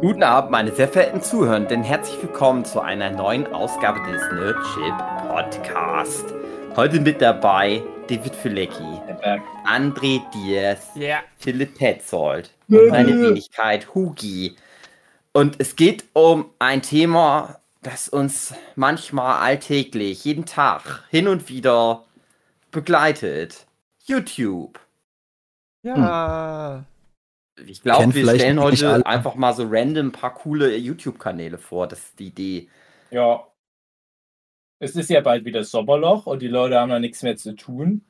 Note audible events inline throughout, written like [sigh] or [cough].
Guten Abend, meine sehr verehrten Zuhörenden. Herzlich willkommen zu einer neuen Ausgabe des Nerdship Podcast. Heute mit dabei David Filecki, André Diaz, Ja. Philipp Petzold und meine Wenigkeit Hugi. Und es geht um ein Thema, das uns manchmal alltäglich, jeden Tag, hin und wieder begleitet. YouTube. Ja. Ich glaube, wir stellen heute einfach mal so random ein paar coole YouTube-Kanäle vor. Das ist die Idee. Ja. Es ist ja bald wieder Sommerloch und die Leute haben da nichts mehr zu tun.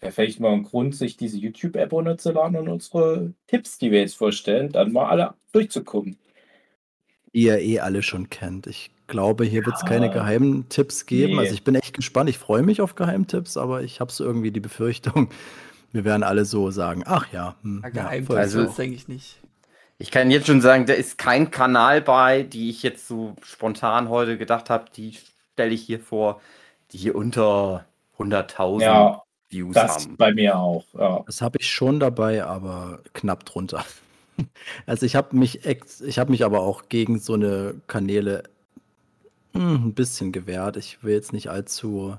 Wäre vielleicht mal ein Grund, sich diese YouTube-App runterzuladen und unsere Tipps, die wir jetzt vorstellen, dann mal alle durchzugucken. die ihr eh alle schon kennt. Ich glaube, hier wird es Ja. keine geheimen Tipps geben. Nee. Also ich bin echt gespannt. Ich freue mich auf Geheimtipps, aber ich habe so irgendwie die Befürchtung, wir werden alle so sagen, ach ja, hm, Ja, ja, Also- denke ich nicht. Ich kann jetzt schon sagen, da ist kein Kanal bei, die ich jetzt so spontan heute gedacht habe, die stelle ich hier vor, die hier unter 100.000 Ja, Views das haben. bei mir auch. Ja. Das habe ich schon dabei, aber knapp drunter. [laughs] Also ich habe mich, ex ich habe mich aber auch gegen so eine Kanäle hm, ein bisschen gewehrt. Ich will jetzt nicht allzu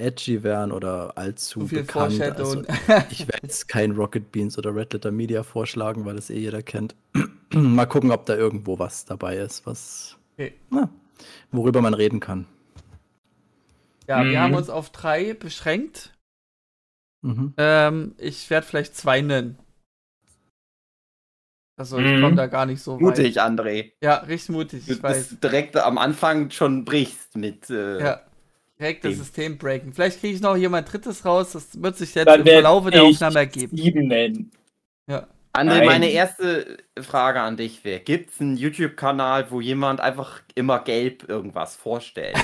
edgy werden oder allzu Zu viel bekannt. Also, [laughs] ich werde jetzt kein Rocket Beans oder Red Letter Media vorschlagen, weil das eh jeder kennt. [clears throat] Mal gucken, ob da irgendwo was dabei ist, was Okay. na, worüber man reden kann. Ja, wir Mhm. haben uns auf drei beschränkt. Mhm. Ähm, ich werde vielleicht zwei nennen. Also ich Mhm. komme da gar nicht so weit. Mutig, André. Ja, richtig mutig, Du ich weiß. bist direkt am Anfang schon brichst mit. Äh, Ja. Direkt das. System breaken. Vielleicht kriege ich noch hier mein drittes raus. Das wird sich jetzt Dann im Verlaufe der ich Aufnahme ergeben. Sieben nennen. Ja. André, Nein. meine erste Frage an dich wäre: Gibt es einen YouTube-Kanal, wo jemand einfach immer gelb irgendwas vorstellt?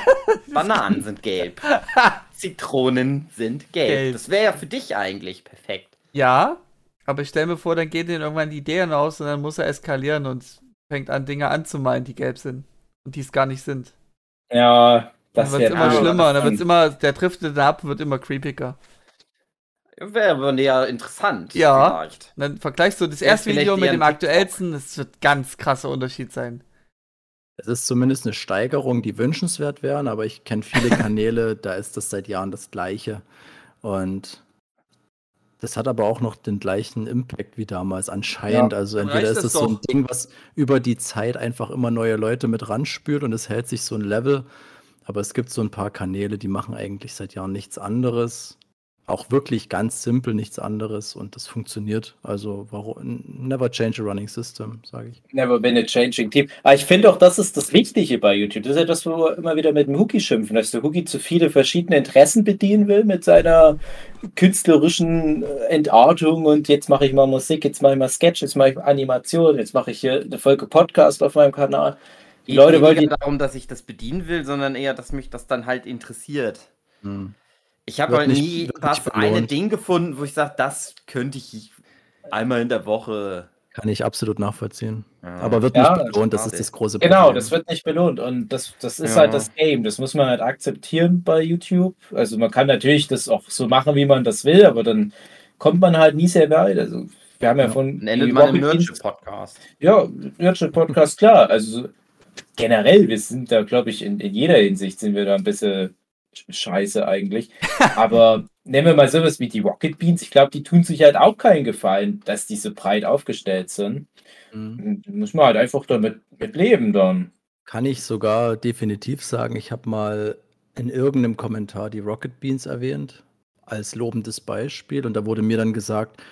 [laughs] Bananen sind gelb. [laughs] Zitronen sind gelb. Gelb. Das wäre ja für dich eigentlich perfekt. Ja, aber ich stelle mir vor, dann geht denen irgendwann die Ideen aus und dann muss er eskalieren und fängt an, Dinge anzumalen, die gelb sind und die es gar nicht sind. Ja, Dann das wird es wäre immer schlimmer, dann dann- wird es immer, der driftet ab, wird immer creepiger. Wäre aber ja interessant. Ja. Vielleicht. Dann vergleichst du das Ja, erste Video mit dem aktuellsten, das wird ganz krasser Unterschied sein. Es ist zumindest eine Steigerung, die wünschenswert wären, aber ich kenne viele [laughs] Kanäle, da ist das seit Jahren das Gleiche. Und das hat aber auch noch den gleichen Impact wie damals anscheinend. Ja, also entweder ist das das so ein. Ding, was über die Zeit einfach immer neue Leute mit ranspült und es hält sich so ein Level. Aber es gibt so ein paar Kanäle, die machen eigentlich seit Jahren nichts anderes. Auch wirklich ganz simpel nichts anderes und das funktioniert. Also warum never change a running system, sage ich. Never been a changing team. Aber ich finde auch, das ist das Wichtige bei YouTube. Das ist etwas, wo wir immer wieder mit dem Hookie schimpfen, dass der Hookie zu viele verschiedene Interessen bedienen will mit seiner künstlerischen äh, Entartung und jetzt mache ich mal Musik, jetzt mache ich mal Sketch, jetzt mache ich Animation, jetzt mache ich hier eine Folge Podcast auf meinem Kanal. Die Geht Leute die, darum, dass ich das bedienen will, sondern eher, dass mich das dann halt interessiert. Hm. Ich habe halt nie das eine. Ding gefunden, wo ich sage, das könnte ich einmal in der Woche. Kann ich absolut nachvollziehen. Ja. Aber wird Ja, nicht belohnt, das ist das große Genau, das wird nicht belohnt und das, das ist Ja. halt das Game. Das muss man halt akzeptieren bei YouTube. Also man kann natürlich das auch so machen, wie man das will, aber dann kommt man halt nie sehr weit. Also wir haben ja, Ja. von Nennt die man im Nerdship-Podcast. Ja, Nerdship Podcast, klar. Also so- generell, wir sind da, glaube ich, in, in jeder Hinsicht sind wir da ein bisschen sch- scheiße eigentlich. [laughs] Aber nehmen wir mal sowas wie die Rocket Beans. Ich glaube, die tun sich halt auch keinen Gefallen, dass die so breit aufgestellt sind. Mhm. Und Muss man halt einfach damit mit leben dann. Kann ich sogar definitiv sagen, ich habe mal in irgendeinem Kommentar die Rocket Beans erwähnt, als lobendes Beispiel. Und da wurde mir dann gesagt,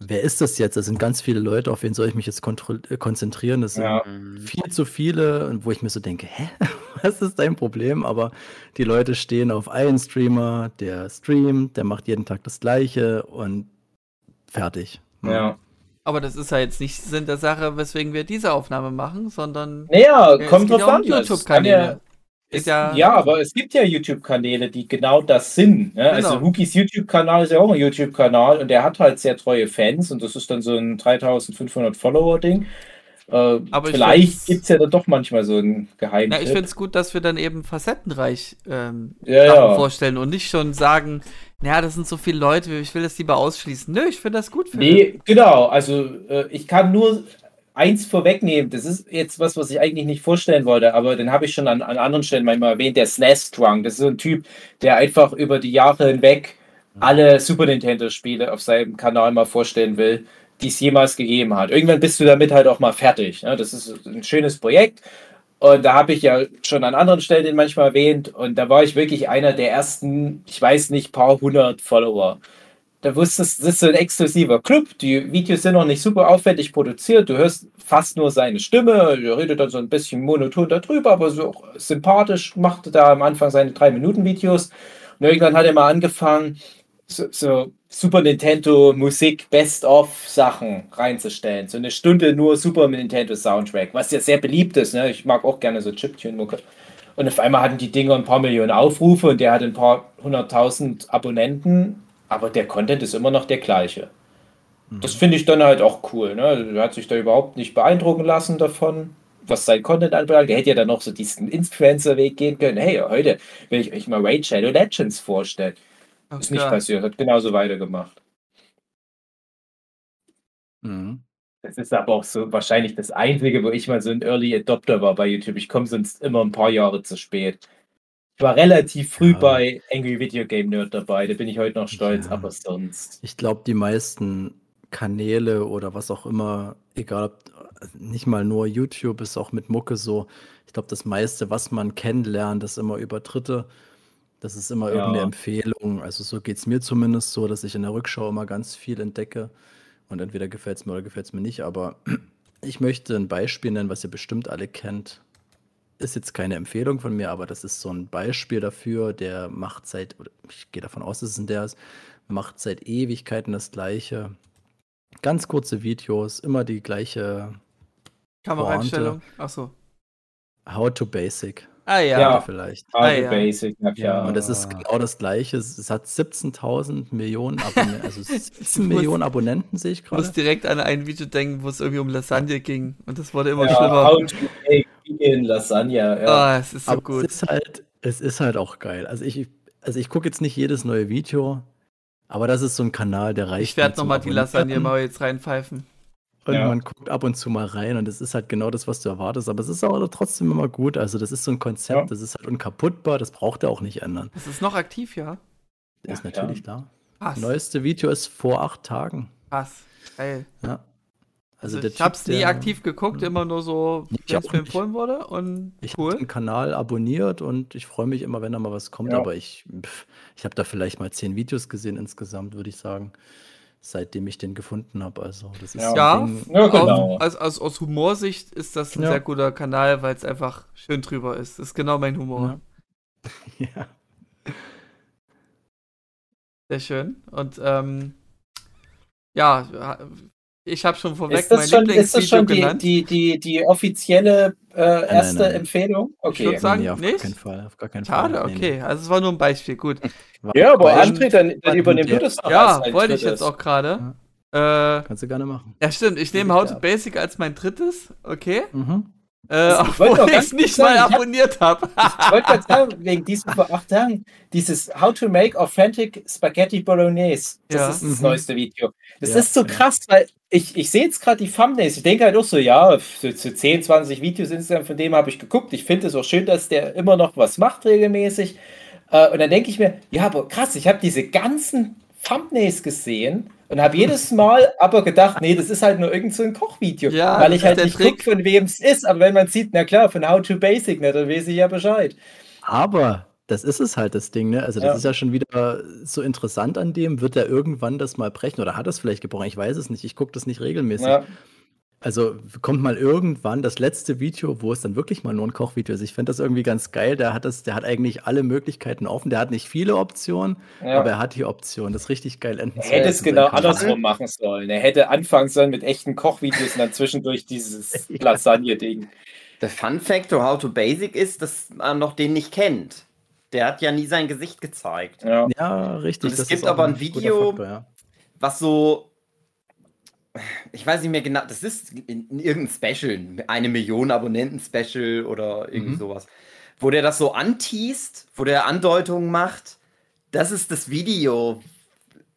wer ist das jetzt? Das sind ganz viele Leute, auf wen soll ich mich jetzt äh, konzentrieren? Das sind Ja. Viel zu viele, und wo ich mir so denke, hä, [laughs] was ist dein Problem? Aber die Leute stehen auf einen Streamer, der streamt, der macht jeden Tag das Gleiche und fertig. Ja. Aber das ist ja jetzt nicht Sinn der Sache, weswegen wir diese Aufnahme machen, sondern Naja, kommt drauf um an. YouTube-Kanäle. Ist ja- ja, aber es gibt ja YouTube-Kanäle, die genau das sind. Ne? Also Genau. Wookies YouTube-Kanal ist ja auch ein YouTube-Kanal und der hat halt sehr treue Fans und das ist dann so ein 3500 Follower-Ding. Äh, Aber ich vielleicht gibt es ja dann doch manchmal so einen Na, Geheimtipp. ich finde es gut, dass wir dann eben facettenreich ähm, Ja, Sachen ja. vorstellen und nicht schon sagen, naja, das sind so viele Leute, ich will das lieber ausschließen. Nö, ich finde das gut für Nee, genau. Also äh, ich kann nur eins vorwegnehmen. Das ist jetzt was, was ich eigentlich nicht vorstellen wollte, aber den habe ich schon an, an anderen Stellen manchmal erwähnt. Der SNES Drunk. Das ist so ein Typ, der einfach über die Jahre hinweg alle Super Nintendo-Spiele auf seinem Kanal mal vorstellen will, die es jemals gegeben hat. Irgendwann bist du damit halt auch mal fertig. Ne? Das ist ein schönes Projekt. Und da habe ich ja schon an anderen Stellen den manchmal erwähnt. Und da war ich wirklich einer der ersten, ich weiß nicht, paar hundert Follower. Da wusstest das ist so ein exklusiver Club. Die Videos sind noch nicht super aufwendig produziert. Du hörst fast nur seine Stimme. Er redet dann so ein bisschen monoton darüber, aber so sympathisch. Machte da am Anfang seine drei Minuten Videos. Und irgendwann hat er mal angefangen, so, so Super Nintendo Musik Best of Sachen reinzustellen. So eine Stunde nur Super Nintendo Soundtrack, was ja sehr beliebt ist. Ne? Ich mag auch gerne so Chiptune-Mucke. Und auf einmal hatten die Dinger ein paar Millionen Aufrufe und der hat ein paar hunderttausend Abonnenten, aber der Content ist immer noch der gleiche. Mhm. Das finde ich dann halt auch cool. Ne? Er hat sich da überhaupt nicht beeindrucken lassen davon, was sein Content anbelangt. Der hätte ja dann noch so diesen Influencer-Weg gehen können. Hey, heute will ich euch mal Raid Shadow Legends vorstellen. Ach, ist nicht klar. passiert, hat genauso weitergemacht. Mhm. Das ist aber auch so wahrscheinlich das Einzige, wo ich mal so ein Early Adopter war bei YouTube. Ich komme sonst immer ein paar Jahre zu spät. Ich war relativ früh ja. bei Angry Video Game Nerd dabei, da bin ich heute noch stolz, ja. aber sonst. Ich glaube, die meisten Kanäle oder was auch immer, egal ob nicht mal nur YouTube, ist auch mit Mucke so. Ich glaube, das meiste, was man kennenlernt, ist immer über Dritte. Das ist immer irgendeine Ja. Empfehlung. Also so geht es mir zumindest so, dass ich in der Rückschau immer ganz viel entdecke und entweder gefällt es mir oder gefällt es mir nicht. Aber [clears throat] ich möchte ein Beispiel nennen, was ihr bestimmt alle kennt. Ist jetzt keine Empfehlung von mir, aber das ist so ein Beispiel dafür, der macht seit, ich gehe davon aus, dass es in der ist, macht seit Ewigkeiten das Gleiche. Ganz kurze Videos, immer die gleiche Kameraeinstellung. Achso. How to Basic. Ah ja, ja vielleicht. Ah, ja. Basic, klar. Ja, und es ist genau das gleiche. Es hat 17.000 Millionen Abonnenten, [laughs] also 17 Millionen Abonnenten sehe ich gerade. Ich muss direkt an ein Video denken, wo es irgendwie um Lasagne ging. Und das wurde immer ja, schlimmer. How to in Lasagne, ja. Oh, es ist so Aber gut. Es ist, halt, es ist halt auch geil. Also ich, also ich gucke jetzt nicht jedes neue Video, aber das ist so ein Kanal, der reicht. Ich werde nochmal die Lasagne mal jetzt reinpfeifen. Und ja. man guckt ab und zu mal rein und es ist halt genau das, was du erwartest. Aber es ist auch trotzdem immer gut. Also, das ist so ein Konzept, ja. das ist halt unkaputtbar, das braucht er auch nicht ändern. Das ist noch aktiv, ja? Der ist natürlich da. Das neueste Video ist vor acht Tagen. Krass. Geil. Ja. Also, also ich habe es nie aktiv geguckt, immer nur so, wenn es mir empfohlen wurde. Und ich cool. habe den Kanal abonniert und ich freue mich immer, wenn da mal was kommt. Ja. Aber ich, ich habe da vielleicht mal zehn Videos gesehen insgesamt, würde ich sagen seitdem ich den gefunden habe. Also, das ist ja, ja, ja genau. aus, aus, aus Humorsicht ist das ein ja. sehr guter Kanal, weil es einfach schön drüber ist. Das ist genau mein Humor. Ja. [laughs] ja. Sehr schön. Und ähm, ja, ich habe schon vorweg ist das mein schon, Ist das schon die, genannt. Die, die, die offizielle äh, erste nein, nein. Empfehlung? Okay. Ich würde sagen, nee, auf nicht? Keinen Fall, auf gar keinen Schade, Fall. okay. Nee, Also es war nur ein Beispiel, gut. Ja, aber André, dann, dann übernimm du das noch. Ja, wollte ich jetzt auch gerade. Ja. Äh, Kannst du gerne machen. Ja, stimmt. Ich nehme How to Basic als mein drittes. Okay. Mhm. Äh, obwohl ich es nicht sagen, mal abonniert habe. Hab. ich wollte gerade sagen, [laughs] wegen diesem vor acht Tagen, dieses How to Make Authentic Spaghetti Bolognese. Das ja. ist das mhm. neueste Video. Das ja, ist so krass, weil ich, ich sehe jetzt gerade die Thumbnails. Ich denke halt auch so, ja, zu, zu 10, 20 Videos insgesamt von dem habe ich geguckt. Ich finde es auch schön, dass der immer noch was macht regelmäßig. Äh, und dann denke ich mir, ja, aber krass, ich habe diese ganzen Thumbnails gesehen und habe jedes [laughs] Mal aber gedacht, nee, das ist halt nur irgend so ein Kochvideo. Ja, weil ich halt nicht gucke, von wem es ist. Aber wenn man sieht, na klar, von How to Basic, ne, dann weiß ich ja Bescheid. Aber das ist es halt, das Ding, ne? Also, das ja. ist ja schon wieder so interessant an dem. Wird er irgendwann das mal brechen oder hat er es vielleicht gebrochen? Ich weiß es nicht. Ich gucke das nicht regelmäßig. Ja. Also kommt mal irgendwann das letzte Video, wo es dann wirklich mal nur ein Kochvideo ist. Ich finde das irgendwie ganz geil. Der hat das, der hat eigentlich alle Möglichkeiten offen. Der hat nicht viele Optionen, ja. aber er hat die Option. Das ist richtig geil. Enden er hätte es genau andersrum machen sollen. Er hätte anfangen sollen mit echten Kochvideos und dann zwischendurch dieses [laughs] Lasagne-Ding. Der Fun Factor How to Basic ist, dass man noch den nicht kennt. Der hat ja nie sein Gesicht gezeigt. Ja, ja richtig. Und es gibt aber ein Video, Faktor, ja. was so ich weiß nicht mehr genau, das ist in, in irgendein Special, eine Million Abonnenten-Special oder irgendwie mhm. sowas, wo der das so anteast, wo der Andeutungen macht. Das ist das Video,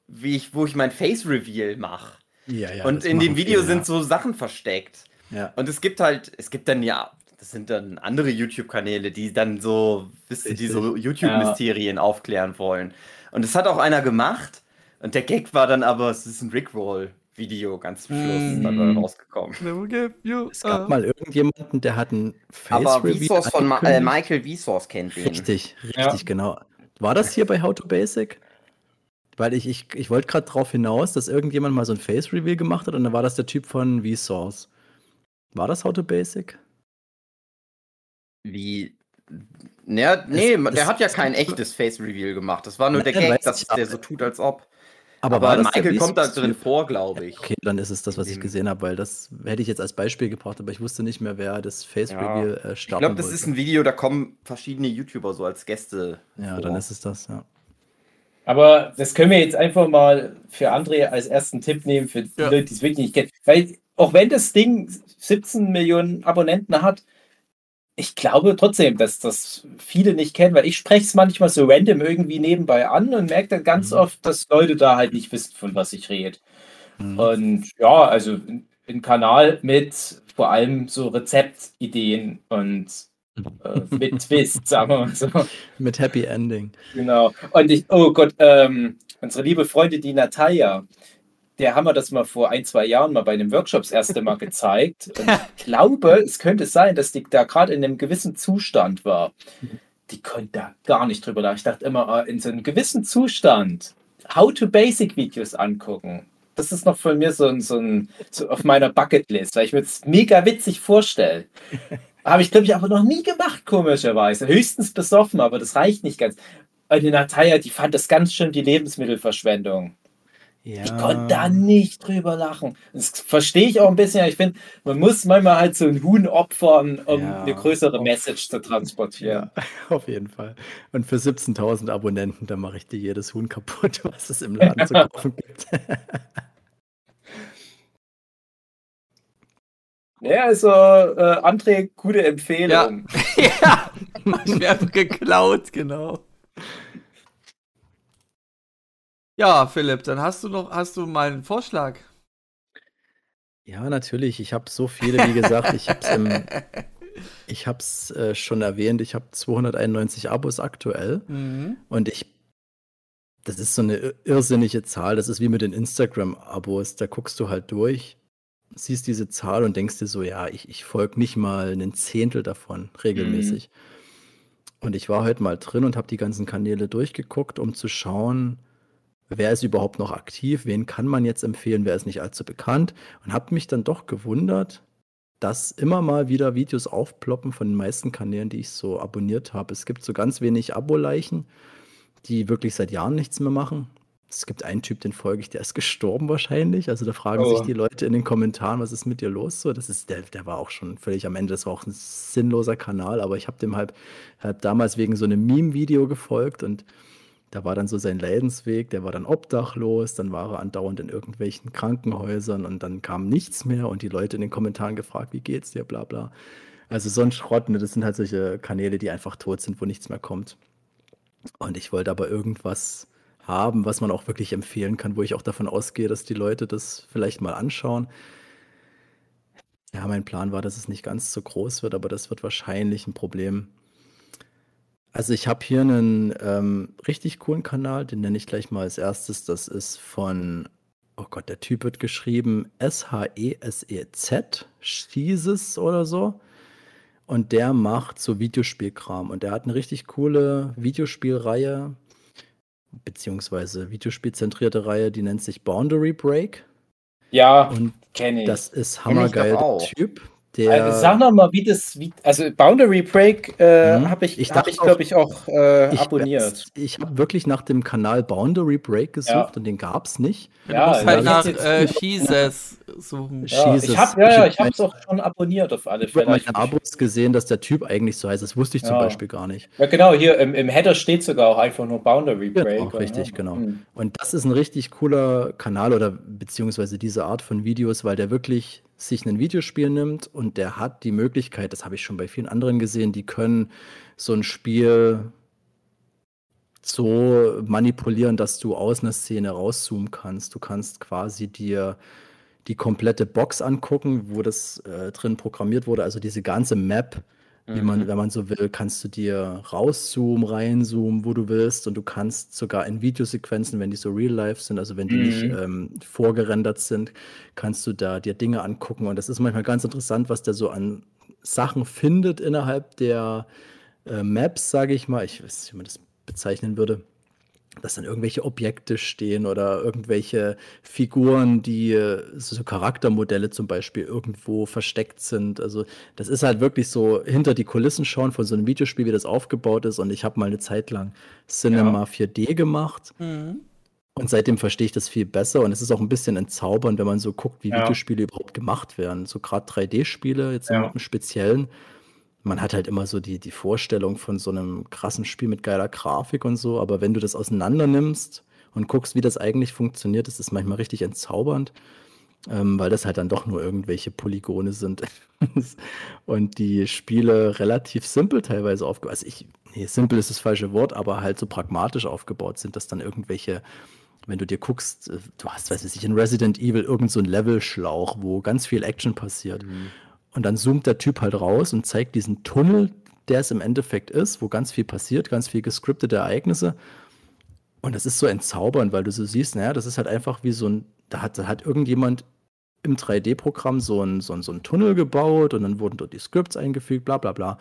wie ich, wo ich mein Face-Reveal mache. Ja, ja, Und in dem Video viele, sind so Sachen versteckt. Ja. Und es gibt halt, es gibt dann ja, das sind dann andere YouTube-Kanäle, die dann so, wisst ihr, diese YouTube-Mysterien ja. aufklären wollen. Und das hat auch einer gemacht. Und der Gag war dann aber, es ist ein Rickroll. Video ganz zum Schluss mm. dann rausgekommen. Es gab mal irgendjemanden, der hat ein Face Aber Vsauce von Ma äh, Michael Vsauce kennt den. Richtig, richtig, ja. genau. War das hier bei How to Basic? Weil ich, ich, ich wollte gerade darauf hinaus, dass irgendjemand mal so ein Face Reveal gemacht hat und dann war das der Typ von Vsauce. War das How to Basic? Wie? Naja, nee, das, der hat ja kein echtes Face Reveal gemacht. Das war nur der Gag, dass der so tut, als ob. Aber, aber Michael kommt da drin vor, glaube ich. Okay, dann ist es das, was ich gesehen habe, weil das hätte ich jetzt als Beispiel gebracht, aber ich wusste nicht mehr, wer das Face Reveal ja. äh, Ich glaube, das wollte. ist ein Video, da kommen verschiedene YouTuber so als Gäste. Ja, vor. dann ist es das, ja. Aber das können wir jetzt einfach mal für André als ersten Tipp nehmen, für die ja. Leute, die es wirklich nicht kennen. Weil auch wenn das Ding 17 Millionen Abonnenten hat, ich glaube trotzdem, dass das viele nicht kennen, weil ich spreche es manchmal so random irgendwie nebenbei an und merke dann ganz mhm. oft, dass Leute da halt nicht wissen, von was ich rede. Mhm. Und ja, also ein Kanal mit vor allem so Rezeptideen und äh, [laughs] mit Twist, sagen wir mal so. Mit Happy Ending. Genau. Und ich, oh Gott, ähm, unsere liebe Freundin, die Natalia, der haben wir das mal vor ein, zwei Jahren mal bei einem Workshop das erste Mal [laughs] gezeigt. Und [laughs] ich glaube, es könnte sein, dass die da gerade in einem gewissen Zustand war. Die konnte da gar nicht drüber lachen. Ich dachte immer, ah, in so einem gewissen Zustand How-to-Basic-Videos angucken. Das ist noch von mir so, ein, so, ein, so auf meiner Bucketlist, weil ich mir das mega witzig vorstelle. [laughs] Habe ich, glaube ich, aber noch nie gemacht, komischerweise. Höchstens besoffen, aber das reicht nicht ganz. Und die Natalia, die fand das ganz schön die Lebensmittelverschwendung. Ja. Ich konnte da nicht drüber lachen. Das verstehe ich auch ein bisschen. Ich finde, man muss manchmal halt so ein Huhn opfern, um ja, eine größere auf, Message zu transportieren. Ja, [laughs] auf jeden Fall. Und für 17.000 Abonnenten, da mache ich dir jedes Huhn kaputt, [laughs] was es im Laden zu kaufen gibt. [laughs] Ja, also äh, André, gute Empfehlung. Ja, ja. ich werde geklaut, genau. Ja, Philipp, dann hast du noch, hast du mal einen Vorschlag? Ja, natürlich. Ich habe so viele, wie gesagt, ich habe es [laughs] ich habe es äh, schon erwähnt, ich habe 291 Abos aktuell mhm. und ich das ist so eine irrsinnige Zahl, das ist wie mit den Instagram Abos, da guckst du halt durch, siehst diese Zahl und denkst dir so, ja, ich, ich folge nicht mal einen Zehntel davon regelmäßig. Mhm. Und ich war heute mal drin und habe die ganzen Kanäle durchgeguckt, um zu schauen, wer ist überhaupt noch aktiv, wen kann man jetzt empfehlen, wer ist nicht allzu bekannt und habe mich dann doch gewundert, dass immer mal wieder Videos aufploppen von den meisten Kanälen, die ich so abonniert habe. Es gibt so ganz wenig Abo-Leichen, die wirklich seit Jahren nichts mehr machen. Es gibt einen Typ, den folge ich, der ist gestorben wahrscheinlich. Also da fragen oh. sich die Leute in den Kommentaren, was ist mit dir los? So, das ist, der, der war auch schon völlig am Ende. Das war auch ein sinnloser Kanal, aber ich habe dem halt, halt damals wegen so einem Meme-Video gefolgt und da war dann so sein Leidensweg, der war dann obdachlos, dann war er andauernd in irgendwelchen Krankenhäusern und dann kam nichts mehr und die Leute in den Kommentaren gefragt, wie geht's dir, bla bla. Also so ein Schrott, ne, das sind halt solche Kanäle, die einfach tot sind, wo nichts mehr kommt. Und ich wollte aber irgendwas haben, was man auch wirklich empfehlen kann, wo ich auch davon ausgehe, dass die Leute das vielleicht mal anschauen. Ja, mein Plan war, dass es nicht ganz so groß wird, aber das wird wahrscheinlich ein Problem also ich habe hier einen ähm, richtig coolen Kanal, den nenne ich gleich mal als erstes. Das ist von, oh Gott, der Typ wird geschrieben S-H-E-S-E-Z, Schieses oder so. Und der macht so Videospielkram. Und der hat eine richtig coole Videospielreihe, beziehungsweise Videospielzentrierte Reihe, die nennt sich Boundary Break. Ja, und kenne ich. Das ist hammergeil, der Typ. Der, also sag noch mal, wie das, wie, also Boundary Break äh, mhm. habe ich, ich, hab ich glaube ich, auch äh, ich, abonniert. Ich habe wirklich nach dem Kanal Boundary Break gesucht ja. und den gab es nicht. Ja, du musst halt nach äh, Jesus suchen. Ja, ich habe ja, ja, es auch schon abonniert auf alle Fälle. Ich habe meine Abos gesehen, dass der Typ eigentlich so heißt. Das wusste ich ja. zum Beispiel gar nicht. Ja, genau, hier im, im Header steht sogar auch einfach nur Boundary Break. Ja, auch richtig, genau. Mhm. Und das ist ein richtig cooler Kanal oder beziehungsweise diese Art von Videos, weil der wirklich sich ein Videospiel nimmt und der hat die Möglichkeit, das habe ich schon bei vielen anderen gesehen, die können so ein Spiel so manipulieren, dass du aus einer Szene rauszoomen kannst. Du kannst quasi dir die komplette Box angucken, wo das äh, drin programmiert wurde, also diese ganze Map, wie man, Mhm. wenn man so will, kannst du dir rauszoomen, reinzoomen, wo du willst und du kannst sogar in Videosequenzen, wenn die so real life sind, also wenn die nicht Mhm. ähm, vorgerendert sind, kannst du da dir Dinge angucken und das ist manchmal ganz interessant, was der so an Sachen findet innerhalb der äh, Maps, sage ich mal. Ich weiß nicht, wie man das bezeichnen würde dass dann irgendwelche Objekte stehen oder irgendwelche Figuren, die äh, so Charaktermodelle zum Beispiel irgendwo versteckt sind. Also das ist halt wirklich so hinter die Kulissen schauen von so einem Videospiel, wie das aufgebaut ist. Und ich habe mal eine Zeit lang Cinema 4D gemacht Mhm. und seitdem verstehe ich das viel besser. Und es ist auch ein bisschen entzaubernd, wenn man so guckt, wie Ja. Videospiele überhaupt gemacht werden. So gerade 3D-Spiele, jetzt Ja. im Speziellen. Man hat halt immer so die, die Vorstellung von so einem krassen Spiel mit geiler Grafik und so, aber wenn du das auseinander nimmst und guckst, wie das eigentlich funktioniert, ist es manchmal richtig entzaubernd, ähm, weil das halt dann doch nur irgendwelche Polygone sind. [laughs] und die Spiele relativ simpel teilweise aufgebaut. Also ich, nee, simpel ist das falsche Wort, aber halt so pragmatisch aufgebaut sind, dass dann irgendwelche, wenn du dir guckst, äh, du hast, weiß ich, in Resident Evil irgend so ein Levelschlauch, wo ganz viel Action passiert. Und dann zoomt der Typ halt raus und zeigt diesen Tunnel, der es im Endeffekt ist, wo ganz viel passiert, ganz viel gescriptete Ereignisse. Und das ist so entzaubernd, weil du so siehst, naja, das ist halt einfach wie so ein, da hat, da hat irgendjemand im 3D-Programm so einen so ein, so ein Tunnel gebaut und dann wurden dort die Scripts eingefügt, bla bla bla.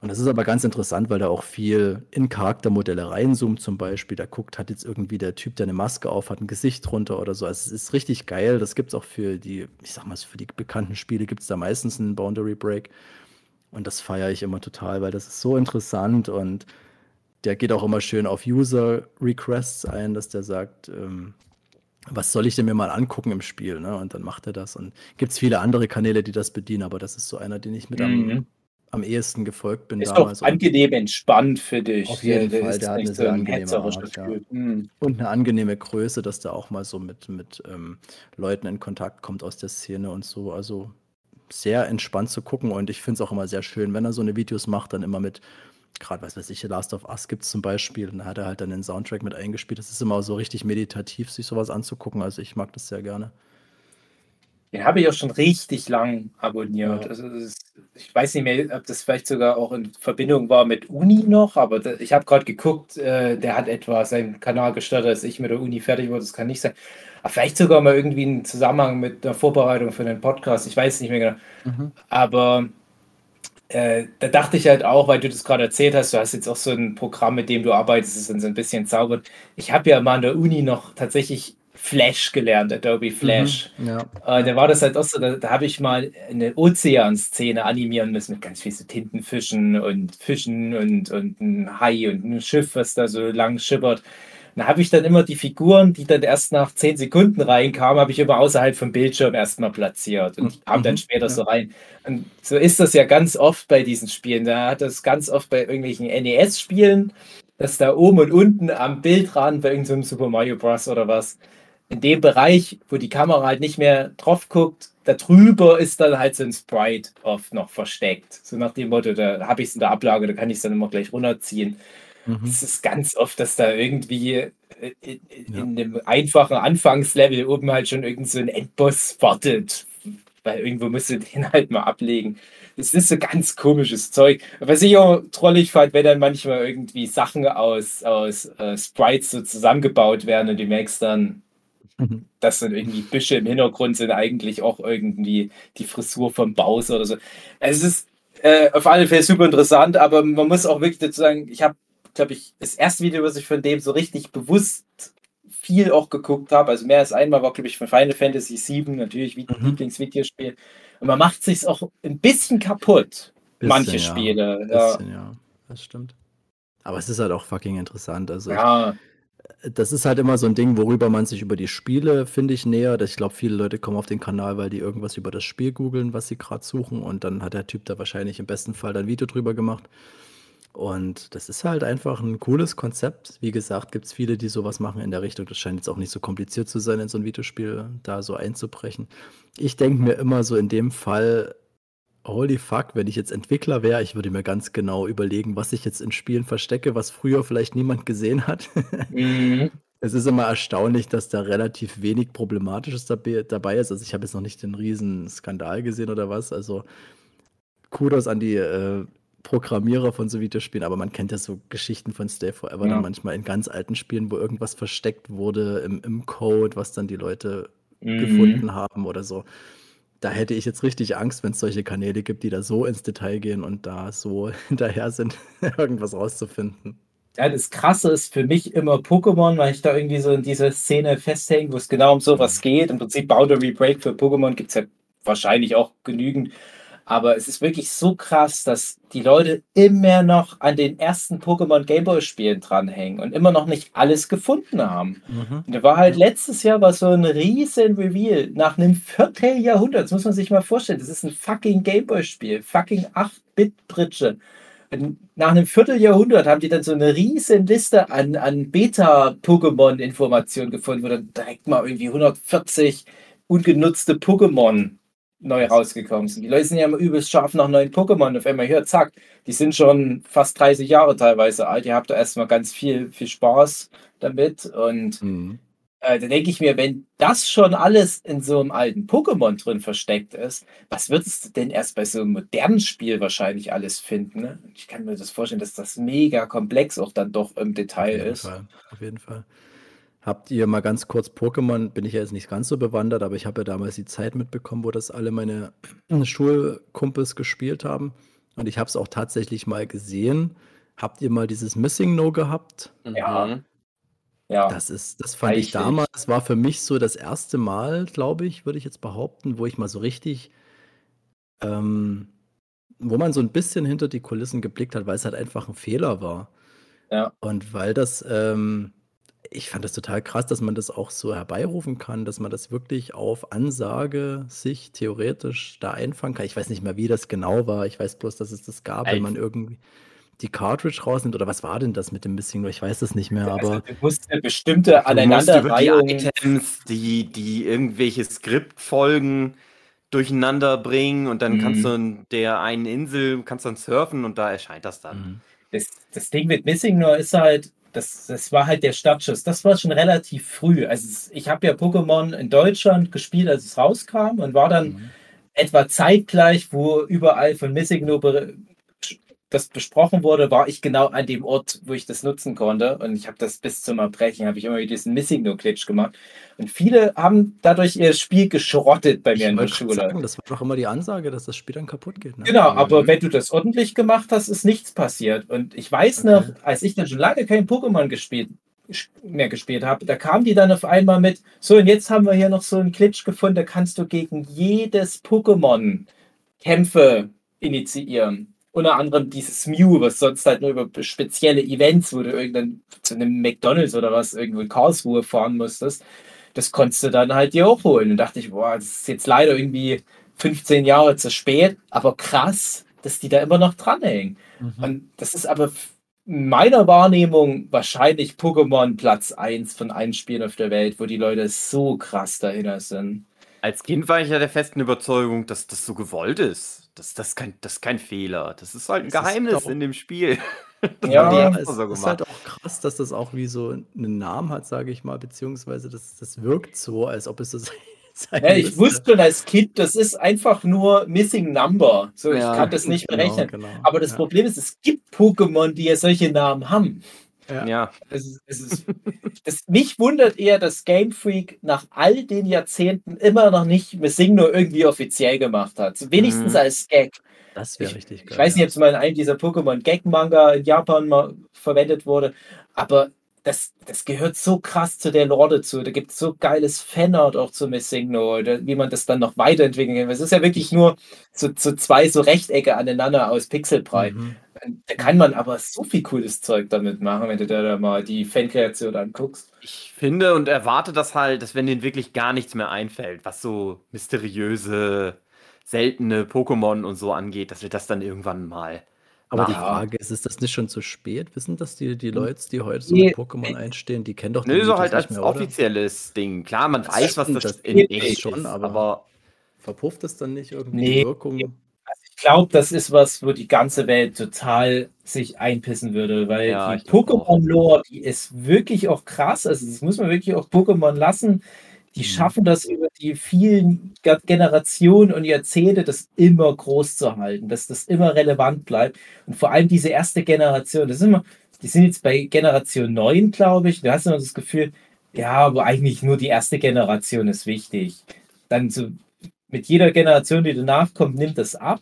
Und das ist aber ganz interessant, weil da auch viel in Charaktermodelle reinzoomt zum Beispiel. Da guckt, hat jetzt irgendwie der Typ, der eine Maske auf hat, ein Gesicht drunter oder so. Also es ist richtig geil. Das gibt es auch für die, ich sag mal, für die bekannten Spiele gibt es da meistens einen Boundary Break. Und das feiere ich immer total, weil das ist so interessant und der geht auch immer schön auf User-Requests ein, dass der sagt, ähm, was soll ich denn mir mal angucken im Spiel? Ne? Und dann macht er das. Und gibt es viele andere Kanäle, die das bedienen, aber das ist so einer, den ich mit Mhm. am ehesten gefolgt bin Ist damals. auch angenehm entspannt für dich. Auf jeden Der- Fall, der hat eine so sehr ein angenehme Art, ja. Mhm. Und eine angenehme Größe, dass der auch mal so mit, mit ähm, Leuten in Kontakt kommt aus der Szene und so. Also sehr entspannt zu gucken und ich finde es auch immer sehr schön, wenn er so eine Videos macht, dann immer mit, gerade was weiß ich, Last of Us gibt es zum Beispiel, und da hat er halt dann den Soundtrack mit eingespielt. Das ist immer so richtig meditativ, sich sowas anzugucken. Also ich mag das sehr gerne. Den habe ich auch schon richtig lang abonniert. Ja. Also das ist, ich weiß nicht mehr, ob das vielleicht sogar auch in Verbindung war mit Uni noch, aber da, ich habe gerade geguckt, äh, der hat etwa seinen Kanal gestartet, als ich mit der Uni fertig wurde. Das kann nicht sein. Aber vielleicht sogar mal irgendwie einen Zusammenhang mit der Vorbereitung für den Podcast. Ich weiß nicht mehr genau. Aber äh, da dachte ich halt auch, weil du das gerade erzählt hast, du hast jetzt auch so ein Programm, mit dem du arbeitest, das ist dann so ein bisschen zaubert. Ich habe ja mal an der Uni noch tatsächlich Flash gelernt, Adobe Flash. Mhm, Ja. Äh, da war das halt auch so, da, da habe ich mal eine Ozeanszene animieren müssen mit ganz viel so Tintenfischen und Fischen und, und ein Hai und ein Schiff, was da so lang schippert. Da habe ich dann immer die Figuren, die dann erst nach 10 Sekunden reinkamen, habe ich immer außerhalb vom Bildschirm erstmal platziert und die kamen dann Mhm, später ja. so rein. Und so ist das ja ganz oft bei diesen Spielen. Da hat das ganz oft bei irgendwelchen NES-Spielen, dass da oben und unten am Bildrand bei irgendeinem Super Mario Bros. oder was, in dem Bereich, wo die Kamera halt nicht mehr drauf guckt, da drüber ist dann halt so ein Sprite oft noch versteckt. So nach dem Motto, da habe ich es in der Ablage, da kann ich es dann immer gleich runterziehen. Mhm. Es ist ganz oft, dass da irgendwie äh, in, in, Ja. in dem einfachen Anfangslevel oben halt schon irgend so ein Endboss wartet. Weil irgendwo musst du den halt mal ablegen. Das ist so ganz komisches Zeug. Was ich auch trollig fand, wenn dann manchmal irgendwie Sachen aus, aus äh, Sprites so zusammengebaut werden und du merkst dann, Mhm. dass dann irgendwie Büsche im Hintergrund sind eigentlich auch irgendwie die Frisur vom Bowser oder so. Es ist äh, auf alle Fälle super interessant, aber man muss auch wirklich dazu sagen, ich habe, glaube ich, das erste Video, was ich von dem so richtig bewusst viel auch geguckt habe, also mehr als einmal war, glaube ich, von Final Fantasy VII, natürlich wie Mhm. Lieblingsvideospiel. Und man macht sich auch ein bisschen kaputt, Bisschen, manche ja. Spiele. Ja. Bisschen, ja. Das stimmt. Aber es ist halt auch fucking interessant. Also ja. Das ist halt immer so ein Ding, worüber man sich über die Spiele, finde ich, nähert. Ich glaube, viele Leute kommen auf den Kanal, weil die irgendwas über das Spiel googeln, was sie gerade suchen. Und dann hat der Typ da wahrscheinlich im besten Fall ein Video drüber gemacht. Und das ist halt einfach ein cooles Konzept. Wie gesagt, gibt es viele, die sowas machen in der Richtung. Das scheint jetzt auch nicht so kompliziert zu sein, in so ein Videospiel da so einzubrechen. Ich denke mir immer so in dem Fall, holy fuck, wenn ich jetzt Entwickler wäre, ich würde mir ganz genau überlegen, was ich jetzt in Spielen verstecke, was früher vielleicht niemand gesehen hat. Mhm. [laughs] Es ist immer erstaunlich, dass da relativ wenig Problematisches dabei ist. Also ich habe jetzt noch nicht den riesen Skandal gesehen oder was. Also Kudos an die äh, Programmierer von so Videospielen, aber man kennt ja so Geschichten von Stay Forever ja. dann manchmal in ganz alten Spielen, wo irgendwas versteckt wurde im, im Code, was dann die Leute mhm. gefunden haben oder so. Da hätte ich jetzt richtig Angst, wenn es solche Kanäle gibt, die da so ins Detail gehen und da so [laughs] hinterher sind, [laughs] irgendwas rauszufinden. Ja, das Krasse ist für mich immer Pokémon, weil ich da irgendwie so in dieser Szene festhänge, wo es genau um sowas mhm. geht. Im Prinzip Boundary Break für Pokémon gibt es ja wahrscheinlich auch genügend. Aber es ist wirklich so krass, dass die Leute immer noch an den ersten Pokémon Gameboy-Spielen dranhängen und immer noch nicht alles gefunden haben. Mhm. Und da war halt letztes Jahr war so ein riesen Reveal nach einem Vierteljahrhundert. Das muss man sich mal vorstellen. Das ist ein fucking Gameboy-Spiel. Fucking 8-Bit-Britsche nach einem Vierteljahrhundert haben die dann so eine riesen Liste an, an Beta-Pokémon-Informationen gefunden, wo dann direkt mal irgendwie 140 ungenutzte Pokémon neu rausgekommen sind. Die Leute sind ja immer übelst scharf nach neuen Pokémon. Auf einmal hört, zack, die sind schon fast 30 Jahre teilweise alt. Ihr habt da erstmal ganz viel, viel Spaß damit. Und mhm. äh, da denke ich mir, wenn das schon alles in so einem alten Pokémon drin versteckt ist, was würdest du denn erst bei so einem modernen Spiel wahrscheinlich alles finden? Ne? Ich kann mir das vorstellen, dass das mega komplex auch dann doch im Detail auf ist. Fall. Auf jeden Fall. Habt ihr mal ganz kurz Pokémon, bin ich ja jetzt nicht ganz so bewandert, aber ich habe ja damals die Zeit mitbekommen, wo das alle meine [clears throat] Schulkumpels gespielt haben. Und ich habe es auch tatsächlich mal gesehen. Habt ihr mal dieses Missing No gehabt? Ja. Mhm. Ja. Das ist, das fand Reichlich. ich damals, war für mich so das erste Mal, glaube ich, würde ich jetzt behaupten, wo ich mal so richtig, ähm, wo man so ein bisschen hinter die Kulissen geblickt hat, weil es halt einfach ein Fehler war. Ja. Und weil das, ähm, ich fand das total krass, dass man das auch so herbeirufen kann, dass man das wirklich auf Ansage sich theoretisch da einfangen kann. Ich weiß nicht mehr, wie das genau war. Ich weiß bloß, dass es das gab, wenn man irgendwie die Cartridge rausnimmt. Oder was war denn das mit dem Missing? Ich weiß es nicht mehr, also, aber. Du musst eine bestimmte Aneinanderreihung. Die Items, die, die irgendwelche Skriptfolgen durcheinander bringen und dann mhm. kannst du in der einen Insel, kannst dann surfen und da erscheint das dann. Mhm. Das, das Ding mit Missing nur ist halt, das, das war halt der Startschuss. Das war schon relativ früh. Also ich habe ja Pokémon in Deutschland gespielt, als es rauskam und war dann mhm. etwa zeitgleich, wo überall von Missing nur das besprochen wurde, war ich genau an dem Ort, wo ich das nutzen konnte. Und ich habe das bis zum Erbrechen, habe ich immer wieder diesen Missing No Glitch gemacht. Und viele haben dadurch ihr Spiel geschrottet bei mir ich in der Schule. Sagen, das war doch immer die Ansage, dass das Spiel dann kaputt geht. Ne? Genau, aber wenn du das ordentlich gemacht hast, ist nichts passiert. Und ich weiß okay. noch, als ich dann schon lange kein Pokémon gespielt mehr gespielt habe, da kam die dann auf einmal mit, so und jetzt haben wir hier noch so einen Glitch gefunden, da kannst du gegen jedes Pokémon Kämpfe initiieren unter anderem dieses Mew, was sonst halt nur über spezielle Events, wo du irgendwann zu einem McDonalds oder was irgendwo in Karlsruhe fahren musstest, das konntest du dann halt dir auch holen. Und dachte ich, boah, das ist jetzt leider irgendwie 15 Jahre zu spät, aber krass, dass die da immer noch dranhängen. Mhm. Und das ist aber in meiner Wahrnehmung wahrscheinlich Pokémon Platz 1 von allen Spielen auf der Welt, wo die Leute so krass dahinter sind. Als Kind war ich ja der festen Überzeugung, dass das so gewollt ist. Das, das, ist kein, das ist kein Fehler. Das ist halt ein das Geheimnis in dem Spiel. [laughs] ja, es so ist halt auch krass, dass das auch wie so einen Namen hat, sage ich mal, beziehungsweise das, das wirkt so, als ob es das [laughs] sein ja, Ich wusste schon als Kind, das ist einfach nur Missing Number. So, ja, ich kann das nicht genau, berechnen. Genau, Aber das ja. Problem ist, es gibt Pokémon, die ja solche Namen haben. Ja. ja. Es es ist, es, mich wundert eher, dass Game Freak nach all den Jahrzehnten immer noch nicht Missing nur irgendwie offiziell gemacht hat. Wenigstens mhm. als Gag. Das wäre richtig geil. Ich weiß nicht, ob es mal in einem dieser Pokémon-Gag-Manga in Japan mal verwendet wurde, aber das, das gehört so krass zu der Lore dazu. Da gibt es so geiles Fanart auch zu Missing No, oder wie man das dann noch weiterentwickeln kann. Es ist ja wirklich nur so, so zwei so Rechtecke aneinander aus Pixelbrei. Mhm. Da kann man aber so viel cooles Zeug damit machen, wenn du dir da mal die Fankreation anguckst. Ich finde und erwarte das halt, dass wenn denen wirklich gar nichts mehr einfällt, was so mysteriöse, seltene Pokémon und so angeht, dass wir das dann irgendwann mal aber die Frage ist, ist das nicht schon zu spät? Wissen das die, die hm. Leute, die heute so mit Pokémon einstehen, die kennen doch die Nö, so halt als mehr, offizielles Ding. Klar, man weiß, was das, in echt schon, ist, aber, aber verpufft es dann nicht irgendwie nee. die Wirkung? Glaube, das ist was, wo die ganze Welt total sich einpissen würde, weil Ja, die Pokémon-Lore, die ist wirklich auch krass. Also, das muss man wirklich auch Pokémon lassen. Die Mhm. schaffen das über die vielen Ge- Generationen und Jahrzehnte, das immer groß zu halten, dass das immer relevant bleibt. Und vor allem diese erste Generation, das ist immer, die sind jetzt bei Generation 9, glaube ich. Du hast immer das Gefühl, ja, aber eigentlich nur die erste Generation ist wichtig. Dann so mit jeder Generation, die danach kommt, nimmt das ab.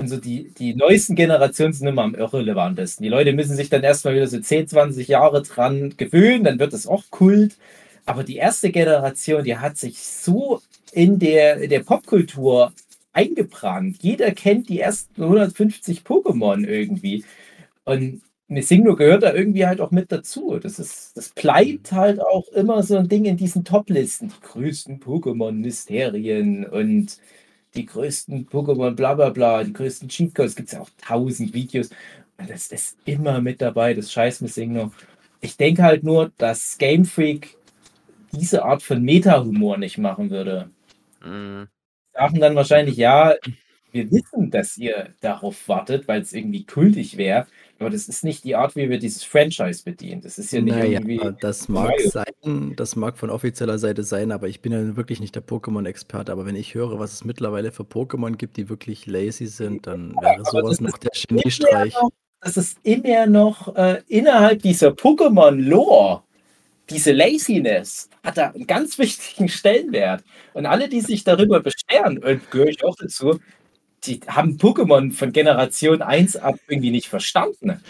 Und so die, die neuesten Generationen sind immer am irrelevantesten. Die Leute müssen sich dann erstmal wieder so 10, 20 Jahre dran gewöhnen, dann wird es auch Kult. Aber die erste Generation, die hat sich so in der, in der Popkultur eingebrannt. Jeder kennt die ersten 150 Pokémon irgendwie. Und Missingno gehört da irgendwie halt auch mit dazu. Das ist, das bleibt halt auch immer so ein Ding in diesen Top-Listen. Die größten Pokémon-Mysterien und die größten Pokémon, bla bla bla, die größten Cheatcodes. Es gibt ja auch tausend Videos. Und das ist immer mit dabei, das scheiß Missingno. Ich denke halt nur, dass Game Freak diese Art von Meta-Humor nicht machen würde. Mhm. Sagen dann wahrscheinlich, ja, wir wissen, dass ihr darauf wartet, weil es irgendwie kultig wäre. Aber das ist nicht die Art, wie wir dieses Franchise bedienen. Das ist ja nicht Naja, irgendwie. das mag Mario. sein, das mag von offizieller Seite sein, aber ich bin ja wirklich nicht der Pokémon-Experte. Aber wenn ich höre, was es mittlerweile für Pokémon gibt, die wirklich lazy sind, dann wäre aber sowas noch der Geniestreich. noch, das ist immer noch äh, innerhalb dieser Pokémon-Lore, diese Laziness hat da einen ganz [laughs] wichtigen Stellenwert. Und alle, die sich darüber beschweren, und gehöre ich auch dazu, die haben Pokémon von Generation 1 ab irgendwie nicht verstanden.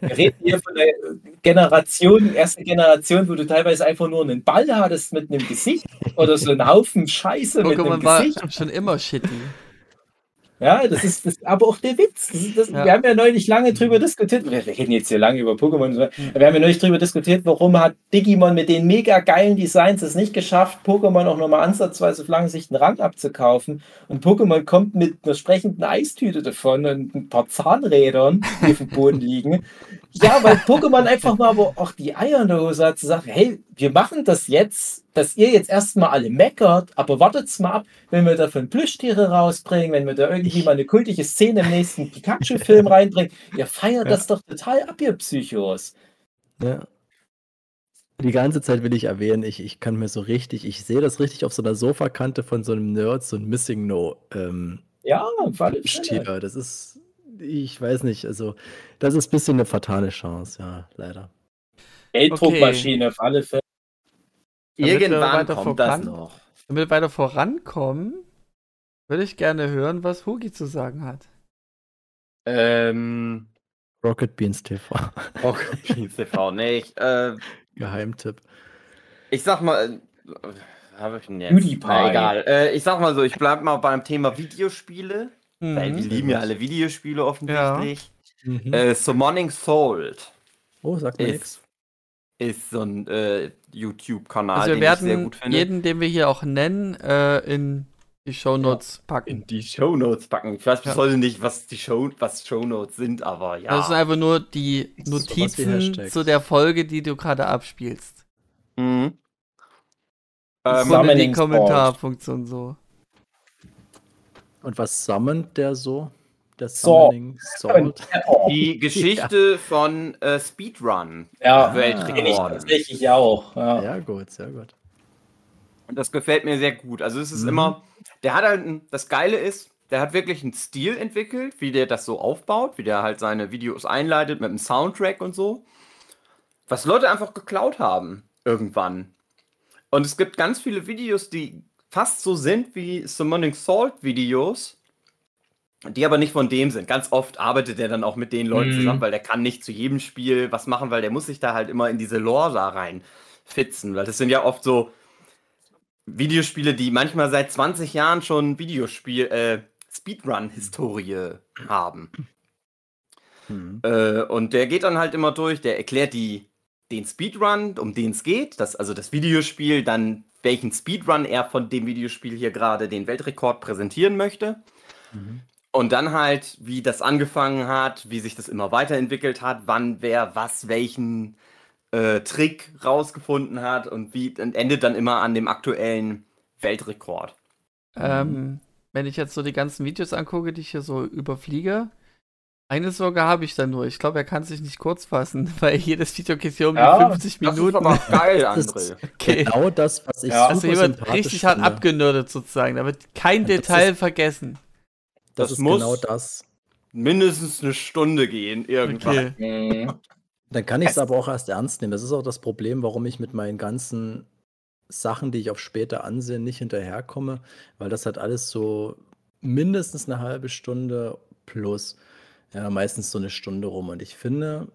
Wir reden hier von der Generation, ersten Generation, wo du teilweise einfach nur einen Ball hattest mit einem Gesicht oder so einen Haufen Scheiße mit einem Pokémon war Gesicht. schon immer shitty. Ja, das ist das, aber auch der Witz. Das ist das, Ja. Wir haben ja neulich lange drüber diskutiert. Wir reden jetzt hier lange über Pokémon. Wir haben ja neulich drüber diskutiert, warum hat Digimon mit den mega geilen Designs es nicht geschafft, Pokémon auch nochmal ansatzweise auf lange Sicht einen Rang abzukaufen. Und Pokémon kommt mit einer sprechenden Eistüte davon und ein paar Zahnrädern, die auf dem Boden liegen. Ja, weil Pokémon einfach mal aber auch die Eier in der Hose hat, zu sagen, hey, wir machen das jetzt, dass ihr jetzt erstmal alle meckert, aber wartet's mal ab, wenn wir davon Plüschtiere rausbringen, wenn wir da irgendwie mal eine kultige Szene im nächsten Pikachu-Film reinbringen. Ihr feiert Ja. das doch total ab, ihr Psychos. Ja. Die ganze Zeit will ich erwähnen, ich, ich kann mir so richtig, ich sehe das richtig auf so einer Sofakante von so einem Nerd, so ein Missing No ähm, Ja. Stier. Das ist, ich weiß nicht, also das ist ein bisschen eine fatale Chance, ja, leider. Gelddruckmaschine auf alle Fälle. Irgendwann kommt das voran- noch. Damit wir weiter vorankommen, würde ich gerne hören, was Hugi zu sagen hat. Ähm, Rocket Beans TV, Rocket Beans TV, nee, ich, äh, Geheimtipp. ich sag mal, äh, habe ich denn jetzt? Na, egal. Äh, ich sag mal so, ich bleib mal beim Thema Videospiele, weil wir Mhm. lieben ja alle Videospiele offensichtlich. Mhm. Äh, Summoning Sold oh, sag mir nichts. ist, ist so ein äh, YouTube-Kanal, Also wir den ich sehr werden gut finde. jeden, den wir hier auch nennen, äh, in die Shownotes packen. in die Shownotes packen. Ich weiß bis Ja. heute nicht, was die Show, was Shownotes sind, aber ja. Das sind einfach nur die Notizen Hashtags. zu der Folge, die du gerade abspielst. Mhm. Ähm, und in die. Kommentarfunktion so. Und was sammelt der so? Der. Summoning Sword? [laughs] Die [laughs] Geschichte von äh, Speedrun. ja, Weltrekord. ich tatsächlich auch. Ja. Sehr gut, sehr gut. Und das gefällt mir sehr gut. Also es ist Mhm. immer, der hat halt, ein, das Geile ist, der hat wirklich einen Stil entwickelt, wie der das so aufbaut, wie der halt seine Videos einleitet mit einem Soundtrack und so. Was Leute einfach geklaut haben, irgendwann. Und es gibt ganz viele Videos, die fast so sind wie Summoning Salt Videos, die aber nicht von dem sind. Ganz oft arbeitet er dann auch mit den Leuten Mhm. zusammen, weil der kann nicht zu jedem Spiel was machen, weil der muss sich da halt immer in diese Lore da rein fitzen. Weil das sind ja oft so Videospiele, die manchmal seit 20 Jahren schon Videospiel, äh, Speedrun-Historie haben. Mhm. Äh, und der geht dann halt immer durch, der erklärt die, den Speedrun, um den es geht, das, also das Videospiel, dann welchen Speedrun er von dem Videospiel hier gerade den Weltrekord präsentieren möchte. Mhm. Und dann halt, wie das angefangen hat, wie sich das immer weiterentwickelt hat, wann wer was welchen äh, Trick rausgefunden hat und wie und endet dann immer an dem aktuellen Weltrekord. Ähm, wenn ich jetzt so die ganzen Videos angucke, die ich hier so überfliege, eine Sorge habe ich dann nur. Ich glaube, er kann sich nicht kurz fassen, [laughs] weil jedes Video geht hier um Ja, die 50 Minuten. Das ist aber geil, [laughs] André. Okay. genau das, was ich Ja. also super jemand richtig hart abgenördet sozusagen. Da wird kein Ja, das Detail ist- vergessen. Das, Das ist muss- genau das. Mindestens eine Stunde gehen, irgendwann. Okay. [laughs] Dann kann ich es Es- aber auch erst ernst nehmen. Das ist auch das Problem, warum ich mit meinen ganzen Sachen, die ich auf später ansehe, nicht hinterherkomme, weil das hat alles so mindestens eine halbe Stunde plus ja, meistens so eine Stunde rum. Und ich finde,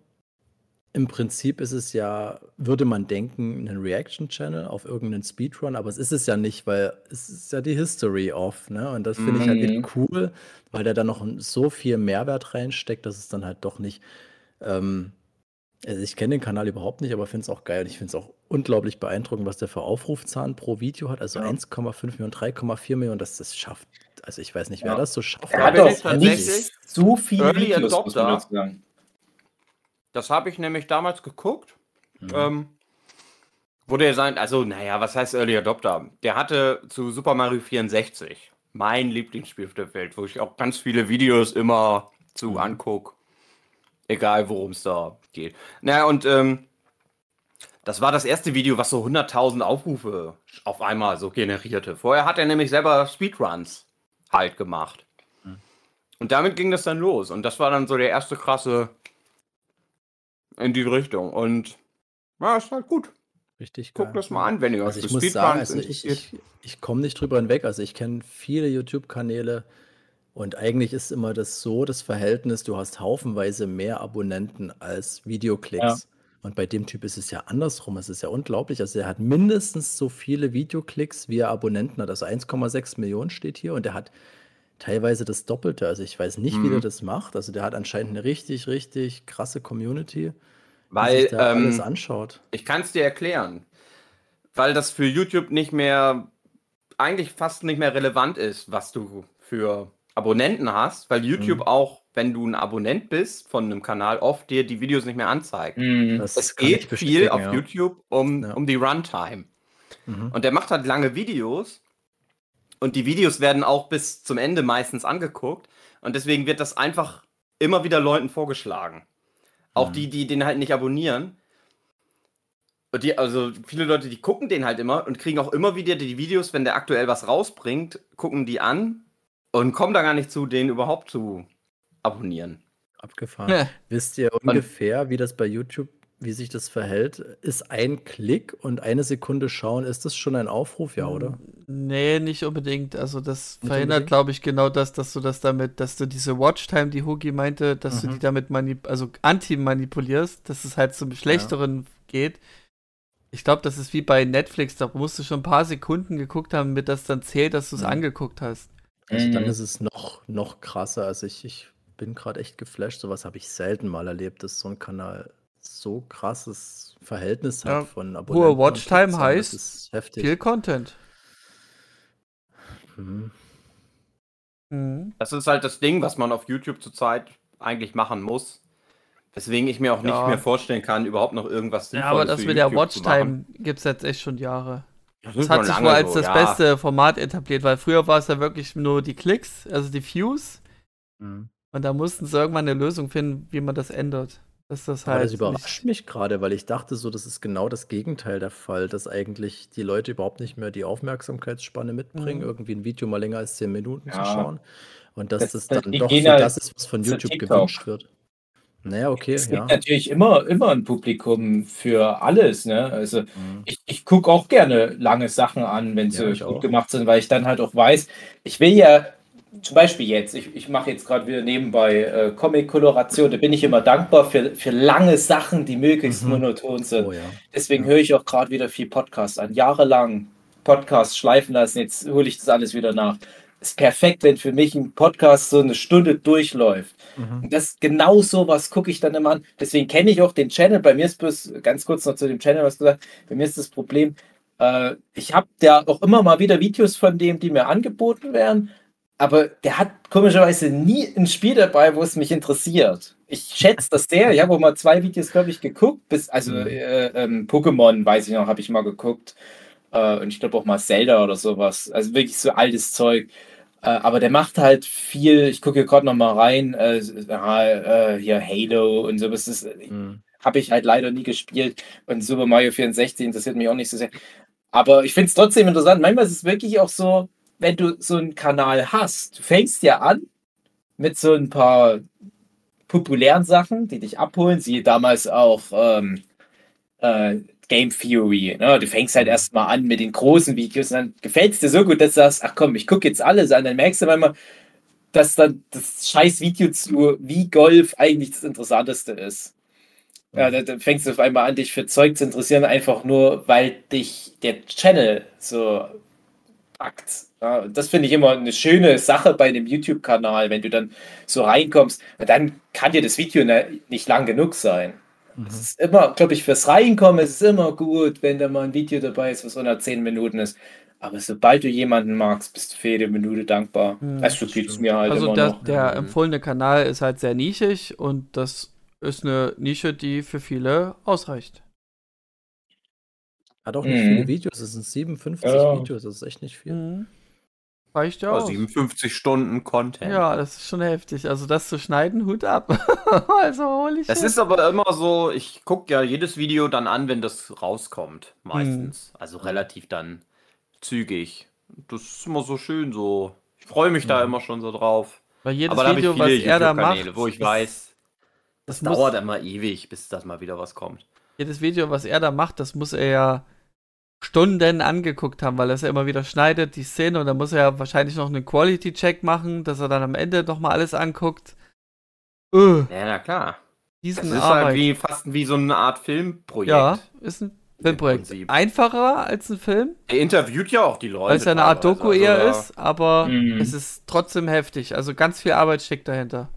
im Prinzip ist es ja, würde man denken, ein Reaction-Channel auf irgendeinen Speedrun, aber es ist es ja nicht, weil es ist ja die History of, ne? Und das finde ich halt Mhm. cool, weil der da noch so viel Mehrwert reinsteckt, dass es dann halt doch nicht. Ähm, also ich kenne den Kanal überhaupt nicht, aber finde es auch geil. Ich finde es auch unglaublich beeindruckend, was der für Aufrufzahlen pro Video hat. Also Ja. 1,5 Millionen, 3,4 Millionen, dass das schafft. Also ich weiß nicht, wer Ja. das so schafft. Er hat doch nicht so viele Early Videos, Adopter-. Das habe ich nämlich damals geguckt. Mhm. Ähm, wurde er sein, also naja, was heißt Early Adopter? Der hatte zu Super Mario 64 mein Lieblingsspiel auf der Welt, wo ich auch ganz viele Videos immer zu Mhm. anguck. Egal worum es da geht. Naja, und ähm, das war das erste Video, was so 100.000 Aufrufe auf einmal so generierte. Vorher hat er nämlich selber Speedruns halt gemacht. Mhm. Und damit ging das dann los. Und das war dann so der erste krasse in die Richtung. Und ja, ist halt gut. Richtig Guck geil. das mal an, wenn ihr euch Also für ich muss sagen, also ich, ich, ich komme nicht drüber hinweg. Also ich kenne viele YouTube-Kanäle und eigentlich ist immer das so, das Verhältnis, du hast haufenweise mehr Abonnenten als Videoklicks. Ja. Und bei dem Typ ist es ja andersrum. Es ist ja unglaublich. Also er hat mindestens so viele Videoklicks, wie er Abonnenten hat. Also 1,6 Millionen steht hier und er hat teilweise das Doppelte. Also ich weiß nicht, wie Mhm. der das macht. Also der hat anscheinend eine richtig, richtig krasse Community, Weil sich da alles ähm, anschaut. ich kann es dir erklären. Weil das für YouTube nicht mehr, eigentlich fast nicht mehr relevant ist, was du für Abonnenten hast, weil YouTube Mhm. auch, wenn du ein Abonnent bist von einem Kanal, oft dir die Videos nicht mehr zeigt. Mhm. Es geht viel auf ja. YouTube um, Ja. um die Runtime. Mhm. Und der macht halt lange Videos. Und die Videos werden auch bis zum Ende meistens angeguckt. Und deswegen wird das einfach immer wieder Leuten vorgeschlagen. Auch Mhm. die, die den halt nicht abonnieren. Und die, also viele Leute, die gucken den halt immer und kriegen auch immer wieder die Videos, wenn der aktuell was rausbringt, gucken die an und kommen da gar nicht zu, den überhaupt zu abonnieren. Abgefahren. Ja. Wisst ihr ungefähr, wie das bei YouTube, wie sich das verhält? Ist ein Klick und eine Sekunde schauen, ist das schon ein Aufruf, ja, oder? Nee, nicht unbedingt. Also das Nicht verhindert, glaube ich, genau das, dass du das damit, dass du diese Watchtime, die Hugi meinte, dass du Mhm. die damit manip also anti-manipulierst, dass es halt zum Schlechteren geht. Ich glaube, das ist wie bei Netflix, da musst du schon ein paar Sekunden geguckt haben, damit das dann zählt, dass du es Mhm. angeguckt hast. Also dann Mhm. ist es noch, noch krasser. Also ich, ich bin gerade echt geflasht. Sowas habe ich selten mal erlebt, dass so ein Kanal so krasses Verhältnis Ja, hat von Abonnenten. und Watchtime heißt Das ist heftig. Viel Content. Mhm. Mhm. Das ist halt das Ding, was man auf YouTube zurzeit eigentlich machen muss. Weswegen ich mir auch nicht Ja. mehr vorstellen kann, überhaupt noch irgendwas Ja, aber das mit der. Watchtime gibt es jetzt echt schon Jahre. Das, Das hat sich wohl als so, das ja. beste Format etabliert, weil früher war es ja wirklich nur die Klicks, also die Views. Mhm. Und da mussten sie irgendwann eine Lösung finden, wie man das ändert. Dass das Aber halt. das überrascht mich gerade, weil ich dachte so, das ist genau das Gegenteil der Fall, dass eigentlich die Leute überhaupt nicht mehr die Aufmerksamkeitsspanne mitbringen, Mhm. irgendwie ein Video mal länger als 10 Minuten zu Ja. schauen. Und dass Das- das, dann doch so halt das ist, was von zu YouTube TikTok. gewünscht wird. Naja, okay, Es ja. gibt natürlich immer, immer ein Publikum für alles. Ne? Also Mhm. ich, ich gucke auch gerne lange Sachen an, wenn Ja, sie ich gut auch. gemacht sind, weil ich dann halt auch weiß, ich will ja zum Beispiel jetzt, ich, ich mache jetzt gerade wieder nebenbei äh, Comic-Koloration, da bin ich immer dankbar für, für lange Sachen, die möglichst Mhm. monoton sind. Oh ja. Deswegen Ja. höre ich auch gerade wieder viel Podcast an. Jahrelang Podcast schleifen lassen, jetzt hole ich das alles wieder nach. Ist perfekt, wenn für mich ein Podcast so eine Stunde durchläuft. Mhm. Und das genau so was gucke ich dann immer an. Deswegen kenne ich auch den Channel. Bei mir ist bloß, ganz kurz noch zu dem Channel was gesagt, bei mir ist das Problem, äh, ich habe da auch immer mal wieder Videos von dem, die mir angeboten werden, aber der hat komischerweise nie ein Spiel dabei, wo es mich interessiert. Ich schätze das sehr. Ich habe auch mal zwei Videos, glaube ich, geguckt. Bis, also Mhm. äh, ähm, Pokémon, weiß ich noch, habe ich mal geguckt. Äh, und ich glaube auch mal Zelda oder sowas. Also wirklich so altes Zeug. Äh, aber der macht halt viel, ich gucke hier gerade noch mal rein, äh, äh, hier Halo und so, das ist, mhm. habe ich halt leider nie gespielt und Super Mario 64 interessiert mich auch nicht so sehr. Aber ich finde es trotzdem interessant. Manchmal ist es wirklich auch so, wenn du so einen Kanal hast, du fängst ja an mit so ein paar populären Sachen, die dich abholen, siehe damals auch ähm, äh, Game Theory. Ne? Du fängst halt erstmal an mit den großen Videos und dann gefällt es dir so gut, dass du sagst, ach komm, ich gucke jetzt alles an. Dann merkst du manchmal, dass dann das scheiß Video zu wie Golf eigentlich das Interessanteste ist. Ja, dann, dann fängst du auf einmal an, dich für Zeug zu interessieren, einfach nur, weil dich der Channel so packt. Ja, das finde ich immer eine schöne Sache bei einem YouTube-Kanal, wenn du dann so reinkommst, dann kann dir das Video ne, nicht lang genug sein. Mhm. Es ist immer, glaube ich, fürs Reinkommen ist es immer gut, wenn da mal ein Video dabei ist, was unter 10 Minuten ist. Aber sobald du jemanden magst, bist du für jede Minute dankbar. Mhm, also geht es mir halt also immer der, noch. der empfohlene Kanal ist halt sehr nischig und das ist eine Nische, die für viele ausreicht. Hat auch nicht mhm. viele Videos, es sind 57 ja. Videos, das ist echt nicht viel. Mhm. Reicht ja auch. 57 Stunden Content. Ja, das ist schon heftig. Also das zu schneiden, Hut ab. [laughs] also hol ich. Das ist aber immer so, ich gucke ja jedes Video dann an, wenn das rauskommt. Meistens. Mhm. Also relativ dann zügig. Das ist immer so schön so. Ich freue mich mhm. da immer schon so drauf. Weil jedes aber Video, was er da macht, wo ich weiß, das, das dauert immer ewig, bis das mal wieder was kommt. Jedes Video, was er da macht, das muss er ja Stunden angeguckt haben, weil er es ja immer wieder schneidet, die Szene, und dann muss er ja wahrscheinlich noch einen Quality-Check machen, dass er dann am Ende nochmal alles anguckt. Öh. Ja, na klar. Diesen das ist Arbeit. halt wie, fast wie so eine Art Filmprojekt. Ja, ist ein Filmprojekt. Einfacher als ein Film. Er interviewt ja auch die Leute. Weil es ja eine Art Doku also, eher ist, aber mhm. es ist trotzdem heftig. Also ganz viel Arbeit steckt dahinter.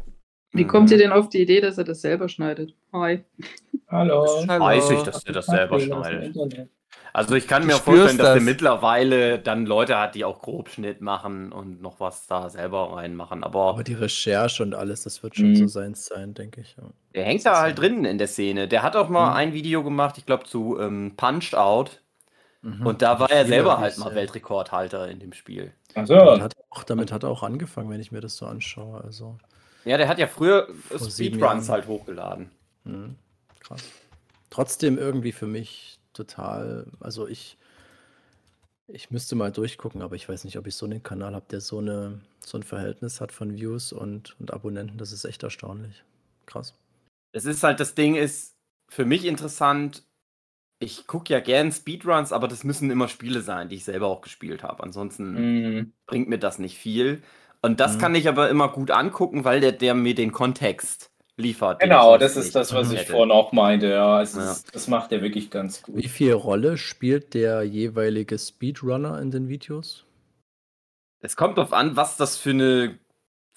Wie kommt ihr denn auf die Idee, dass er das selber schneidet? Hi. Hallo. Hallo. Weiß ich, dass er das selber schneidet. Also ich kann mir vorstellen, dass das. er mittlerweile dann Leute hat, die auch Grobschnitt machen und noch was da selber reinmachen. Aber, aber die Recherche und alles, das wird schon mhm. so sein sein, denke ich. Ja. Der hängt da halt drin in der Szene. Der hat auch mal mhm. ein Video gemacht, ich glaube zu ähm, Punched Out. Mhm. Und da war er selber halt mal Weltrekordhalter in dem Spiel. Ach so. damit, hat auch, damit hat er auch angefangen, wenn ich mir das so anschaue. Also. Ja, der hat ja früher Speedruns halt hochgeladen. Mhm. Krass. Trotzdem irgendwie für mich total, also ich, ich müsste mal durchgucken, aber ich weiß nicht, ob ich so einen Kanal habe, der so, eine, so ein Verhältnis hat von Views und, und Abonnenten. Das ist echt erstaunlich. Krass. Es ist halt, das Ding ist für mich interessant. Ich gucke ja gern Speedruns, aber das müssen immer Spiele sein, die ich selber auch gespielt habe. Ansonsten mm. bringt mir das nicht viel. Und das mm. kann ich aber immer gut angucken, weil der, der mir den Kontext liefert. Genau, das ist das, was ich vorhin auch meinte. Ja, also ja. das macht er wirklich ganz gut. Wie viel Rolle spielt der jeweilige Speedrunner in den Videos? Es kommt darauf an, was das für eine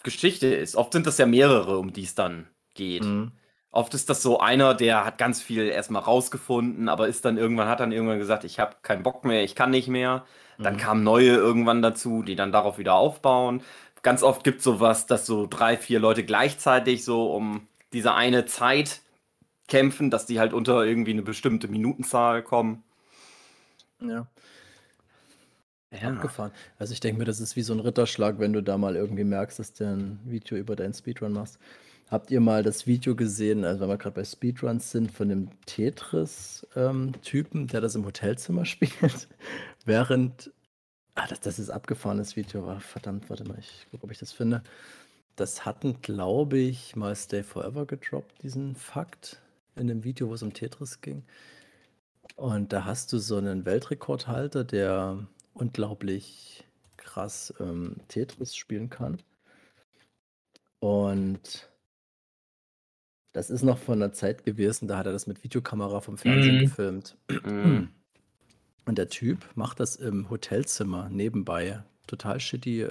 Geschichte ist. Oft sind das ja mehrere, um die es dann geht. Mhm. Oft ist das so einer, der hat ganz viel erstmal rausgefunden, aber ist dann irgendwann, hat dann irgendwann gesagt, ich habe keinen Bock mehr, ich kann nicht mehr. Dann mhm. kamen neue irgendwann dazu, die dann darauf wieder aufbauen. Ganz oft gibt es sowas, dass so drei, vier Leute gleichzeitig so um diese eine Zeit kämpfen, dass die halt unter irgendwie eine bestimmte Minutenzahl kommen. Ja. Ja. Abgefahren. Also ich denke mir, das ist wie so ein Ritterschlag, wenn du da mal irgendwie merkst, dass du ein Video über deinen Speedrun machst. Habt ihr mal das Video gesehen, also wenn wir gerade bei Speedruns sind, von dem Tetris-Typen, ähm, der das im Hotelzimmer [laughs] spielt, während. Ah, das, das ist abgefahrenes Video, war verdammt, warte mal, ich gucke, ob ich das finde. Das hatten, glaube ich, mal Stay Forever gedroppt, diesen Fakt, in dem Video, wo es um Tetris ging. Und da hast du so einen Weltrekordhalter, der unglaublich krass ähm, Tetris spielen kann. Und das ist noch von einer Zeit gewesen, da hat er das mit Videokamera vom Fernsehen mhm. gefilmt. Mhm. Und der Typ macht das im Hotelzimmer nebenbei. Total shitty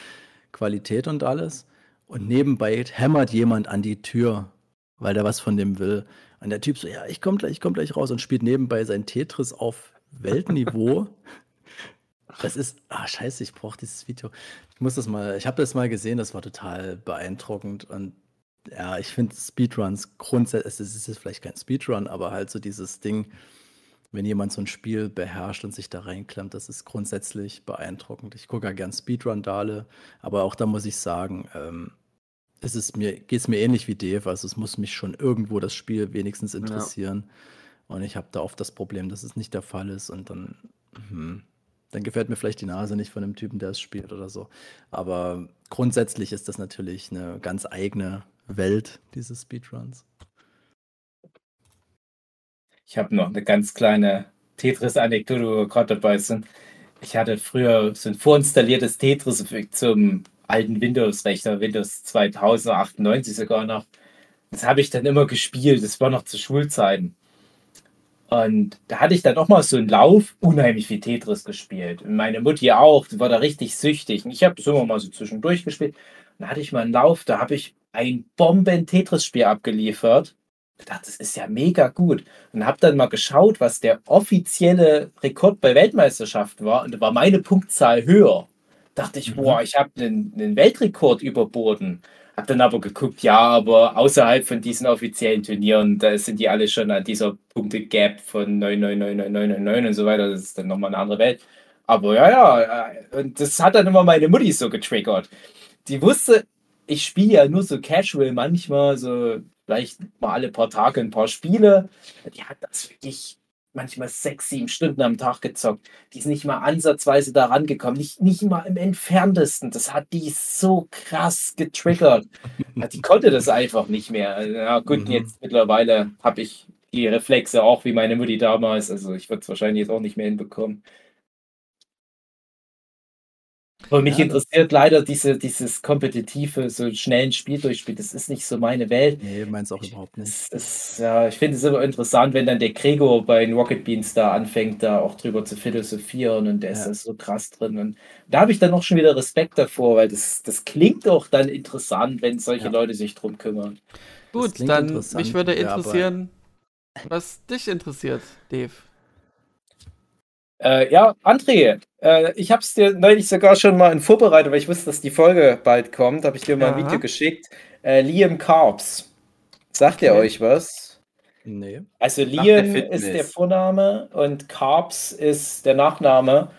[laughs] Qualität und alles. Und nebenbei hämmert jemand an die Tür, weil der was von dem will. Und der Typ so, ja, ich komm gleich, ich komm gleich raus und spielt nebenbei sein Tetris auf Weltniveau. [laughs] das ist, ah, scheiße, ich brauche dieses Video. Ich muss das mal, ich habe das mal gesehen, das war total beeindruckend. Und ja, ich finde Speedruns grundsätzlich, es ist vielleicht kein Speedrun, aber halt so dieses Ding, wenn jemand so ein Spiel beherrscht und sich da reinklemmt, das ist grundsätzlich beeindruckend. Ich gucke ja gern Speedrun-Dale, aber auch da muss ich sagen, ähm, es ist mir, geht es mir ähnlich wie Dave, also es muss mich schon irgendwo das Spiel wenigstens interessieren. Ja. Und ich habe da oft das Problem, dass es nicht der Fall ist und dann, hm, dann gefällt mir vielleicht die Nase nicht von dem Typen, der es spielt oder so. Aber grundsätzlich ist das natürlich eine ganz eigene Welt, diese Speedruns. Ich habe noch eine ganz kleine Tetris-Anekdote, wo wir gerade dabei sind. Ich hatte früher so ein vorinstalliertes Tetris zum alten Windows-Rechner, Windows 2098 sogar noch. Das habe ich dann immer gespielt. Das war noch zu Schulzeiten. Und da hatte ich dann auch mal so einen Lauf, unheimlich viel Tetris gespielt. Und meine Mutti auch, die war da richtig süchtig. Und ich habe das immer mal so zwischendurch gespielt. Und da hatte ich mal einen Lauf, da habe ich ein Bomben-Tetris-Spiel abgeliefert. Ich dachte, das ist ja mega gut. Und habe dann mal geschaut, was der offizielle Rekord bei Weltmeisterschaft war. Und da war meine Punktzahl höher. Dachte ich, mhm. boah, ich habe einen, einen Weltrekord überboten. Hab dann aber geguckt, ja, aber außerhalb von diesen offiziellen Turnieren, da sind die alle schon an dieser Punkte-Gap von 99999 und so weiter. Das ist dann nochmal eine andere Welt. Aber ja, ja, äh, und das hat dann immer meine Mutti so getriggert. Die wusste, ich spiele ja nur so casual manchmal, so vielleicht mal alle paar Tage ein paar Spiele. Die hat das wirklich manchmal sechs, sieben Stunden am Tag gezockt. Die ist nicht mal ansatzweise da rangekommen, nicht, nicht mal im entferntesten. Das hat die so krass getriggert. [laughs] die konnte das einfach nicht mehr. Ja, gut, mhm. jetzt mittlerweile habe ich die Reflexe auch wie meine Mutti damals. Also ich würde es wahrscheinlich jetzt auch nicht mehr hinbekommen. Aber mich ja, interessiert leider diese, dieses kompetitive, so schnellen Spieldurchspiel. Das ist nicht so meine Welt. Nee, meins auch überhaupt nicht. Das, das, ja, ich finde es immer interessant, wenn dann der Gregor bei den Rocket Beans da anfängt, da auch drüber zu philosophieren und der ja. ist da so krass drin. Und da habe ich dann auch schon wieder Respekt davor, weil das, das klingt doch dann interessant, wenn solche ja. Leute sich drum kümmern. Gut, dann mich würde interessieren, was dich interessiert, Dave. Äh, ja, André, äh, ich habe es dir neulich sogar schon mal in Vorbereitung, weil ich wusste, dass die Folge bald kommt, habe ich dir mal ein Video geschickt. Äh, Liam Carbs. Sagt okay. ihr euch was? Nee. Also Liam ist der Vorname und Carbs ist der Nachname.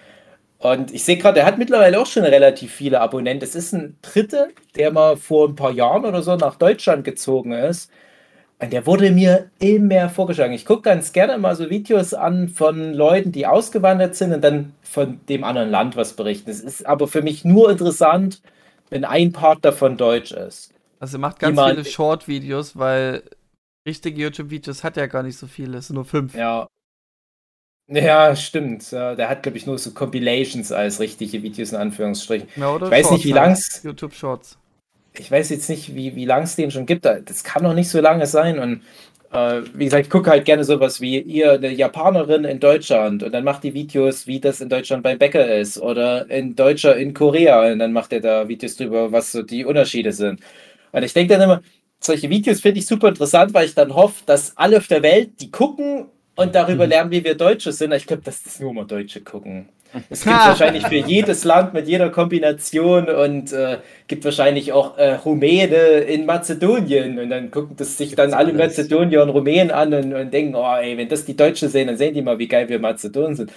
Und ich sehe gerade, er hat mittlerweile auch schon relativ viele Abonnenten. Es ist ein Dritte, der mal vor ein paar Jahren oder so nach Deutschland gezogen ist. Der wurde mir immer vorgeschlagen. Ich gucke ganz gerne mal so Videos an von Leuten, die ausgewandert sind und dann von dem anderen Land was berichten. Es ist aber für mich nur interessant, wenn ein Part davon deutsch ist. Also er macht ganz viele Short-Videos, weil richtige YouTube-Videos hat er gar nicht so viele, es sind nur fünf. Ja. Ja, stimmt. Der hat, glaube ich, nur so Compilations als richtige Videos in Anführungsstrichen. Ja, ich weiß Shorts nicht, wie lang es. YouTube Shorts ich weiß jetzt nicht, wie, wie lang es den schon gibt. Das kann noch nicht so lange sein. Und äh, wie gesagt, ich gucke halt gerne sowas wie ihr, eine Japanerin in Deutschland und dann macht die Videos, wie das in Deutschland beim Bäcker ist. Oder ein Deutscher in Korea und dann macht er da Videos drüber, was so die Unterschiede sind. Und ich denke dann immer, solche Videos finde ich super interessant, weil ich dann hoffe, dass alle auf der Welt die gucken und darüber mhm. lernen, wie wir Deutsche sind. Ich glaube, dass das nur mal Deutsche gucken. [laughs] Es gibt wahrscheinlich für jedes Land mit jeder Kombination und äh, gibt wahrscheinlich auch äh, Rumäne in Mazedonien und dann gucken das sich dann alle Mazedonier und Rumänen an und, und, denken, oh ey, wenn das die Deutschen sehen, dann sehen die mal, wie geil wir Mazedonien sind.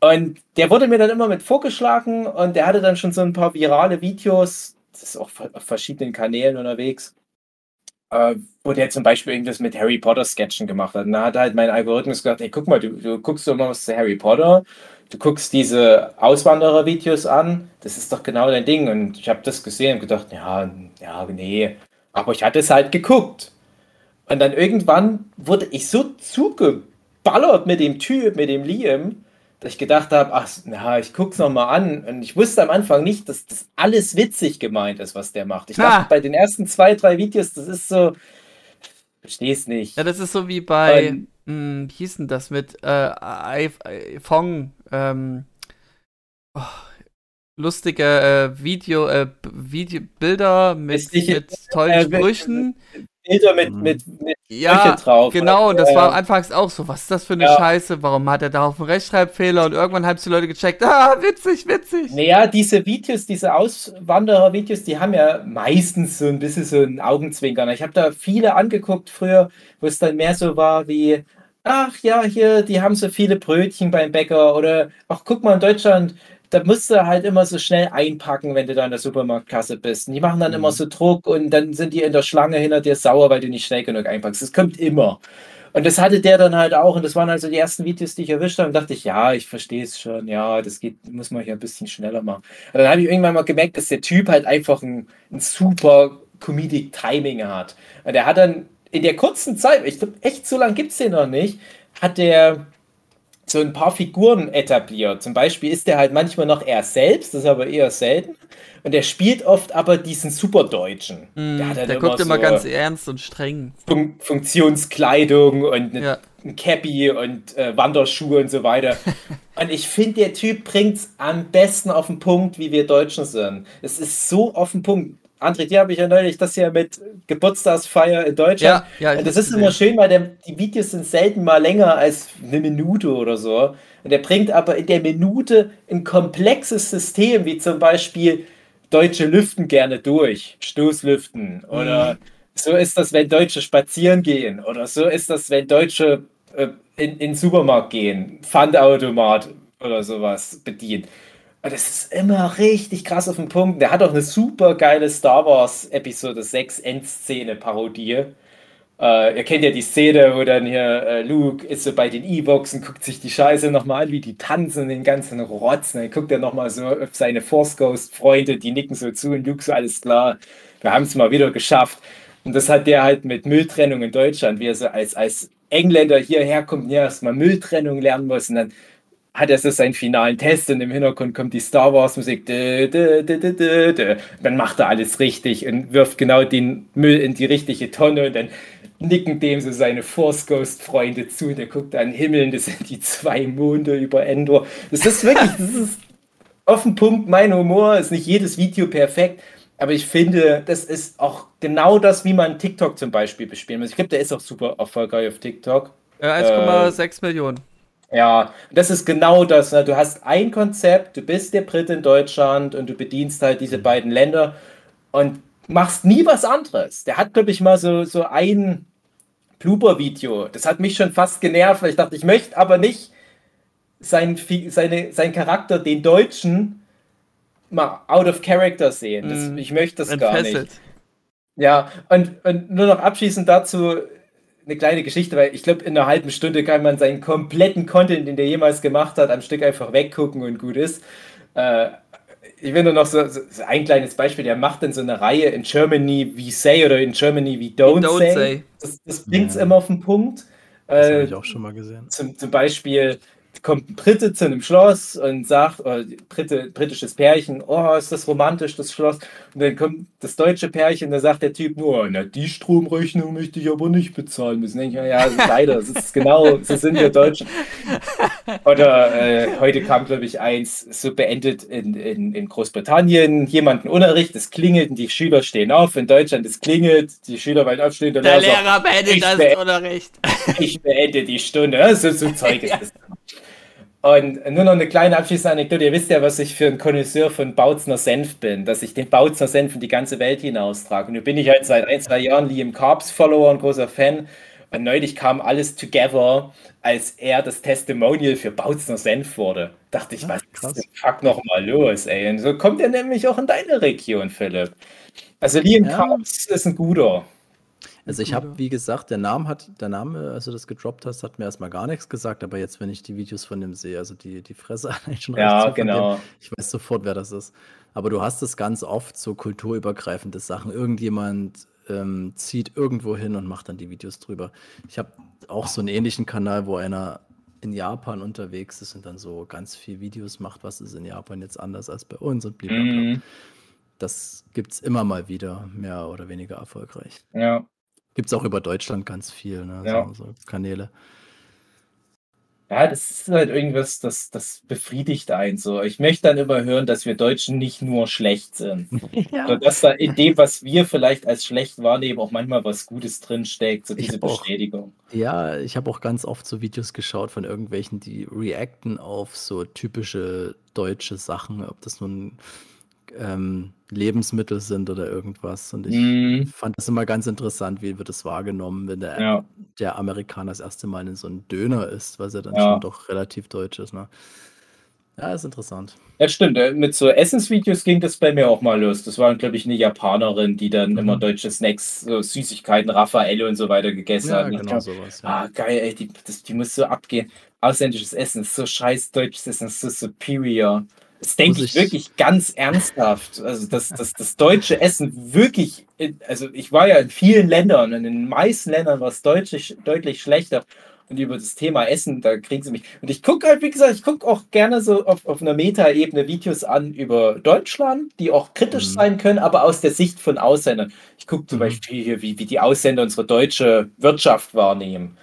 Und der wurde mir dann immer mit vorgeschlagen und der hatte dann schon so ein paar virale Videos, das ist auch auf verschiedenen Kanälen unterwegs, äh, wo der zum Beispiel irgendwas mit Harry Potter Sketchen gemacht hat. Und da hat halt mein Algorithmus gesagt, hey, guck mal, du, du guckst doch mal was zu Harry Potter du guckst diese Auswanderer-Videos an, das ist doch genau dein Ding. Und ich habe das gesehen und gedacht, ja, ja, nee. Aber ich hatte es halt geguckt. Und dann irgendwann wurde ich so zugeballert mit dem Typ, mit dem Liam, dass ich gedacht habe, ach, na, ich guck's noch mal an. Und ich wusste am Anfang nicht, dass das alles witzig gemeint ist, was der macht. Ich dachte, ah. bei den ersten zwei, drei Videos, das ist so, versteh's nicht. Ja, das ist so wie bei, ähm, mh, wie hieß denn das mit äh, iPhone, ähm, oh, lustige äh, Video, äh, Video, Bilder mit, mit tollen äh, Sprüchen. Bilder mit, mhm. mit, mit ja, drauf. Genau, und das war anfangs auch so, was ist das für eine ja. Scheiße? Warum hat er da auf einen Rechtschreibfehler? Und irgendwann haben die Leute gecheckt, ah, witzig, witzig. Naja, diese Videos, diese Auswanderer-Videos, die haben ja meistens so ein bisschen so ein Augenzwinkern. Ich habe da viele angeguckt früher, wo es dann mehr so war wie, ach ja, hier, die haben so viele Brötchen beim Bäcker oder ach, guck mal in Deutschland, da musst du halt immer so schnell einpacken, wenn du da in der Supermarktkasse bist. Und die machen dann Mhm. immer so Druck und dann sind die in der Schlange hinter dir sauer, weil du nicht schnell genug einpackst. Das kommt immer. Und das hatte der dann halt auch. Und das waren also die ersten Videos, die ich erwischt habe. Und dachte ich, ja, ich verstehe es schon. Ja, das geht, muss man hier ein bisschen schneller machen. Und dann habe ich irgendwann mal gemerkt, dass der Typ halt einfach ein, ein super Comedic Timing hat. Und er hat dann in der kurzen Zeit, ich glaube, echt so lange gibt es den noch nicht, hat der so ein paar Figuren etabliert. Zum Beispiel ist der halt manchmal noch er selbst, das ist aber eher selten. Und er spielt oft aber diesen Superdeutschen. Mm, Der hat der halt guckt immer so ganz ernst und streng. Fun Funktionskleidung und eine, Ja. ein Cappy und äh, Wanderschuhe und so weiter. [laughs] und ich finde, der Typ bringt es am besten auf den Punkt, wie wir Deutschen sind. Es ist so auf den Punkt. André, dir habe ich ja neulich das hier mit Geburtstagsfeier in Deutschland. Ja, ja, und das ist immer schön, weil der, die Videos sind selten mal länger als eine Minute oder so. Und er bringt aber in der Minute ein komplexes System, wie zum Beispiel Deutsche lüften gerne durch, Stoßlüften. Oder Mhm. so ist das, wenn Deutsche spazieren gehen. Oder so ist das, wenn Deutsche äh, in, in den Supermarkt gehen, Pfandautomat oder sowas bedienen. Und das ist immer richtig krass auf den Punkt. Der hat auch eine super geile Star Wars Episode 6 Endszene-Parodie. Äh, ihr kennt ja die Szene, wo dann hier äh, Luke ist so bei den E-Box und guckt sich die Scheiße nochmal an, wie die tanzen, den ganzen Rotz. Und dann guckt er nochmal so auf seine Force Ghost-Freunde, die nicken so zu und Luke so, alles klar, wir haben es mal wieder geschafft. Und das hat der halt mit Mülltrennung in Deutschland, wie er so als, als Engländer hierher kommt und ja erstmal Mülltrennung lernen muss. Und dann hat er seinen finalen Test und im Hintergrund kommt die Star Wars Musik. Dö, dö, dö. Dann macht er alles richtig und wirft genau den Müll in die richtige Tonne und dann nicken dem so seine Force Ghost Freunde zu. Der guckt an den Himmel und das sind die zwei Monde über Endor. Das ist wirklich, das ist auf den Punkt mein Humor. Ist nicht jedes Video perfekt, aber ich finde, das ist auch genau das, wie man TikTok zum Beispiel bespielen muss. Ich glaube, der ist auch super erfolgreich auf TikTok. Äh, 1,6 Millionen. Ja, das ist genau das. Ne? Du hast ein Konzept, du bist der Brit in Deutschland und du bedienst halt diese beiden Länder und machst nie was anderes. Der hat, glaube ich, mal so, so ein Blooper-Video. Das hat mich schon fast genervt, weil ich dachte, ich möchte aber nicht sein, seine, sein Charakter, den Deutschen, mal out of character sehen. Das, Mhm. Ich möchte das gar nicht. Entfesselt. Ja, und, und nur noch abschließend dazu eine kleine Geschichte, weil ich glaube, in einer halben Stunde kann man seinen kompletten Content, den der jemals gemacht hat, am Stück einfach weggucken und gut ist. Äh, ich will nur noch so, so, ein kleines Beispiel, der macht dann so eine Reihe in Germany we say oder in Germany we don't, Don't say. say. Das, das bringt es Ja. immer auf den Punkt. Das habe Äh, ich auch schon mal gesehen. zum, zum Beispiel kommt ein Brite zu einem Schloss und sagt, oder Brite, britisches Pärchen, oh, ist das romantisch, das Schloss. Und dann kommt das deutsche Pärchen, da sagt der Typ nur, na, die Stromrechnung möchte ich aber nicht bezahlen müssen. Denke ich mir, ja, das ist leider, das ist genau, so sind wir Deutschen. Oder äh, heute kam, glaube ich, eins, so beendet in, in, in Großbritannien, jemanden Unterricht, es klingelt und die Schüler stehen auf. In Deutschland, es klingelt, die Schüler wollen aufstehen, der, Der Lehrer sagt, beendet das be- Unterricht. ich beende die Stunde. Ja, So, so Zeug [laughs] ist das. Und nur noch eine kleine abschließende Anekdote. Ihr wisst ja, was ich für ein Connoisseur von Bautzner Senf bin, dass ich den Bautzner Senf in die ganze Welt hinaustrage. Und nun bin ich halt seit ein, zwei Jahren Liam Carbs Follower und großer Fan. Und neulich kam alles together, als er das Testimonial für Bautzner Senf wurde. Dachte ich, Ah, was krass. ist denn fuck nochmal los, ey? Und so kommt er nämlich auch in deine Region, Philipp. Also Liam Ja. Carbs ist ein guter. Also ich habe, wie gesagt, der Name hat, der Name, als du das gedroppt hast, hat mir erstmal gar nichts gesagt, aber jetzt, wenn ich die Videos von dem sehe, also die, die Fresse [laughs] allein schon Ja, von dem, genau. ich weiß sofort, wer das ist. Aber du hast es ganz oft, so kulturübergreifende Sachen. Irgendjemand ähm, zieht irgendwo hin und macht dann die Videos drüber. Ich habe auch so einen ähnlichen Kanal, wo einer in Japan unterwegs ist und dann so ganz viel Videos macht, was ist in Japan jetzt anders als bei uns und blablabla. Mhm. Das gibt es immer mal wieder, mehr oder weniger erfolgreich. Ja. Gibt es auch über Deutschland ganz viel, ne? Ja. So, so Kanäle. Ja, das ist halt irgendwas, das, das befriedigt einen so. Ich möchte dann immer hören, dass wir Deutschen nicht nur schlecht sind. [laughs] Oder dass da in dem, was wir vielleicht als schlecht wahrnehmen, auch manchmal was Gutes drinsteckt, so diese auch. Bestätigung. Ja, ich habe auch ganz oft so Videos geschaut von irgendwelchen, die reacten auf so typische deutsche Sachen, ob das nun ähm, Lebensmittel sind oder irgendwas. Und ich Mhm. fand das immer ganz interessant, wie wird das wahrgenommen, wenn der, Ja. der Amerikaner das erste Mal in so einen Döner isst, was ja dann Ja. schon doch relativ deutsch ist. Ne? Ja, ist interessant. Ja, stimmt. äh, Mit so Essensvideos ging das bei mir auch mal los. Das war, glaube ich, eine Japanerin, die dann Mhm. immer deutsche Snacks, so Süßigkeiten, Raffaelle und so weiter gegessen Ja, hat. Genau glaub, sowas. Ja. Ah, geil, ey, die, das, die muss so abgehen. Ausländisches Essen ist so scheiß, deutsches Essen ist so superior. Das denke ich ich- wirklich ganz ernsthaft. Also, dass das, das deutsche Essen wirklich, also ich war ja in vielen Ländern und in den meisten Ländern war es deutlich, deutlich schlechter. Und über das Thema Essen, da kriegen sie mich. Und ich gucke halt, wie gesagt, ich gucke auch gerne so auf, auf einer Meta-Ebene Videos an über Deutschland, die auch kritisch Mhm. sein können, aber aus der Sicht von Ausländern. Ich gucke zum Mhm. Beispiel hier, wie, wie die Ausländer unsere deutsche Wirtschaft wahrnehmen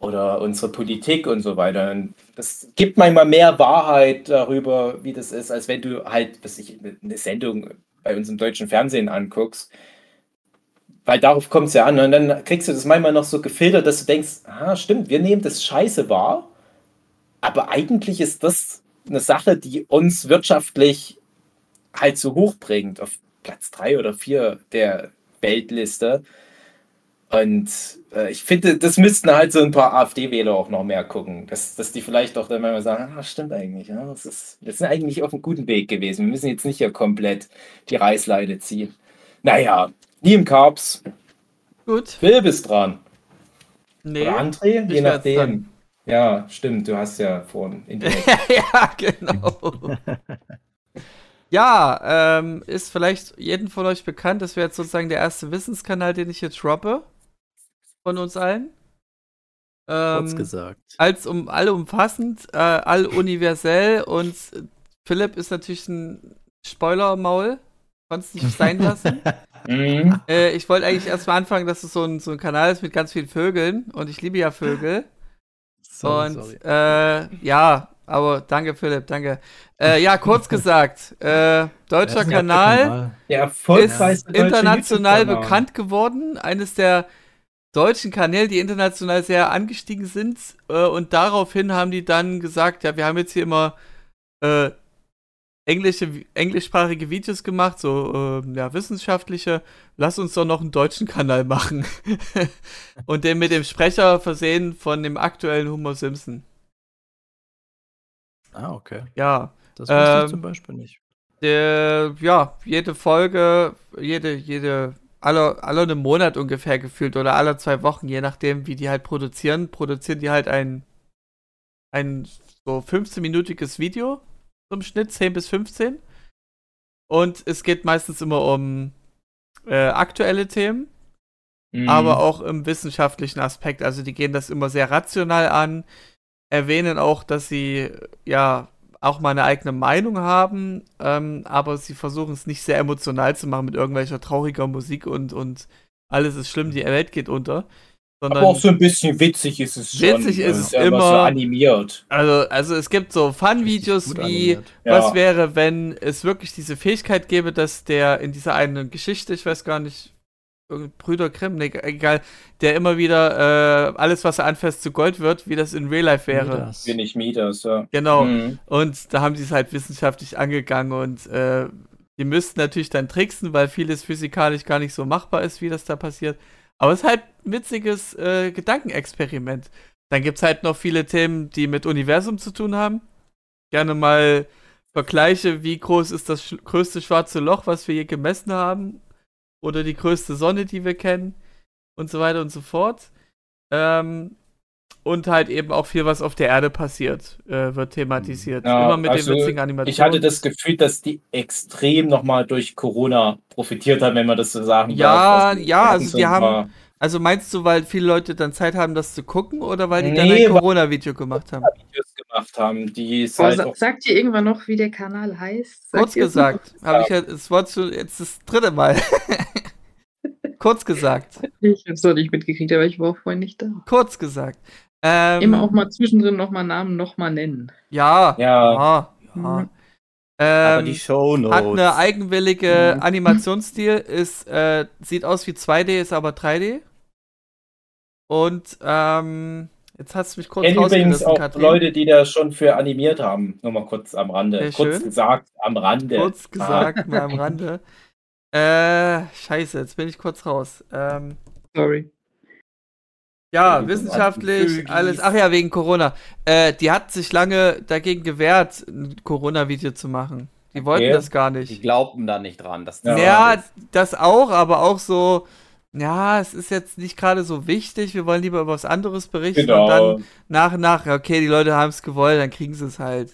oder unsere Politik und so weiter. Und das gibt manchmal mehr Wahrheit darüber, wie das ist, als wenn du halt, was ich, eine Sendung bei uns im deutschen Fernsehen anguckst. Weil darauf kommt es ja an. Und dann kriegst du das manchmal noch so gefiltert, dass du denkst, ah, stimmt, wir nehmen das scheiße wahr. Aber eigentlich ist das eine Sache, die uns wirtschaftlich halt so hoch bringt, auf Platz drei oder vier der Weltliste. Und äh, ich finde, das müssten halt so ein paar AfD-Wähler auch noch mehr gucken, dass, dass die vielleicht auch dann manchmal sagen, ah, stimmt eigentlich, ja, das ist, wir sind eigentlich auf einem guten Weg gewesen. Wir müssen jetzt nicht hier komplett die Reißleine ziehen. Naja, nie im Carbs. Gut. Phil bist dran. Nee. Oder André, je nachdem. Ja, stimmt, du hast ja vorhin indirekt. [laughs] ja, genau. [laughs] ja, ähm, ist vielleicht jedem von euch bekannt, das wäre jetzt sozusagen der erste Wissenskanal, den ich hier droppe. Von uns allen. Kurz Ähm, gesagt. als um allumfassend, äh, alluniversell und Philipp ist natürlich ein Spoiler-Maul. Konntest nicht sein lassen. [laughs] Mhm. äh, ich wollte eigentlich erstmal anfangen, dass es so ein, so ein Kanal ist mit ganz vielen Vögeln und ich liebe ja Vögel. Sorry, und sorry. Äh, ja, aber danke Philipp, danke. Äh, ja, kurz [laughs] gesagt, äh, deutscher Kanal Der ist international bekannt geworden. Eines der deutschen Kanäle, die international sehr angestiegen sind. Äh, und daraufhin haben die dann gesagt, ja, wir haben jetzt hier immer äh, englische, englischsprachige Videos gemacht, so äh, ja, wissenschaftliche. Lass uns doch noch einen deutschen Kanal machen. [laughs] und den mit dem Sprecher versehen von dem aktuellen Homer Simpson. Ah, okay. Ja, Das wusste Ähm, ich zum Beispiel nicht. der, ja, jede Folge, jede, jede, alle, alle einen Monat ungefähr gefühlt oder alle zwei Wochen, je nachdem, wie die halt produzieren, produzieren die halt ein, ein so 15-minütiges Video zum Schnitt, 10 bis 15. Und es geht meistens immer um äh, aktuelle Themen, Mhm. aber auch im wissenschaftlichen Aspekt. Also die gehen das immer sehr rational an, erwähnen auch, dass sie ja auch mal eine eigene Meinung haben, ähm, aber sie versuchen es nicht sehr emotional zu machen mit irgendwelcher trauriger Musik und, und alles ist schlimm, die Welt geht unter. Sondern, aber auch so ein bisschen witzig ist es schon. Witzig ist Das es ja immer. so animiert. also, also es gibt so Fun-Videos wie, animiert. Ja. was wäre, wenn es wirklich diese Fähigkeit gäbe, dass der in dieser einen Geschichte, ich weiß gar nicht, Brüder Grimm, nee, egal, der immer wieder äh, alles, was er anfasst, zu Gold wird, wie das in Real Life wäre. Das. Bin ich Mieters, ja. Genau. Mhm. Und da haben sie es halt wissenschaftlich angegangen und äh, die müssten natürlich dann tricksen, weil vieles physikalisch gar nicht so machbar ist, wie das da passiert. Aber es ist halt ein witziges äh, Gedankenexperiment. Dann gibt es halt noch viele Themen, die mit Universum zu tun haben. Gerne mal Vergleiche, wie groß ist das sch größte schwarze Loch, was wir je gemessen haben. Oder die größte Sonne, die wir kennen. Und so weiter und so fort. Ähm, und halt eben auch viel, was auf der Erde passiert, äh, wird thematisiert. Ja, Immer mit also den witzigen Animationen. Ich hatte das Gefühl, dass die extrem nochmal durch Corona profitiert haben, wenn man das so sagen Ja, darf. ja, hatten also so die ein haben- Also meinst du, weil viele Leute dann Zeit haben, das zu gucken oder weil die dann Nee, ein weil- Corona-Video gemacht haben? Gemacht haben, die es Oh, halt sagt ihr irgendwann noch, wie der Kanal heißt? Sagt Kurz es noch? gesagt, habe ich ja das Wort schon jetzt das dritte Mal. [laughs] Kurz gesagt, Ich hab's doch nicht mitgekriegt, aber ich war auch vorhin nicht da. kurz gesagt. Ähm, Immer auch mal zwischendrin nochmal Namen nochmal nennen. Ja, Ja. ja, ja. Mhm. Aber Ähm, die Shownotes. hat eine eigenwillige Mhm. Animationsstil, ist, äh, sieht aus wie 2D, ist aber 3D. Und ähm, Jetzt hast du mich kurz kenne übrigens auch Katrin. Leute, die das schon für animiert haben. Nur mal kurz am Rande. Sehr kurz schön. gesagt, am Rande. Kurz gesagt, [laughs] mal am Rande. Äh, scheiße, jetzt bin ich kurz raus. Ähm, Sorry. ja, wissenschaftlich, alles. Ach ja, wegen Corona. Äh, die hat sich lange dagegen gewehrt, ein Corona-Video zu machen. Die wollten Okay. das gar Die nicht. glaubten da nicht dran. Dass Ja. das das auch, aber auch so, ja, es ist jetzt nicht gerade so wichtig, wir wollen lieber über was anderes berichten und dann Genau. nach und nach, okay, die Leute haben es gewollt, dann kriegen sie es halt.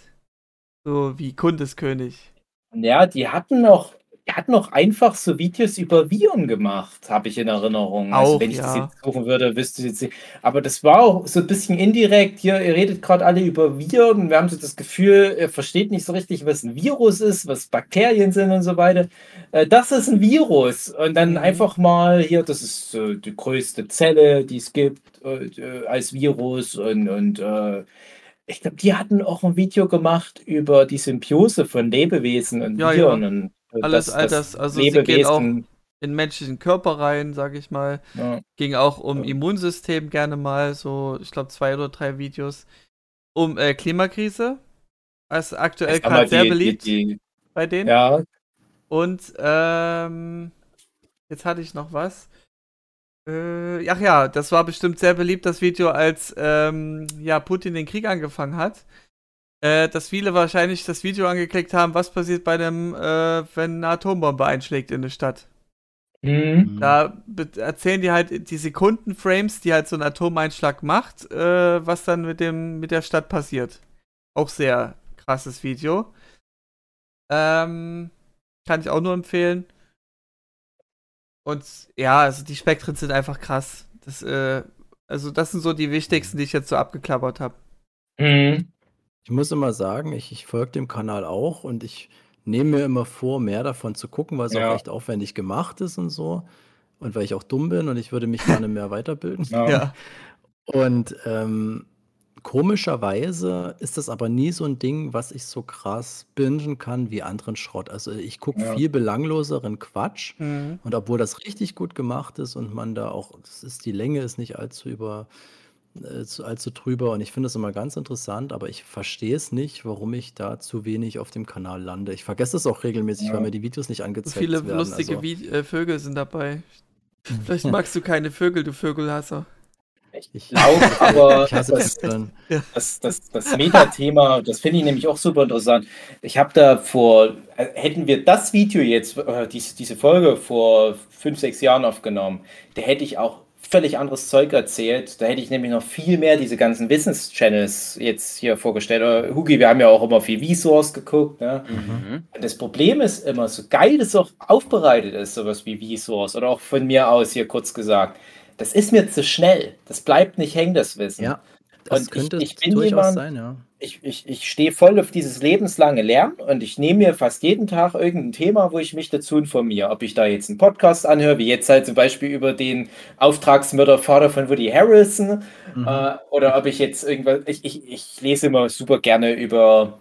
So wie Kundeskönig. Ja, die hatten noch, die hatten noch einfach so Videos über Viren gemacht, habe ich in Erinnerung. Auch, also wenn ich das ja. jetzt suchen würde, wüsste ich jetzt nicht. Aber das war auch so ein bisschen indirekt. Hier, ihr redet gerade alle über Viren. Wir haben so das Gefühl, ihr versteht nicht so richtig, was ein Virus ist, was Bakterien sind und so weiter. Äh, Das ist ein Virus. Und dann Mhm. einfach mal hier, das ist äh, die größte Zelle, die es gibt äh, äh, als Virus. Und, und äh, ich glaube, die hatten auch ein Video gemacht über die Symbiose von Lebewesen und Ja, Viren. ja. Und äh, Alles, all das, also sie gehen auch in menschlichen Körper rein, sag ich mal. ja. Ging auch um Ja. Immunsystem gerne mal, so, ich glaube, zwei oder drei Videos. Um äh, Klimakrise. Ist aktuell gerade sehr beliebt Die, die, bei denen. ja, Und ähm, jetzt hatte ich noch was. Äh, ach ja, das war bestimmt sehr beliebt, das Video, als ähm, ja, Putin den Krieg angefangen hat. Äh, dass viele wahrscheinlich das Video angeklickt haben, was passiert bei dem, äh, wenn eine Atombombe einschlägt in eine Stadt. hm, Da be- erzählen die halt die Sekundenframes, die halt so ein Atomeinschlag macht, äh, was dann mit dem mit der Stadt passiert. Auch sehr krasses Video. Ähm, kann ich auch nur empfehlen. Und ja, also die Spektren sind einfach krass. Das, äh, also das sind so die wichtigsten, die ich jetzt so abgeklappert habe. hm. Ich muss immer sagen, ich, ich folge dem Kanal auch und ich nehme mir immer vor, mehr davon zu gucken, weil es Ja. auch echt aufwendig gemacht ist und so. Und weil ich auch dumm bin und ich würde mich gerne mehr weiterbilden. Ja. Ja. Und ähm, komischerweise ist das aber nie so ein Ding, was ich so krass bingen kann wie anderen Schrott. Also ich gucke Ja. viel belangloseren Quatsch. Mhm. Und obwohl das richtig gut gemacht ist und man da auch, das ist die Länge ist nicht allzu über äh, zu- allzu drüber und ich finde das immer ganz interessant, aber ich verstehe es nicht, warum ich da zu wenig auf dem Kanal lande. Ich vergesse es auch regelmäßig, Ja. weil mir die Videos nicht So angezeigt viele werden. lustige also, Vi äh, Vögel sind dabei. [laughs] Vielleicht magst du keine Vögel, du Vögelhasser. ich, Laut, [laughs] aber ich hasse das, das, das, das Metathema, das finde ich nämlich auch super interessant. Ich habe da vor, äh, hätten wir das Video jetzt, äh, diese, diese Folge vor fünf, sechs Jahren aufgenommen, da hätte ich auch völlig anderes Zeug erzählt. Da hätte ich nämlich noch viel mehr diese ganzen Wissenschannels jetzt hier vorgestellt. Oder, Hugi, wir haben ja auch immer viel Vsauce geguckt. Ne? Mhm. Das Problem ist immer, so geil das auch aufbereitet ist, sowas wie Vsauce oder auch von mir aus hier kurz gesagt, das ist mir zu schnell. Das bleibt nicht hängen, das Wissen. Ja, das Und ich- könnte ich bin durchaus jemand- sein, ja. Ich, ich, ich stehe voll auf dieses lebenslange Lernen und ich nehme mir fast jeden Tag irgendein Thema, wo ich mich dazu informiere. Ob ich da jetzt einen Podcast anhöre, wie jetzt halt zum Beispiel über den Auftragsmördervater von Woody Harrison, Mhm. äh, oder ob ich jetzt irgendwas. Ich, ich, ich lese immer super gerne über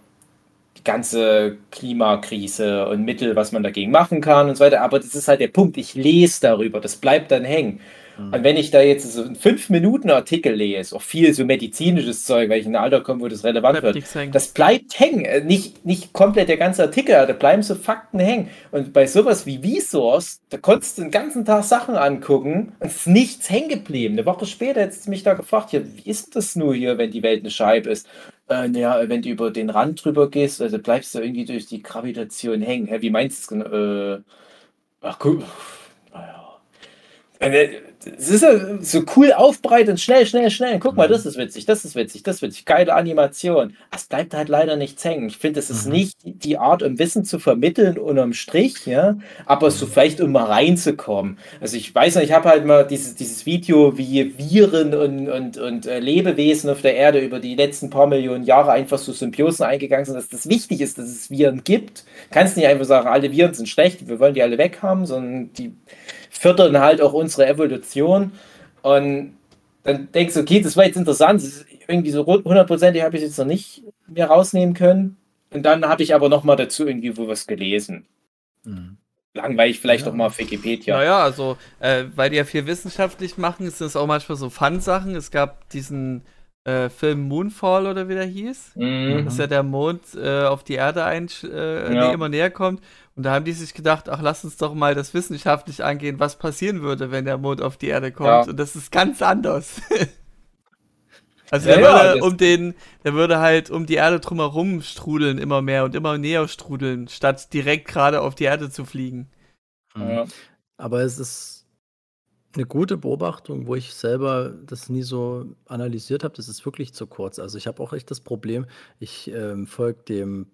die ganze Klimakrise und Mittel, was man dagegen machen kann und so weiter. Aber das ist halt der Punkt. Ich lese darüber. Das bleibt dann hängen. Mhm. Und wenn ich da jetzt so einen 5-Minuten-Artikel lese, auch viel so medizinisches Zeug, weil ich in ein Alter komme, wo das relevant Bleibt wird, das bleibt hängen. Äh, Nicht, nicht komplett der ganze Artikel, da bleiben so Fakten hängen. Und bei sowas wie Vsauce, da konntest du den ganzen Tag Sachen angucken und es ist nichts hängen geblieben. Eine Woche später hättest du mich da gefragt, ja, wie ist das nur hier, wenn die Welt eine Scheibe ist? Äh, naja, wenn du über den Rand drüber gehst, also bleibst du irgendwie durch die Gravitation hängen. Hä, wie meinst du es genau? Äh, ach, cool. Naja. Es ist ja so cool aufbereitet und schnell, schnell, schnell. Guck mal, Mhm. das ist witzig, das ist witzig, das ist witzig. Geile Animation. Es bleibt halt leider nichts hängen. Ich finde, es ist Mhm. nicht die Art, um Wissen zu vermitteln unterm Strich, ja, aber so vielleicht, um mal reinzukommen. Also ich weiß nicht, ich habe halt mal dieses, dieses Video, wie Viren und, und, und äh, Lebewesen auf der Erde über die letzten paar Millionen Jahre einfach so Symbiosen eingegangen sind, dass das wichtig ist, dass es Viren gibt. Kannst nicht einfach sagen, alle Viren sind schlecht, wir wollen die alle weghaben, sondern die fördern halt auch unsere Evolution. Und dann denkst du, okay, das war jetzt interessant, das ist irgendwie so hundertprozentig habe ich es jetzt noch nicht mehr rausnehmen können. Und dann habe ich aber noch mal dazu irgendwie wo was gelesen. Mhm. Langweilig vielleicht Ja. doch mal auf Wikipedia. Naja, also, äh, weil die ja viel wissenschaftlich machen, ist das auch manchmal so Fun-Sachen. Es gab diesen äh, Film Moonfall oder wie der hieß. Mhm. Dass ja der Mond äh, auf die Erde ein, äh, Ja. immer näher kommt. Und da haben die sich gedacht, ach, lass uns doch mal das wissenschaftlich angehen, was passieren würde, wenn der Mond auf die Erde kommt. Ja. Und das ist ganz anders. [laughs] also Ja, der ja, würde das- um den, der würde halt um die Erde drumherum strudeln immer mehr und immer näher strudeln, statt direkt gerade auf die Erde zu fliegen. Mhm. Ja. Aber es ist eine gute Beobachtung, wo ich selber das nie so analysiert habe. Das ist wirklich zu kurz. Also ich habe auch echt das Problem, ich ähm, folge dem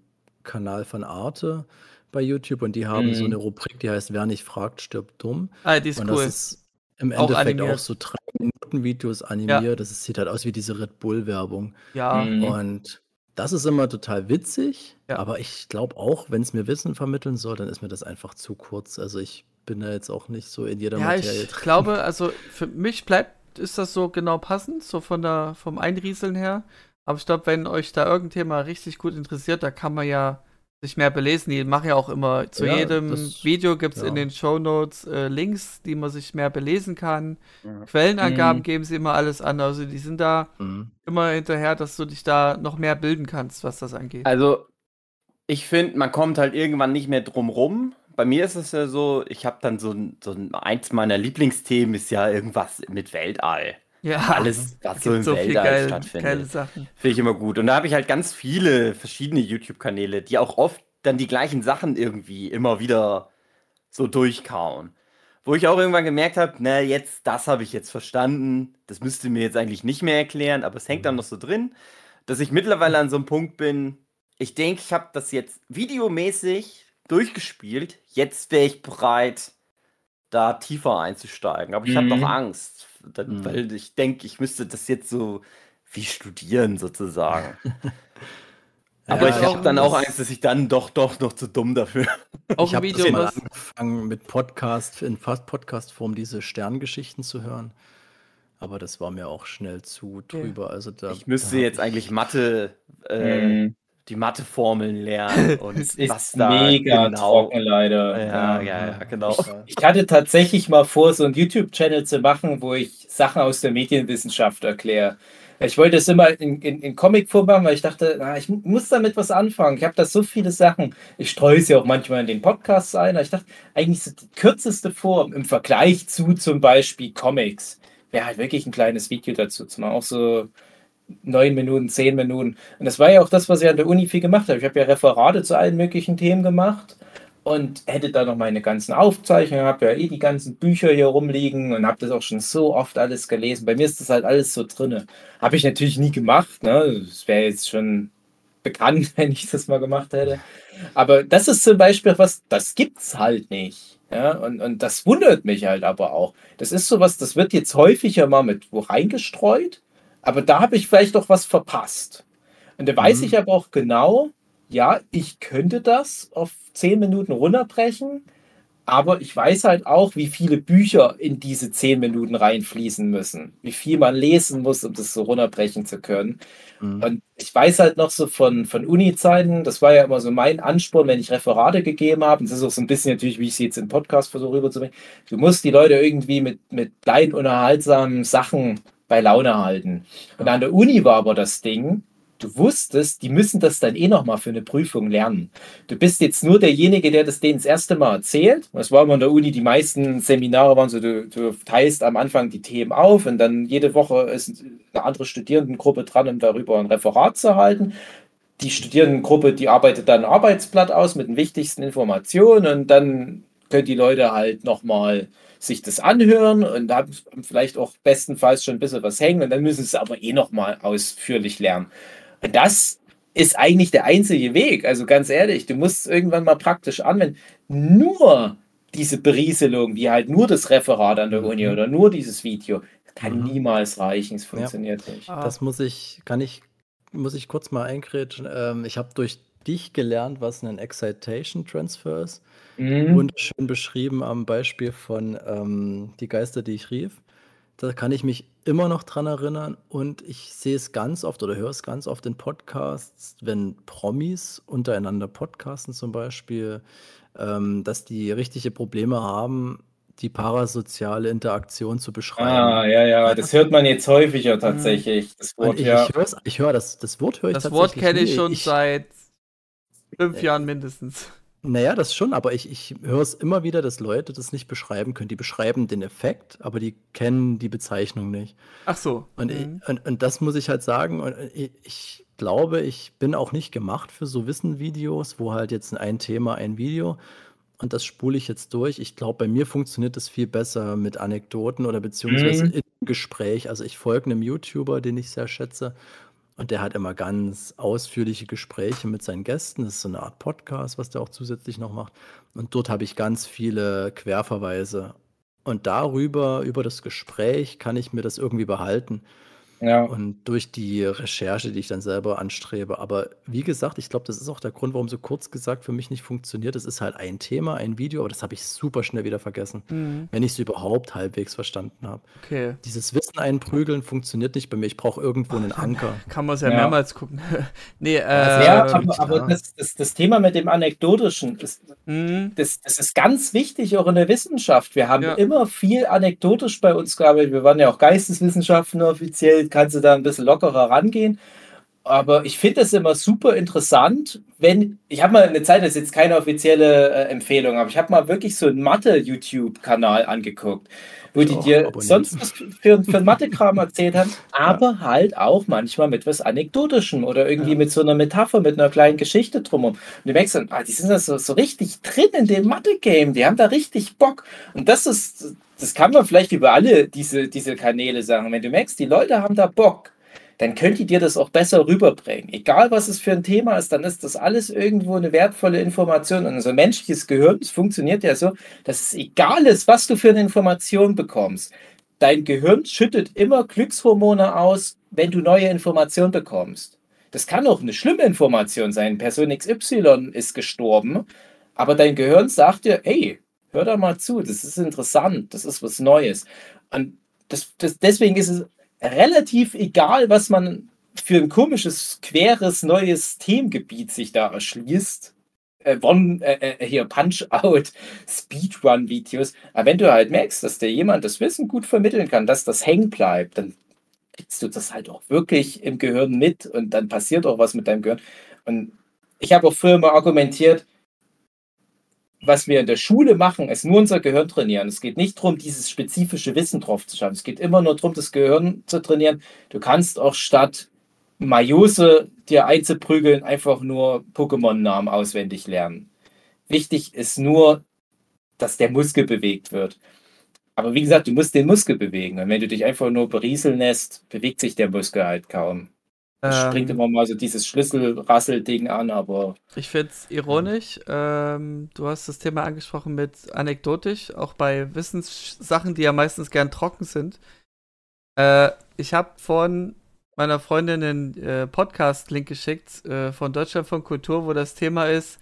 Kanal von Arte bei YouTube und die haben so Mhm. eine Rubrik, die heißt Wer nicht fragt, stirbt dumm. Ah, die ist und cool. das ist im Auch Endeffekt auch, animiert. so drei Minuten Videos animiert. Das ist, sieht halt aus wie diese Red Bull Werbung. ja. Mhm. Und das ist immer total witzig, Ja. aber ich glaube auch, wenn es mir Wissen vermitteln soll, dann ist mir das einfach zu kurz. Also ich bin da jetzt auch nicht so in jeder Ja, Materie ich drin. glaube, [laughs] also für mich bleibt, ist das so genau passend, so von der, vom Einrieseln her. Aber ich glaube, wenn euch da irgendein Thema richtig gut interessiert, da kann man ja sich mehr belesen. Die machen ja auch immer zu Ja, jedem das- Video gibt es ja. in den Shownotes äh, Links, die man sich mehr belesen kann. Ja. Quellenangaben Mhm. geben sie immer alles an. Also die sind da Mhm. immer hinterher, dass du dich da noch mehr bilden kannst, was das angeht. Also, ich finde, man kommt halt irgendwann nicht mehr drum rum. Bei mir ist es ja so, ich habe dann so, ein- so ein, eins meiner Lieblingsthemen ist ja irgendwas mit Weltall. Ja, Alles, was so im so viel Weltall geil, geile stattfindet. Sachen. Finde ich immer gut. Und da habe ich halt ganz viele verschiedene YouTube-Kanäle, die auch oft dann die gleichen Sachen irgendwie immer wieder so durchkauen. Wo ich auch irgendwann gemerkt habe, na, jetzt, das habe ich jetzt verstanden. Das müsste mir jetzt eigentlich nicht mehr erklären, aber es hängt dann noch so drin, dass ich mittlerweile an so einem Punkt bin, ich denke, ich habe das jetzt videomäßig durchgespielt. Jetzt wäre ich bereit, da tiefer einzusteigen. Aber ich habe Mhm. noch Angst, dann, Mhm. weil ich denke, ich müsste das jetzt so wie studieren sozusagen. [laughs] Aber Ja, ich habe dann auch Angst, dass ich dann doch doch noch zu dumm dafür. [laughs] Auch Ich ein habe mal angefangen mit Podcast, in fast Podcast-Form diese Sterngeschichten zu hören. Aber das war mir auch schnell zu drüber. Also da, Ich müsste jetzt eigentlich Mathe, äh, Mhm. Die Mathe-Formeln lernen [laughs] und Es was ist da mega genau. trocken, leider. Ja, ja, ja, genau. Ich hatte tatsächlich mal vor, so einen YouTube-Channel zu machen, wo ich Sachen aus der Medienwissenschaft erkläre. Ich wollte es immer in, in, in Comicform machen, weil ich dachte, na, ich mu- muss damit was anfangen. Ich habe da so viele Sachen. Ich streue es ja auch manchmal in den Podcasts ein. Ich dachte, eigentlich so die kürzeste Form im Vergleich zu zum Beispiel Comics wäre halt wirklich ein kleines Video dazu zu machen. Auch so neun Minuten, zehn Minuten. Und das war ja auch das, was ich an der Uni viel gemacht habe. Ich habe ja Referate zu allen möglichen Themen gemacht und hätte da noch meine ganzen Aufzeichnungen, habe ja eh die ganzen Bücher hier rumliegen und habe das auch schon so oft alles gelesen. Bei mir ist das halt alles so drinne. Habe ich natürlich nie gemacht. Ne? Das wäre jetzt schon bekannt, [laughs] wenn ich das mal gemacht hätte. Aber das ist zum Beispiel was, das gibt's halt nicht. Ja, und, und das wundert mich halt aber auch. Das ist sowas, das wird jetzt häufiger mal mit wo reingestreut, aber da habe ich vielleicht doch was verpasst. Und da weiß Mhm. ich aber auch genau, ja, ich könnte das auf zehn Minuten runterbrechen, aber ich weiß halt auch, wie viele Bücher in diese zehn Minuten reinfließen müssen, wie viel man lesen muss, um das so runterbrechen zu können. Mhm. Und ich weiß halt noch so von, von Uni-Zeiten, das war ja immer so mein Ansporn, wenn ich Referate gegeben habe. Und das ist auch so ein bisschen natürlich, wie ich es jetzt im Podcast versuche rüberzubringen. Du musst die Leute irgendwie mit, mit kleinen, unerhaltsamen Sachen bei Laune halten. Und an der Uni war aber das Ding, du wusstest, die müssen das dann eh nochmal für eine Prüfung lernen. Du bist jetzt nur derjenige, der das denen das erste Mal erzählt. Das war immer an der Uni, die meisten Seminare waren so, du, du teilst am Anfang die Themen auf und dann jede Woche ist eine andere Studierendengruppe dran, um darüber ein Referat zu halten. Die Studierendengruppe, die arbeitet dann ein Arbeitsblatt aus mit den wichtigsten Informationen und dann können die Leute halt nochmal sich das anhören und haben vielleicht auch bestenfalls schon ein bisschen was hängen und dann müssen sie es aber eh nochmal ausführlich lernen. Und das ist eigentlich der einzige Weg. Also ganz ehrlich, du musst irgendwann mal praktisch anwenden. Nur diese Berieselung, wie halt nur das Referat an der Uni Mhm. oder nur dieses Video, kann Mhm. niemals reichen. Es funktioniert nicht. Ah, Das muss ich, kann ich, muss ich kurz mal eingrätschen. Ähm, ich habe durch dich gelernt, was ein Excitation Transfer ist. Mhm. Wunderschön beschrieben am Beispiel von ähm, Die Geister, die ich rief. Da kann ich mich immer noch dran erinnern und ich sehe es ganz oft oder höre es ganz oft in Podcasts, wenn Promis untereinander podcasten zum Beispiel, ähm, dass die richtige Probleme haben, die parasoziale Interaktion zu beschreiben. Ah, ja, ja, das hört man jetzt häufiger tatsächchlich. Das Und Wort, ich, ja. ich höre ich hör das, das Wort höre ich Das tatsächlich Wort kenne ich nie. schon seit fünf Jahren mindestens. Naja, das schon, aber ich, ich höre es immer wieder, dass Leute das nicht beschreiben können. Die beschreiben den Effekt, aber die kennen die Bezeichnung nicht. Ach so. Und, Mhm. ich, und, und das muss ich halt sagen. Und ich, ich glaube, ich bin auch nicht gemacht für so Wissenvideos, wo halt jetzt ein Thema, ein Video und das spule ich jetzt durch. Ich glaube, bei mir funktioniert das viel besser mit Anekdoten oder beziehungsweise Mhm. im Gespräch. Also ich folge einem YouTuber, den ich sehr schätze. Und der hat immer ganz ausführliche Gespräche mit seinen Gästen. Das ist so eine Art Podcast, was der auch zusätzlich noch macht. Und dort habe ich ganz viele Querverweise. Und darüber, über das Gespräch, kann ich mir das irgendwie behalten. Ja. Und durch die Recherche, die ich dann selber anstrebe. Aber wie gesagt, ich glaube, das ist auch der Grund, warum so kurz gesagt für mich nicht funktioniert. Es ist halt ein Thema, ein Video, aber das habe ich super schnell wieder vergessen, Mhm. wenn ich es überhaupt halbwegs verstanden habe. Okay. Dieses Wissen einprügeln funktioniert nicht bei mir. Ich brauche irgendwo einen [laughs] Anker. Kann man es ja, Ja. mehrmals gucken. [laughs] nee, äh, Also, ja, ähm, aber, aber das, das, das Thema mit dem Anekdotischen, ist, mhm. das, das ist ganz wichtig auch in der Wissenschaft. Wir haben Ja. immer viel anekdotisch bei uns gearbeitet. Wir waren ja auch Geisteswissenschaften offiziell, kannst du da ein bisschen lockerer rangehen. Aber ich finde es immer super interessant, wenn, ich habe mal eine Zeit, das ist jetzt keine offizielle äh, Empfehlung, aber ich habe mal wirklich so einen Mathe-YouTube-Kanal angeguckt, wo die dir abonniert. sonst was für, für Mathe-Kram erzählt haben, aber halt auch manchmal mit was Anekdotischem oder irgendwie Ja. mit so einer Metapher, mit einer kleinen Geschichte drumherum. Und du merkst dann, ah, die sind da so, so richtig drin in dem Mathe-Game, die haben da richtig Bock. Und das ist, das kann man vielleicht über alle diese, diese Kanäle sagen. Wenn du merkst, die Leute haben da Bock, dann könnt ihr dir das auch besser rüberbringen. Egal, was es für ein Thema ist, dann ist das alles irgendwo eine wertvolle Information. Und unser menschliches Gehirn, es funktioniert ja so, dass es egal ist, was du für eine Information bekommst. Dein Gehirn schüttet immer Glückshormone aus, wenn du neue Informationen bekommst. Das kann auch eine schlimme Information sein. Person XY ist gestorben, aber dein Gehirn sagt dir, hey, hör da mal zu, das ist interessant, das ist was Neues. Und das, das, deswegen ist es relativ egal, was man für ein komisches, queres, neues Themengebiet sich da erschließt. Äh, One, äh, äh, hier Punch-Out, [laughs] Speedrun-Videos. Aber wenn du halt merkst, dass dir jemand das Wissen gut vermitteln kann, dass das hängen bleibt, dann kriegst du das halt auch wirklich im Gehirn mit und dann passiert auch was mit deinem Gehirn. Und ich habe auch früher mal argumentiert, was wir in der Schule machen, ist nur unser Gehirn trainieren. Es geht nicht darum, dieses spezifische Wissen drauf zu schaffen. Es geht immer nur darum, das Gehirn zu trainieren. Du kannst auch statt Majose dir einzuprügeln, einfach nur Pokémon-Namen auswendig lernen. Wichtig ist nur, dass der Muskel bewegt wird. Aber wie gesagt, du musst den Muskel bewegen. Und wenn du dich einfach nur berieseln lässt, bewegt sich der Muskel halt kaum. Es springt Ähm, immer mal so dieses Schlüsselrassel-Ding an, aber Ich finde es ironisch. Ähm, du hast das Thema angesprochen mit anekdotisch, auch bei Wissenssachen, die ja meistens gern trocken sind. Äh, ich habe von meiner Freundin einen äh, Podcast-Link geschickt äh, von Deutschland von Kultur, wo das Thema ist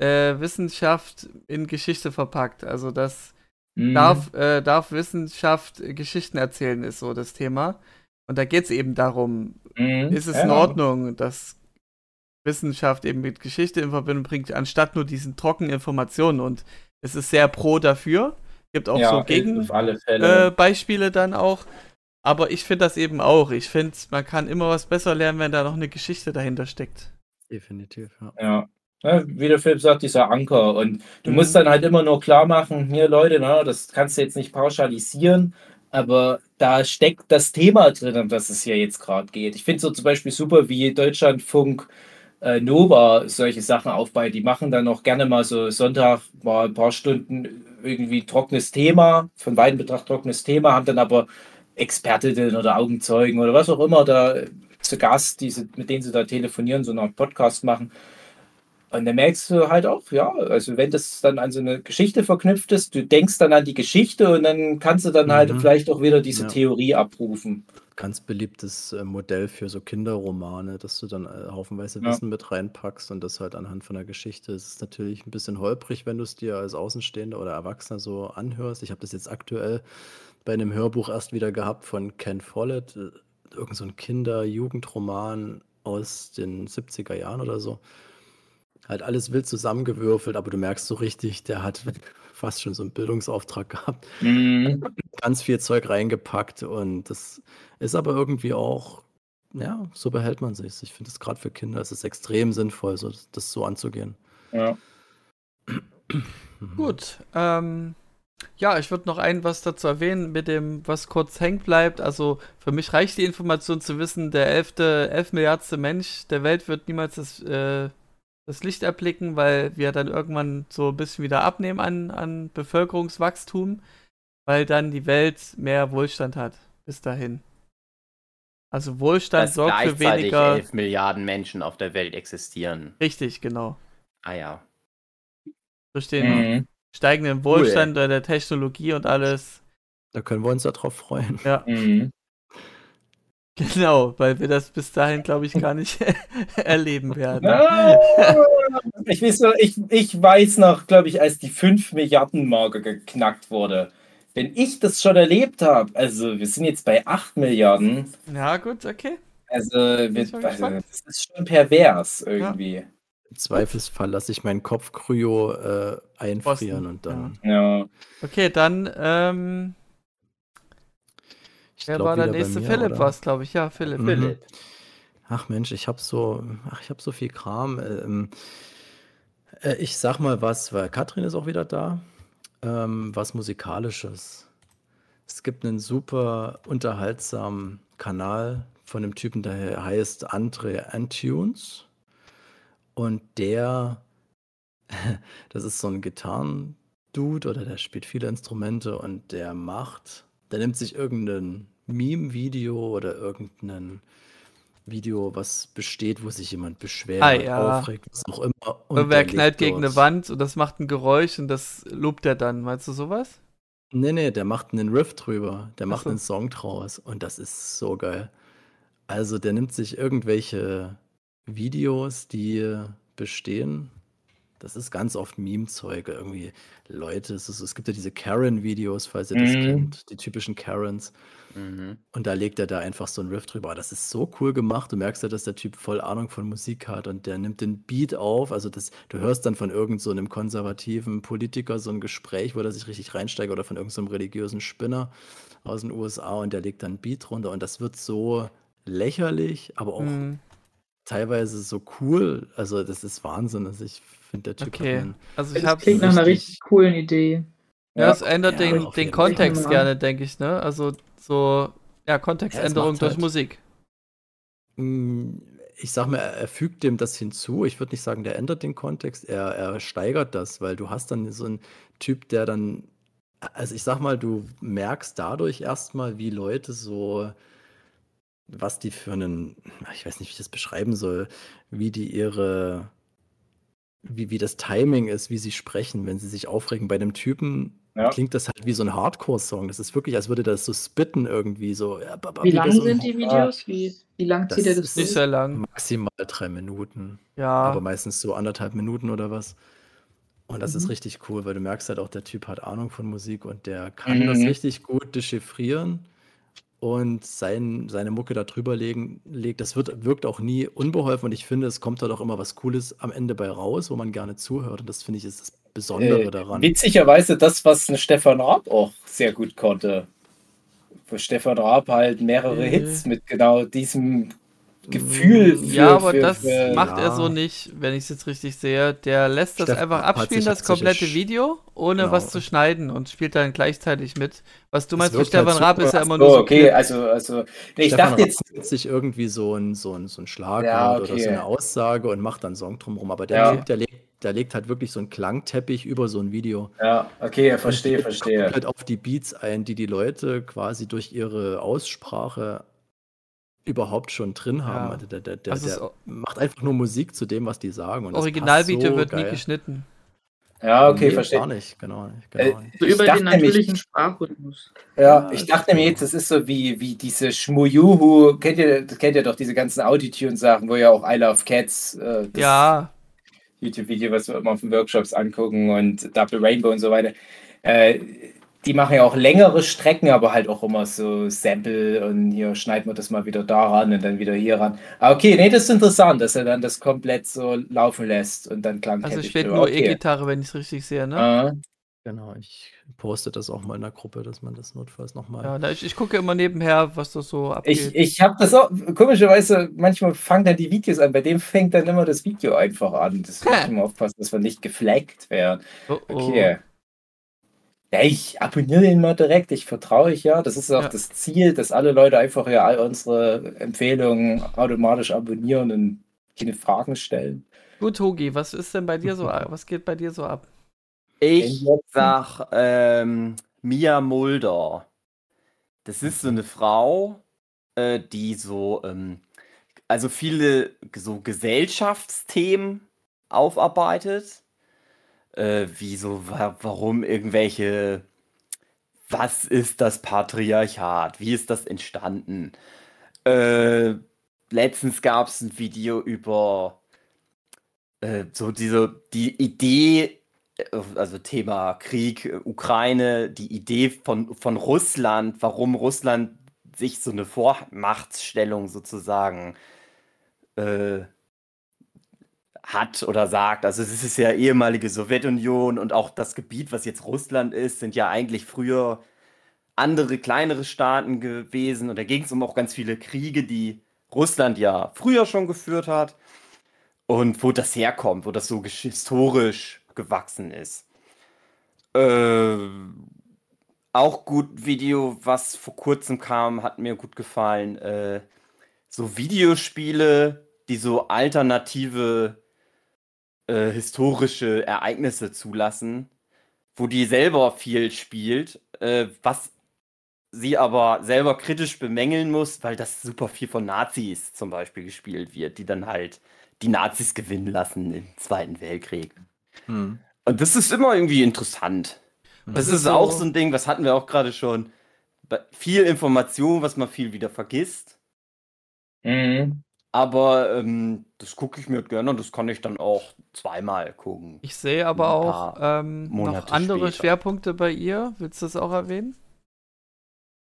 äh, Wissenschaft in Geschichte verpackt. Also das Mhm. darf, äh, darf Wissenschaft Geschichten erzählen, ist so das Thema. Und da geht es eben darum, Mhm. ist es Ja. in Ordnung, dass Wissenschaft eben mit Geschichte in Verbindung bringt, anstatt nur diesen trockenen Informationen. Und es ist sehr pro dafür. Gibt auch ja, so Gegenbeispiele äh, Beispiele dann auch. Aber ich finde das eben auch. Ich finde, man kann immer was besser lernen, wenn da noch eine Geschichte dahinter steckt. Definitiv, ja. Ja. Ja, wie der Film sagt, dieser Anker. Und du Mhm. musst dann halt immer nur klar machen, hier Leute, na, das kannst du jetzt nicht pauschalisieren, aber da steckt das Thema drin, um das es hier jetzt gerade geht. Ich finde so zum Beispiel super, wie Deutschlandfunk äh, Nova solche Sachen aufbaut. Die machen dann auch gerne mal so Sonntag mal ein paar Stunden irgendwie trockenes Thema, von beiden betrachtet trockenes Thema, haben dann aber Expertinnen oder Augenzeugen oder was auch immer da zu Gast, die, sie- mit denen sie da telefonieren, so einen Podcast machen. Und dann merkst du halt auch, ja, also wenn das dann an so eine Geschichte verknüpft ist, du denkst dann an die Geschichte und dann kannst du dann halt Mhm. vielleicht auch wieder diese Ja. Theorie abrufen. Ganz beliebtes äh, Modell für so Kinderromane, dass du dann äh, haufenweise Ja. Wissen mit reinpackst und das halt anhand von der Geschichte. Es ist natürlich ein bisschen holprig, wenn du es dir als Außenstehender oder Erwachsener so anhörst. Ich habe das jetzt aktuell bei einem Hörbuch erst wieder gehabt von Ken Follett, äh, irgend so ein Kinder-Jugendroman aus den 70er Jahren oder so. Halt alles wild zusammengewürfelt, aber du merkst so richtig, der hat [laughs] fast schon so einen Bildungsauftrag gehabt. Mhm. Ganz viel Zeug reingepackt und das ist aber irgendwie auch, ja, so behält man sich. Ich finde es gerade für Kinder, es ist extrem sinnvoll, so, das so anzugehen. Ja. Mhm. Gut. Ähm, ja, ich würde noch ein was dazu erwähnen, mit dem, was kurz hängen bleibt. Also für mich reicht die Information zu wissen, der elfte, elf Milliardste Mensch der Welt wird niemals das, äh, das Licht erblicken, weil wir dann irgendwann so ein bisschen wieder abnehmen an, an Bevölkerungswachstum, weil dann die Welt mehr Wohlstand hat. Bis dahin. Also Wohlstand Dass sorgt für weniger. 11 Milliarden Menschen auf der Welt existieren. Richtig, genau. Ah ja. Durch den Mhm. steigenden Wohlstand äh, der Technologie und alles. Da können wir uns ja drauf freuen. Ja, Mhm. [laughs] genau, weil wir das bis dahin, glaube ich, gar nicht [laughs] erleben werden. Ah, ich, weiß noch, ich, ich weiß noch, glaube ich, als die 5 Milliarden Marke geknackt wurde. Wenn ich das schon erlebt habe, also wir sind jetzt bei 8 Milliarden, Ja, gut, okay. also, mal also das ist schon pervers irgendwie. Im Zweifelsfall lasse ich meinen Kopf kryo äh, einfrieren Rosten, und dann. Ja. Okay, dann, ähm, wer glaub, war der nächste? mir, Philipp war es, glaube ich. Ja, Philipp. Mhm. Philipp. Ach Mensch, ich habe so, ach, ich habe so viel Kram. Ähm, äh, ich sag mal was, weil Katrin ist auch wieder da. Ähm, was musikalisches. Es gibt einen super unterhaltsamen Kanal von einem Typen, der heißt Andre Antunes. Und der, [laughs] das ist so ein Gitarrendude oder der spielt viele Instrumente und der macht, der nimmt sich irgendein Meme-Video oder irgendein Video, was besteht, wo sich jemand beschwert, Ah, ja. aufregt, was auch immer. und Irgendwer der knallt gegen eine Wand und das macht ein Geräusch und das lobt er dann. Meinst du sowas? Nee, nee, der macht einen Riff drüber. Der macht so. einen Song draus und das ist so geil. Also der nimmt sich irgendwelche Videos, die bestehen. Das ist ganz oft Meme-Zeug. Irgendwie Leute, es, ist, es gibt ja diese Karen-Videos, falls ihr das Mhm. kennt. Die typischen Karens. Mhm. Und da legt er da einfach so einen Riff drüber. Aber Das ist so cool gemacht. Du merkst ja, dass der Typ voll Ahnung von Musik hat und der nimmt den Beat auf. Also das, du hörst dann von irgendeinem so einem konservativen Politiker so ein Gespräch, wo er sich richtig reinsteigt oder von irgendeinem so religiösen Spinner aus den USA und der legt dann einen Beat drunter und das wird so lächerlich, aber auch Hm, teilweise so cool. Also das ist Wahnsinn. Also ich finde, der Typ okay. Also ich Das habe klingt nach einer richtig- coolen Idee. Ja, Ja. es ändert Ja, den, den. Kontext gerne, denke ich, ne? Also so, ja, Kontextänderung macht durch halt- Musik. Mm, Ich sag mal, er er fügt dem das hinzu. Ich würde nicht sagen, der ändert den Kontext, er, er steigert das, weil du hast dann so einen Typ, der dann, also ich sag mal, du merkst dadurch erstmal, wie Leute so, was die für einen, ich weiß nicht, wie ich das beschreiben soll, wie die ihre, wie, wie das Timing ist, wie sie sprechen, wenn sie sich aufregen. Bei dem Typen Ja. klingt das halt wie so ein Hardcore-Song. Das ist wirklich, als würde das so spitten irgendwie so. ja, ba- ba- Wie bei lang so sind die Videos? Wie, wie lang Das zieht er das ist Nicht sehr lang. Maximal drei Minuten. Ja. Aber meistens so anderthalb Minuten oder was. Und das ist Mhm. richtig cool, weil du merkst halt auch, der Typ hat Ahnung von Musik und der kann das Mhm. richtig gut dechiffrieren und sein, seine Mucke da drüber legen, legt. Das wird, wirkt auch nie unbeholfen und ich finde, es kommt halt auch immer was Cooles am Ende bei raus, wo man gerne zuhört und das finde ich ist das Besondere Äh, daran. Witzigerweise das, was ein Stefan Raab auch sehr gut konnte. Wo Stefan Raab halt mehrere Äh. Hits mit genau diesem Gefühl für, ja, aber für, das für, macht er ja. so nicht, wenn ich es jetzt richtig sehe. Der lässt das Steffen einfach Raab abspielen, das komplette Video, ohne Genau. was zu schneiden und spielt dann gleichzeitig mit. Was du meinst, für halt Stefan Raab super. ist ja immer nur so okay, Clip. also, also nee, ich Stefan dachte Raab jetzt, nimmt sich irgendwie so ein, so ein, so ein Schlagwort Ja, oder okay. so eine Aussage und macht dann einen Song drumherum. Aber der Ja. Typ, der legt, der legt halt wirklich so einen Klangteppich über so ein Video. ja, okay, verstehe, Und verstehe. kommt halt auf die Beats ein, die die Leute quasi durch ihre Aussprache überhaupt schon drin haben. Ja. Also der, der, der, Also der macht einfach nur Musik zu dem, was die sagen. Und das Originalvideo so wird nie geil. geschnitten. Ja, okay, Nee, verstehe. Gar nicht, genau. nicht, Äh, Genau nicht. So Ich über dachte den natürlichen Sprachrhythmus. Ja, Ja, ich dachte mir jetzt, das ist so wie, wie diese Schmujuhu, kennt ihr, kennt ihr doch diese ganzen Autotune-Sachen, wo ja auch I Love Cats, äh, das Ja, YouTube-Video, was wir immer auf den Workshops angucken und Double Rainbow und so weiter. Äh, die machen ja auch längere Strecken, aber halt auch immer so Sample und hier schneiden wir das mal wieder daran und dann wieder hier ran. Aber okay, nee, das ist interessant, dass er dann das komplett so laufen lässt und dann klang Also spielt nur okay. E-Gitarre, wenn ich es richtig sehe, ne? Genau, ich poste das auch mal in der Gruppe, dass man das notfalls nochmal. Ja, na, ich, ich gucke immer nebenher, was da so abgeht. ich ich habe das auch, komischerweise, manchmal fangen dann die Videos an, bei dem fängt dann immer das Video einfach an. Das muss ich immer aufpassen, dass wir nicht geflaggt werden. oh, oh. Okay. Ja, ich abonniere den mal direkt. Ich vertraue ich ja. Das ist auch Ja. das Ziel, dass alle Leute einfach ja all unsere Empfehlungen automatisch abonnieren und keine Fragen stellen. Gut, Togi, was ist denn bei dir so, [laughs] was geht bei dir so ab? Ich sag ähm, Mia Mulder. Das ist so eine Frau, äh, die so, ähm, also viele so Gesellschaftsthemen aufarbeitet. Äh, wie so, wa warum irgendwelche, was ist das Patriarchat? Wie ist das entstanden? Äh, letztens gab es ein Video über äh, so diese, die Idee, also Thema Krieg, äh, Ukraine, die Idee von, von Russland, warum Russland sich so eine Vormachtstellung sozusagen äh, hat oder sagt. Also es ist ja ehemalige Sowjetunion und auch das Gebiet, was jetzt Russland ist, sind ja eigentlich früher andere kleinere Staaten gewesen. Und da ging es um auch ganz viele Kriege, die Russland ja früher schon geführt hat. Und wo das herkommt, wo das so historisch gewachsen ist. Äh, auch gut Video, was vor kurzem kam, hat mir gut gefallen. Äh, so Videospiele, die so alternative äh, historische Ereignisse zulassen, wo die selber viel spielt, äh, was sie aber selber kritisch bemängeln muss, weil das super viel von Nazis zum Beispiel gespielt wird, die dann halt die Nazis gewinnen lassen im Zweiten Weltkrieg. Hm. Und das ist immer irgendwie interessant. Das ist ist auch so- ein Ding, was hatten wir auch gerade schon. Viel Information, was man viel wieder vergisst. Mhm. Aber ähm, das gucke ich mir halt gerne und das kann ich dann auch zweimal gucken. Ich sehe aber auch ähm, noch andere später. Schwerpunkte bei ihr. Willst du das auch erwähnen?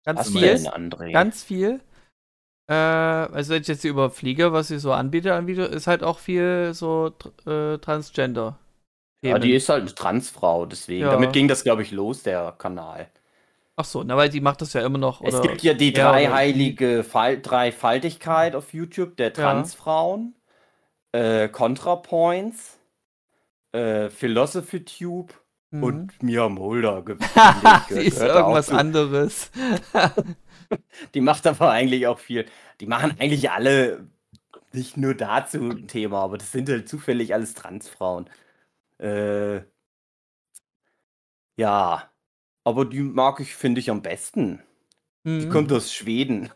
Ganz Was viel. denn? Ganz viel. Äh, also wenn ich jetzt hier überfliege, was sie so anbietet an Video, ist halt auch viel so äh, Transgender. Ja, die ist halt eine Transfrau, deswegen. Ja. Damit ging das, glaube ich, los, der Kanal. Ach so, na weil die macht das ja immer noch. Es oder- gibt ja die Ja, dreiheilige Fall Dreifaltigkeit auf YouTube der Transfrauen, äh, ContraPoints, äh, Philosophy Tube Mhm. und Mia Mulder. [laughs] sie ist irgendwas anderes. [laughs] Die macht aber eigentlich auch viel. Die machen eigentlich alle nicht nur dazu ein Thema, aber das sind halt zufällig alles Transfrauen. Äh, ja, aber die mag ich, finde ich, am besten. Die Mhm. kommt aus Schweden.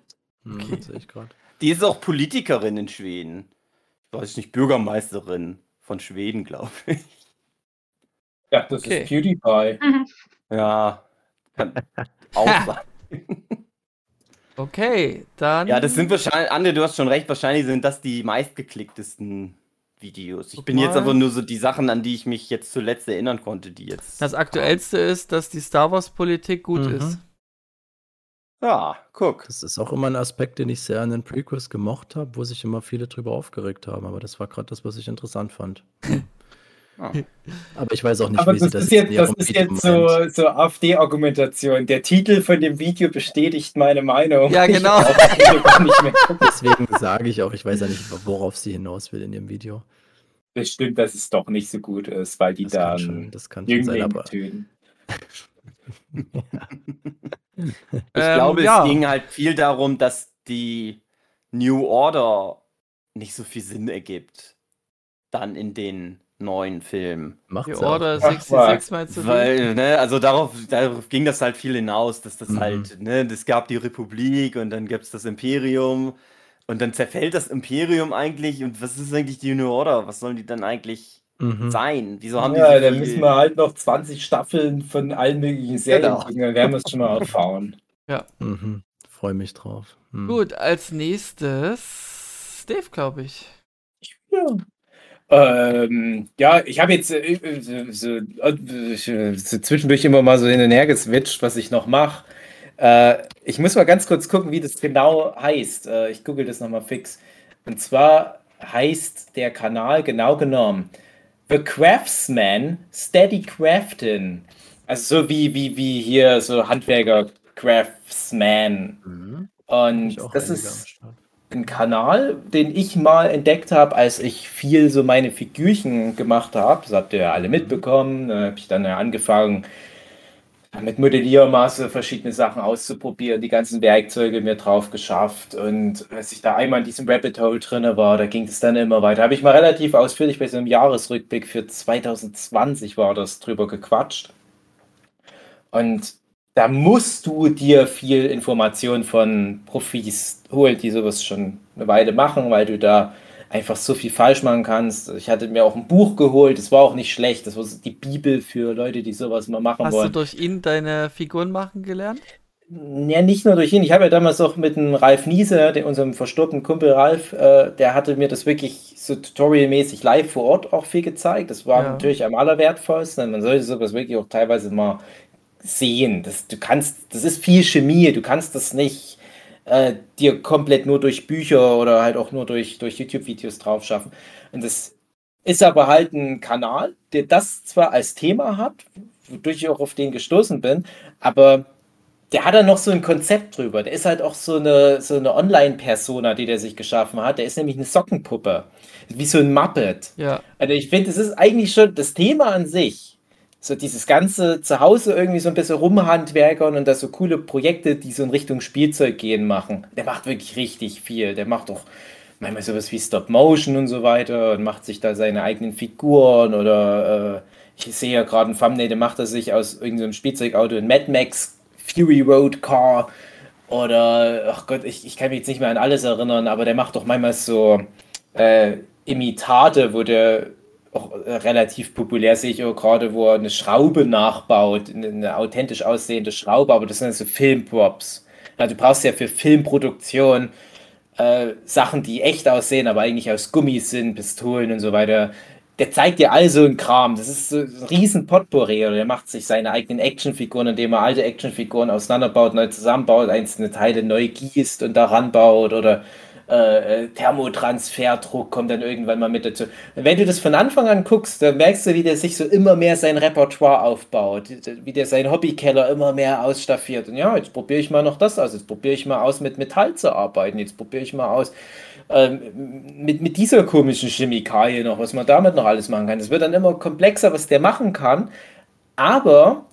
Okay. sehe ich gerade. Die ist auch Politikerin in Schweden. Ich weiß nicht, Bürgermeisterin von Schweden, glaube ich. Ja, das Okay. ist PewDiePie. [laughs] Ja, kann auch sein. Okay, dann. Ja, das sind wahrscheinlich, Anne, du hast schon recht, wahrscheinlich sind das die meistgeklicktesten Videos. Ich Guck bin jetzt mal. aber nur so die Sachen, an die ich mich jetzt zuletzt erinnern konnte, die jetzt. Das aktuellste ist, dass die Star Wars Politik gut Mhm. ist. Ja, guck. Das ist auch immer ein Aspekt, den ich sehr an den Prequels gemocht habe, wo sich immer viele drüber aufgeregt haben. Aber das war gerade das, was ich interessant fand. [laughs] Aber ich weiß auch nicht, Aber wie sie das das ist jetzt, das ist Video jetzt so, so AfD-Argumentation. Der Titel von dem Video bestätigt meine Meinung. Ja, genau. das. Deswegen sage ich auch, ich weiß ja nicht, worauf sie hinaus will in ihrem Video. Bestimmt, dass es doch nicht so gut ist, weil die Das kann schon, das kann schon sein, aber töten. Ich Ähm, glaube, ja. es ging halt viel darum, dass die New Order nicht so viel Sinn ergibt. Dann in den neuen Filmen. macht Die ja Order auch. 66 meinst du? Weil, ne, also darauf, darauf ging das halt viel hinaus, dass das Mhm. halt, ne, es gab die Republik und dann gab es das Imperium und dann zerfällt das Imperium eigentlich und was ist eigentlich die New Order? Was sollen die dann eigentlich Mhm. sein? Wieso haben Ja, die so dann müssen wir halt noch 20 Staffeln von allen möglichen Serien Genau. gucken, dann werden wir es schon mal erfahren. Mhm. Freue mich drauf. Mhm. Gut, als nächstes Dave, glaube ich. Ja. Ähm, ja, ich habe jetzt äh, so, so, äh, so zwischendurch immer mal so hin und her geswitcht, was ich noch mache. Äh, ich muss mal ganz kurz gucken, wie das genau heißt. Äh, ich google das nochmal fix. Und zwar heißt der Kanal genau genommen The Craftsman Steady Crafting. Also so wie, wie, wie hier so Handwerker Craftsman. Mhm. Und das ist Start. ein Kanal, den ich mal entdeckt habe, als ich viel so meine Figürchen gemacht habe. Das habt ihr ja alle mitbekommen. Da habe ich dann ja angefangen, mit Modelliermasse verschiedene Sachen auszuprobieren, die ganzen Werkzeuge mir drauf geschafft. Und als ich da einmal in diesem Rabbit Hole drin war, da ging es dann immer weiter. Habe ich mal relativ ausführlich bei so einem Jahresrückblick für 2020 war das drüber gequatscht. Und da musst du dir viel Information von Profis holen, die sowas schon eine Weile machen, weil du da einfach so viel falsch machen kannst. Ich hatte mir auch ein Buch geholt, das war auch nicht schlecht. Das war die Bibel für Leute, die sowas mal machen Hast du wollen. durch ihn deine Figuren machen gelernt? Ja, nicht nur durch ihn. Ich habe ja damals auch mit dem Ralf Niese, dem, unserem verstorbenen Kumpel Ralf, äh, der hatte mir das wirklich so tutorialmäßig live vor Ort auch viel gezeigt. Das war Ja. natürlich am allerwertvollsten. Man sollte sowas wirklich auch teilweise mal sehen. Das, du kannst, das ist viel Chemie. Du kannst das nicht äh, dir komplett nur durch Bücher oder halt auch nur durch, durch YouTube-Videos drauf schaffen. Und das ist aber halt ein Kanal, der das zwar als Thema hat, wodurch ich auch auf den gestoßen bin, aber der hat da noch so ein Konzept drüber. Der ist halt auch so eine, so eine Online-Persona, die der sich geschaffen hat. Der ist nämlich eine Sockenpuppe. Wie so ein Muppet. Ja. Also ich finde, es ist eigentlich schon das Thema an sich. So dieses ganze zu Hause irgendwie so ein bisschen rumhandwerkern und da so coole Projekte, die so in Richtung Spielzeug gehen, machen. Der macht wirklich richtig viel. Der macht auch manchmal sowas wie Stop Motion und so weiter und macht sich da seine eigenen Figuren oder äh, ich sehe ja gerade ein Thumbnail, der macht er sich aus irgendeinem Spielzeugauto ein Mad Max Fury Road Car oder ach Gott, ich, ich kann mich jetzt nicht mehr an alles erinnern, aber der macht doch manchmal so äh, Imitate, wo der auch äh, relativ populär sehe ich auch gerade, wo er eine Schraube nachbaut, eine, authentisch aussehende Schraube, aber das sind so Filmprops. Ja, du brauchst ja für Filmproduktion äh, Sachen, die echt aussehen, aber eigentlich aus Gummis sind, Pistolen und so weiter. Der zeigt dir all so einen Kram. Das ist so ein riesen Potpourri. Der macht sich seine eigenen Actionfiguren, indem er alte Actionfiguren auseinanderbaut, neu zusammenbaut, einzelne Teile neu gießt und daran baut. Oder äh, Thermotransferdruck kommt dann irgendwann mal mit dazu. Wenn du das von Anfang an guckst, dann merkst du, wie der sich so immer mehr sein Repertoire aufbaut, wie der seinen Hobbykeller immer mehr ausstaffiert. Und ja, jetzt probiere ich mal noch das aus, jetzt probiere ich mal aus, mit Metall zu arbeiten, jetzt probiere ich mal aus, ähm, mit, mit dieser komischen Chemikalie noch, was man damit noch alles machen kann. Es wird dann immer komplexer, was der machen kann, aber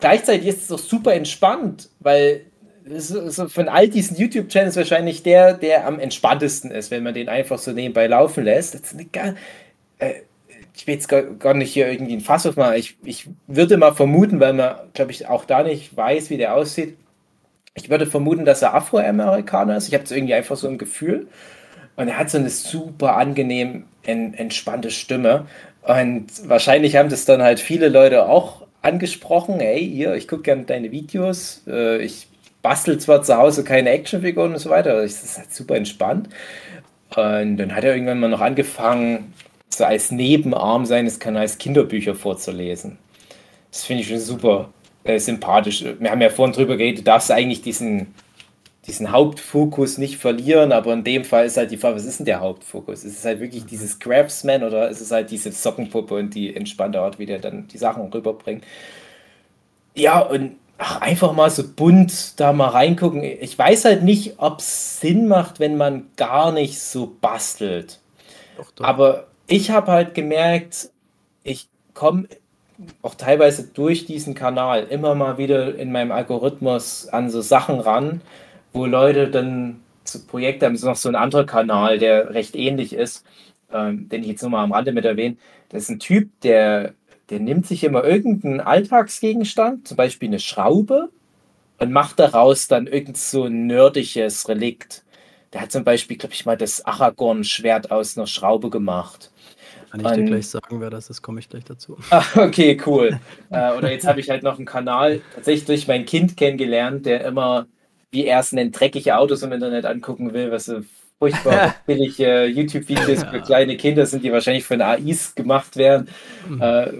gleichzeitig ist es auch super entspannt, weil so, so von all diesen YouTube-Channels wahrscheinlich der, der am entspanntesten ist, wenn man den einfach so nebenbei laufen lässt. Gar, äh, ich will jetzt gar, gar nicht hier irgendwie ein Fass aufmachen. Ich, ich würde mal vermuten, weil man, glaube ich, auch da nicht weiß, wie der aussieht. Ich würde vermuten, dass er Afroamerikaner ist. Ich habe es irgendwie einfach so ein Gefühl. Und er hat so eine super angenehm en, entspannte Stimme. Und wahrscheinlich haben das dann halt viele Leute auch angesprochen. Hey, hier, ich gucke gerne deine Videos. Äh, ich bastel zwar zu Hause keine Actionfiguren und so weiter, aber das ist halt super entspannt. Und dann hat er irgendwann mal noch angefangen, so als Nebenarm seines Kanals Kinderbücher vorzulesen. Das finde ich schon super äh, sympathisch. Wir haben ja vorhin drüber geredet, du darfst eigentlich diesen, diesen Hauptfokus nicht verlieren, aber in dem Fall ist halt die Frage, was ist denn der Hauptfokus? Ist es halt wirklich dieses Craftsman oder ist es halt diese Sockenpuppe und die entspannte Art, wie der dann die Sachen rüberbringt? Ja, und ach, einfach mal so bunt da mal reingucken. Ich weiß halt nicht, ob es Sinn macht, wenn man gar nicht so bastelt. Doch, doch. Aber ich habe halt gemerkt, ich komme auch teilweise durch diesen Kanal immer mal wieder in meinem Algorithmus an so Sachen ran, wo Leute dann zu Projekte haben. Es ist noch so ein anderer Kanal, der recht ähnlich ist, ähm, den ich jetzt nur mal am Rande mit erwähne. Das ist ein Typ, der, der nimmt sich immer irgendeinen Alltagsgegenstand, zum Beispiel eine Schraube, und macht daraus dann irgend so ein nerdisches Relikt. Der hat zum Beispiel, glaube ich, mal das Aragorn-Schwert aus einer Schraube gemacht. Kann ich dir ein- gleich sagen, wer das ist, komme ich gleich dazu. [laughs] Ah, okay, cool. äh, oder jetzt habe ich halt noch einen Kanal, tatsächlich durch mein Kind kennengelernt, der immer, wie er es nennt, dreckige Autos im Internet angucken will, was so furchtbar [laughs] billige YouTube-Videos für kleine Kinder sind, die wahrscheinlich von AIs gemacht werden, Mhm. äh,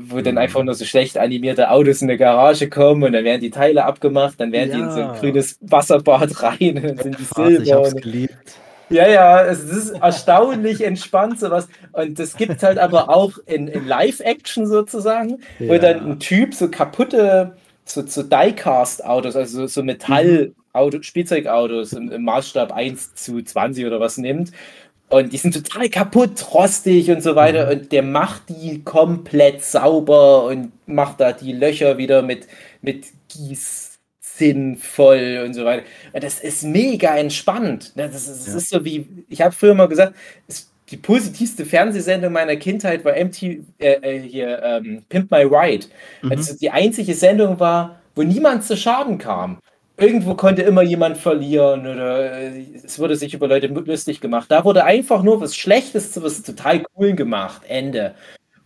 wo dann einfach nur so schlecht animierte Autos in eine Garage kommen und dann werden die Teile abgemacht, dann werden die in so ein Ja. grünes Wasserbad [laughs] rein und dann sind die Phase, ich silber. hab's geliebt. Ja, ja, es ist erstaunlich entspannt sowas. Und das gibt halt aber auch in, in Live-Action sozusagen, wo Ja. dann ein Typ so kaputte, so, so Die-Cast-Autos, also so, so Metall-Auto, Spielzeugautos im, im Maßstab 1 zu 20 oder was nimmt. Und die sind total kaputt, rostig und so weiter. Und der macht die komplett sauber und macht da die Löcher wieder mit, mit Gießsinn voll und so weiter. Und das ist mega entspannt. ne? Das ist, das Ja. ist so wie, ich habe früher mal gesagt, es, die positivste Fernsehsendung meiner Kindheit war MT, äh, äh, hier, ähm, Pimp My Ride. Mhm. Das die einzige Sendung war, wo niemand zu Schaden kam. Irgendwo konnte immer jemand verlieren oder äh, es wurde sich über Leute lustig gemacht. Da wurde einfach nur was Schlechtes zu was total cool gemacht. Ende.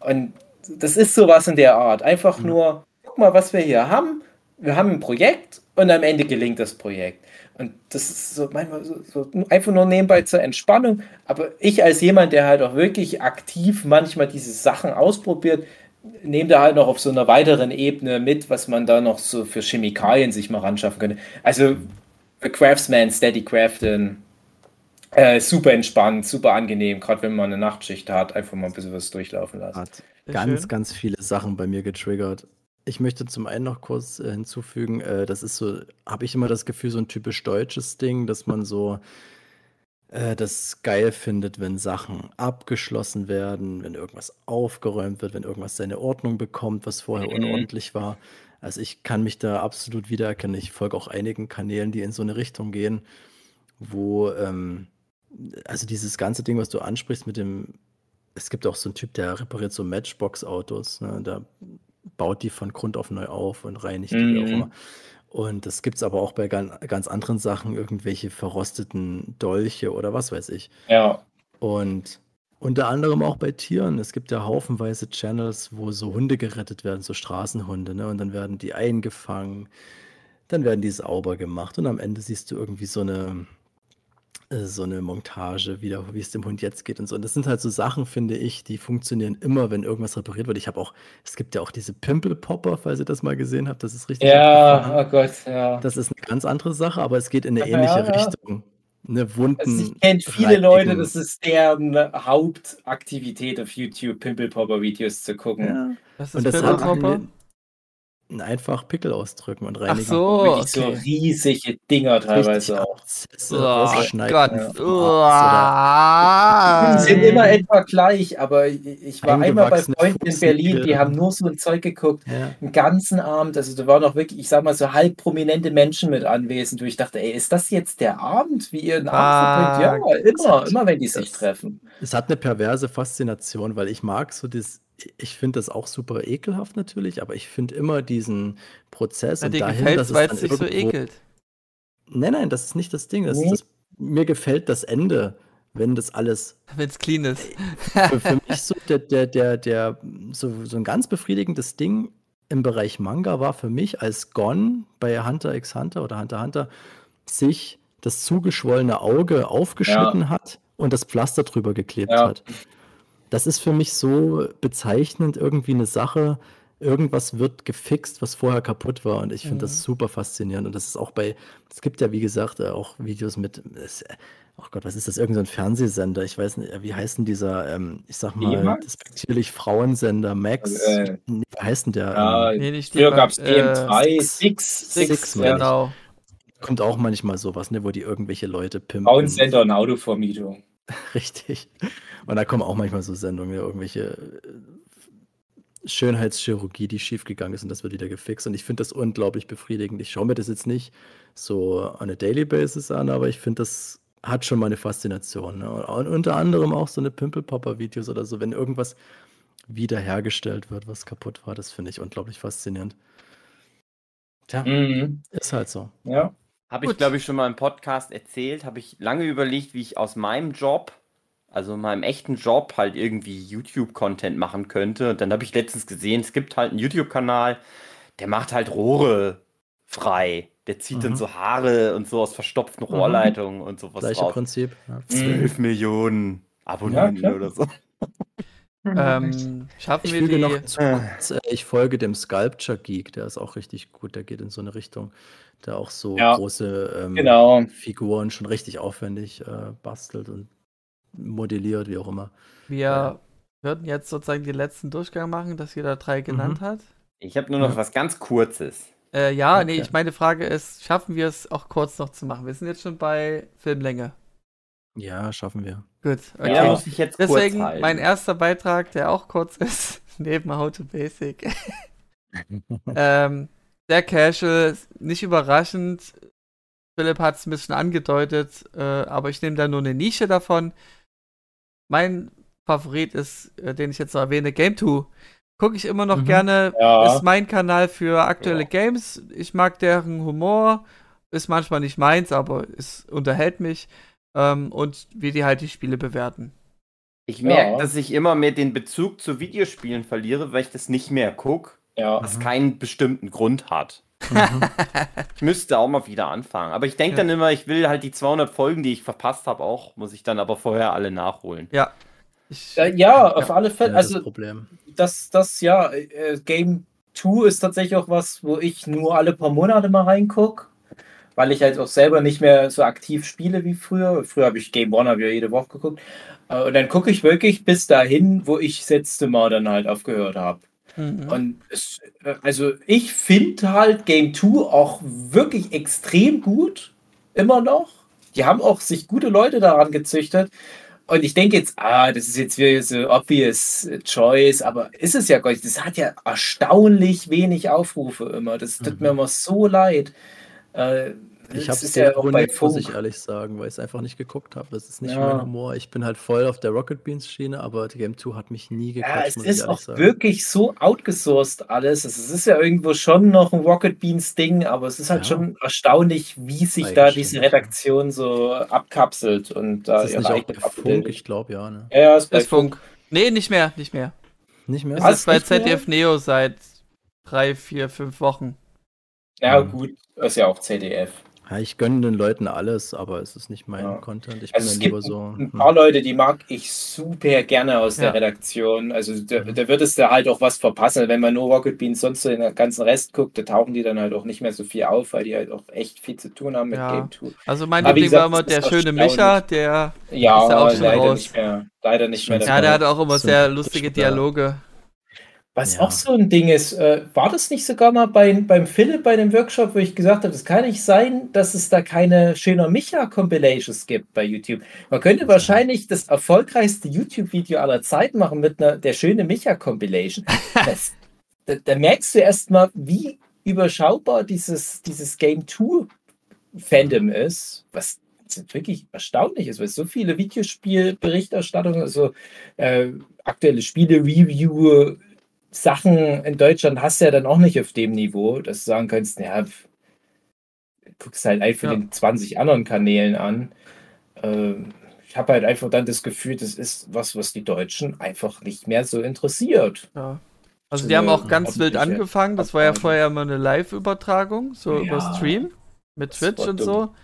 Und das ist sowas in der Art. Einfach nur, guck mal, was wir hier haben. Wir haben ein Projekt und am Ende gelingt das Projekt. Und das ist so manchmal so, so einfach nur nebenbei zur Entspannung. Aber ich als jemand, der halt auch wirklich aktiv manchmal diese Sachen ausprobiert, nehme da halt noch auf so einer weiteren Ebene mit, was man da noch so für Chemikalien sich mal ranschaffen könnte. Also für Craftsman, Steady Craften, äh, super entspannt, super angenehm, gerade wenn man eine Nachtschicht hat, einfach mal ein bisschen was durchlaufen lassen. Hat ganz, schön. ganz viele Sachen bei mir getriggert. Ich möchte zum einen noch kurz äh, hinzufügen, äh, das ist so, habe ich immer das Gefühl, so ein typisch deutsches Ding, dass man so äh, das geil findet, wenn Sachen abgeschlossen werden, wenn irgendwas aufgeräumt wird, wenn irgendwas seine Ordnung bekommt, was vorher Mhm. unordentlich war. Also ich kann mich da absolut wiedererkennen. Ich folge auch einigen Kanälen, die in so eine Richtung gehen, wo, ähm, also dieses ganze Ding, was du ansprichst mit dem, es gibt auch so einen Typ, der repariert so Matchbox-Autos, ne? Da baut die von Grund auf neu auf und reinigt die, wie auch Mhm. immer. Und das gibt es aber auch bei ganz, anderen Sachen, irgendwelche verrosteten Dolche oder was weiß ich. Ja, Und unter anderem auch bei Tieren. Es gibt ja haufenweise Channels, wo so Hunde gerettet werden, so Straßenhunde, ne? Und dann werden die eingefangen, dann werden die sauber gemacht und am Ende siehst du irgendwie so eine, äh, so eine Montage, wie, der, wie es dem Hund jetzt geht und so. Und das sind halt so Sachen, finde ich, die funktionieren immer, wenn irgendwas repariert wird. Ich habe auch, es gibt ja auch diese Pimple-Popper, falls ihr das mal gesehen habt, das ist richtig ja, oh Gott, ja. Das ist eine ganz andere Sache, aber es geht in eine Ja, ähnliche ja. Richtung. Eine Wunden. Also ich kenne viele Leute, reinigen. das ist deren Hauptaktivität auf YouTube, Pimple-Popper-Videos zu gucken. Ja. Ist das Pimple hat Popper? Einfach Pickel ausdrücken und Ach reinigen. so, Wirklich so okay. riesige Dinger Richtig teilweise auch. Abzesse Oh Gott. oder Die sind immer etwa gleich, aber ich war einmal bei Freunden in Berlin, die haben nur so ein Zeug geguckt, Ja. den ganzen Abend. Also da waren auch wirklich, ich sag mal, so halb prominente Menschen mit anwesend, wo ich dachte, ey, ist das jetzt der Abend, wie ihr einen Ah, Abend verbringt? Ja, immer, immer wenn die sich das- treffen. Es hat eine perverse Faszination, weil ich mag so das, ich finde das auch super ekelhaft natürlich, aber ich finde immer diesen Prozess Ja, und dir dahin, gefällt dass es, weil dann es dich so ekelt. Nein, nein, das ist nicht das Ding. Das Nee. ist das, mir gefällt das Ende, wenn das alles Wenn es clean ist. für, für mich so der, der, der, der so, so ein ganz befriedigendes Ding im Bereich Manga war für mich, als Gon bei Hunter x Hunter oder Hunter x Hunter sich das zugeschwollene Auge aufgeschnitten hat und das Pflaster drüber geklebt Ja. hat. Das ist für mich so bezeichnend irgendwie eine Sache. Irgendwas wird gefixt, was vorher kaputt war. Und ich finde Mhm. das super faszinierend. Und das ist auch bei, es gibt ja, wie gesagt, äh, auch Videos mit, es, oh Gott, was ist das? Irgend so ein Fernsehsender. Ich weiß nicht, wie heißt denn dieser, ähm, ich sag mal, D-Max? despektierlich Frauensender Max? Äh, Nee, wie heißt denn der? Ja, Ähm, Nee, nicht früher die, gab es äh, EM3, Six. Six, Six, ja. ich. Genau. kommt auch manchmal sowas, ne, wo die irgendwelche Leute pimpen. Frauensender und Autovermietung. [laughs] Richtig. Und da kommen auch manchmal so Sendungen, ja, irgendwelche äh, Schönheitschirurgie, die schiefgegangen ist und das wird wieder gefixt. Und ich finde das unglaublich befriedigend. Ich schaue mir das jetzt nicht so on a daily basis an, aber ich finde, das hat schon mal eine Faszination. Ne? Und unter anderem auch so eine Pimple-Popper-Videos oder so, wenn irgendwas wiederhergestellt wird, was kaputt war, das finde ich unglaublich faszinierend. Tja, Mhm. ist halt so. Ja. Habe ich, glaube ich, schon mal im Podcast erzählt. Habe ich lange überlegt, wie ich aus meinem Job, also meinem echten Job, halt irgendwie YouTube-Content machen könnte. Und dann habe ich letztens gesehen, es gibt halt einen YouTube-Kanal, der macht halt Rohre frei. Der zieht Mhm. dann so Haare und so aus verstopften Mhm. Rohrleitungen und sowas Gleiche raus. Prinzip. Ja. 12 Millionen Abonnenten Ja, oder so. [laughs] Ähm, schaffen Ich wir die. noch zu, kurz, äh, ich folge dem Sculpture Geek, der ist auch richtig gut, der geht in so eine Richtung, der auch so Ja, große ähm, Genau. Figuren schon richtig aufwendig äh, bastelt und modelliert, wie auch immer. Wir würden jetzt sozusagen den letzten Durchgang machen, dass jeder drei genannt hat. Ich habe nur noch Ja. was ganz Kurzes. Äh, ja, nee, Okay. ich meine Frage ist, schaffen wir es auch kurz noch zu machen? Wir sind jetzt schon bei Filmlänge. Ja, schaffen wir. Gut, okay. Ja, muss ich jetzt kurz Deswegen halten. mein erster Beitrag, der auch kurz ist, [laughs] neben How to Basic. [laughs] ähm, sehr casual, nicht überraschend. Philipp hat es ein bisschen angedeutet, äh, aber ich nehme da nur eine Nische davon. Mein Favorit ist, äh, den ich jetzt noch erwähne, Game 2. Gucke ich immer noch Mhm. gerne. Ja. Ist mein Kanal für aktuelle Ja. Games. Ich mag deren Humor. Ist manchmal nicht meins, aber es unterhält mich. Ähm, und wie die halt die Spiele bewerten. Ich merke, Ja. dass ich immer mehr den Bezug zu Videospielen verliere, weil ich das nicht mehr gucke, Ja. was keinen bestimmten Grund hat. Mhm. Ich müsste auch mal wieder anfangen. Aber ich denke Ja. dann immer, ich will halt die 200 Folgen, die ich verpasst habe, auch, muss ich dann aber vorher alle nachholen. Ja. Ich, Äh, Ja, auf alle Ja, Fälle. das Also, Problem. das, das ja, äh, Game 2 ist tatsächlich auch was, wo ich nur alle paar Monate mal reingucke, weil ich halt auch selber nicht mehr so aktiv spiele wie früher. Früher habe ich Game One hab ich ja jede Woche geguckt. Äh, Und dann gucke ich wirklich bis dahin, wo ich das letzte Mal dann halt aufgehört habe. Mhm. Und es, äh, also ich finde halt Game 2 auch wirklich extrem gut. Immer noch. Die haben auch sich gute Leute daran gezüchtet. Und ich denke jetzt, ah, das ist jetzt wieder so obvious choice, aber ist es ja gar nicht. Das hat ja erstaunlich wenig Aufrufe immer. Das tut Mhm. mir immer so leid. Äh, Ich habe es ja ja auch bei abonniert, muss ich Funk. ehrlich sagen, weil ich es einfach nicht geguckt habe. Das ist nicht Ja. mein Humor. Ich bin halt voll auf der Rocket Beans Schiene, aber die Game 2 hat mich nie Ja, gecatcht, es muss ich ist auch sagen. wirklich so outgesourced alles. Es ist ja irgendwo schon noch ein Rocket Beans Ding, aber es ist halt Ja. schon erstaunlich, wie sich da diese ja. Redaktion so abkapselt und da Ist das ihre nicht auch eigene bei Pappe Funk? Ich glaube ja, ne? Ja, ja, ist bei ist Funk. Nee, nicht mehr, nicht mehr. Nicht mehr? Es ist bei? ZDF Neo seit drei, vier, fünf Wochen. Ja, Mhm. gut, ist ja auch CDF. Ja, ich gönne den Leuten alles, aber es ist nicht mein Ja. Content. Ich Also bin gibt lieber so. ein hm. paar Leute, die mag ich super gerne aus Ja. der Redaktion. Also da, Mhm. da würdest du halt auch was verpassen. Wenn man nur Rocket Beans sonst so den ganzen Rest guckt, da tauchen die dann halt auch nicht mehr so viel auf, weil die halt auch echt viel zu tun haben mit Ja. Game 2. Also mein Aber Liebling war immer der schöne. Micha, der. Ja, Ist ja auch schon leider raus. nicht mehr. Leider nicht mehr. Ja, der hatte auch immer sehr lustige Dialoge. Was Ja. auch so ein Ding ist, äh, war das nicht sogar mal bei, beim Philipp bei dem Workshop, wo ich gesagt habe, es kann nicht sein, dass es da keine schöner Micha-Compilations gibt bei YouTube. Man könnte wahrscheinlich das erfolgreichste YouTube-Video aller Zeiten machen mit einer der schöne Micha-Compilation. [laughs] Da, da merkst du erstmal, wie überschaubar dieses, dieses Game 2 Fandom ist, was wirklich erstaunlich ist, weil so viele Videospielberichterstattungen, also äh, aktuelle Spiele-Review, Sachen in Deutschland hast du ja dann auch nicht auf dem Niveau, dass du sagen kannst, ja, guckst halt einfach Ja. den 20 anderen Kanälen an. Ähm, ich habe halt einfach dann das Gefühl, das ist was, was die Deutschen einfach nicht mehr so interessiert. Ja. Also So die haben eine auch ganz wild angefangen. Das war ja vorher immer eine Live-Übertragung, so Ja. über Stream mit Twitch und dumm. so.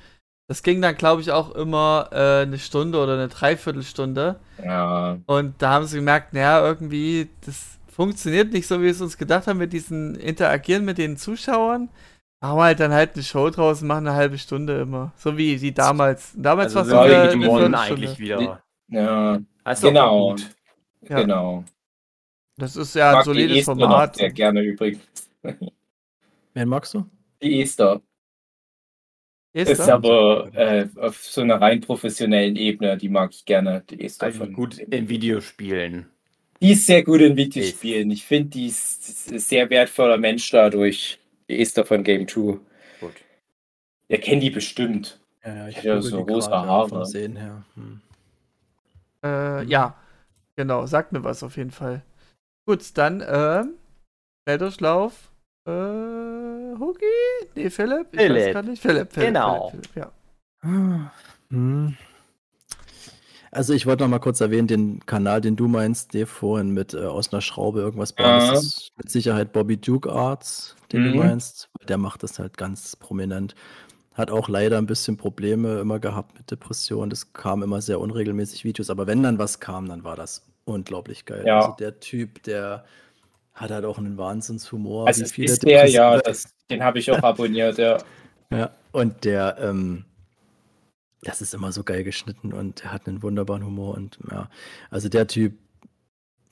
Das ging dann, glaube ich, auch immer äh, eine Stunde oder eine Dreiviertelstunde. Ja, Und da haben sie gemerkt, naja, irgendwie, das funktioniert nicht so, wie wir es uns gedacht haben mit diesen Interagieren mit den Zuschauern. Machen wir halt dann halt eine Show draus und machen eine halbe Stunde immer. So wie die damals. Damals Also war es Viertelstunde. eigentlich wieder. ja Also genau. gut. Ja. Genau. Das ist ja ein solides Esther Format. Sehr gerne übrigens. Wen magst du? Die Esther. Ist Ist aber äh, auf so einer rein professionellen Ebene, die mag ich gerne. Die Esther Also von gut in Videospielen. Die ist sehr gut in Videospielen. Ich finde, die ist, ist ein sehr wertvoller Mensch dadurch. Die Esther von Game 2. Gut. Ihr kennt die bestimmt. Ja, ja, ich Ja, google so rosa gerade Haare. Sehen her. Hm. Äh, ja, genau, sagt mir was auf jeden Fall. Gut, dann, ähm, Schnelldurchlauf, äh, Hugi? Nee, Philipp? Ich weiß Philipp. gar nicht. Philipp, Philipp. Genau. Philipp, Philipp, ja. Hm. Also ich wollte noch mal kurz erwähnen, den Kanal, den du meinst, der vorhin mit äh, aus einer Schraube irgendwas bauen, Ja. das ist mit Sicherheit Bobby Duke Arts, den du Mhm. meinst. Der macht das halt ganz prominent. Hat auch leider ein bisschen Probleme immer gehabt mit Depressionen. Das kam immer sehr unregelmäßig Videos, aber wenn dann was kam, dann war das unglaublich geil. Ja. Also der Typ, der hat halt auch einen Wahnsinnshumor. Also ist der, ja, das, den habe ich auch abonniert, ja. [laughs] ja, und der, ähm, das ist immer so geil geschnitten und er hat einen wunderbaren Humor und ja, also der Typ,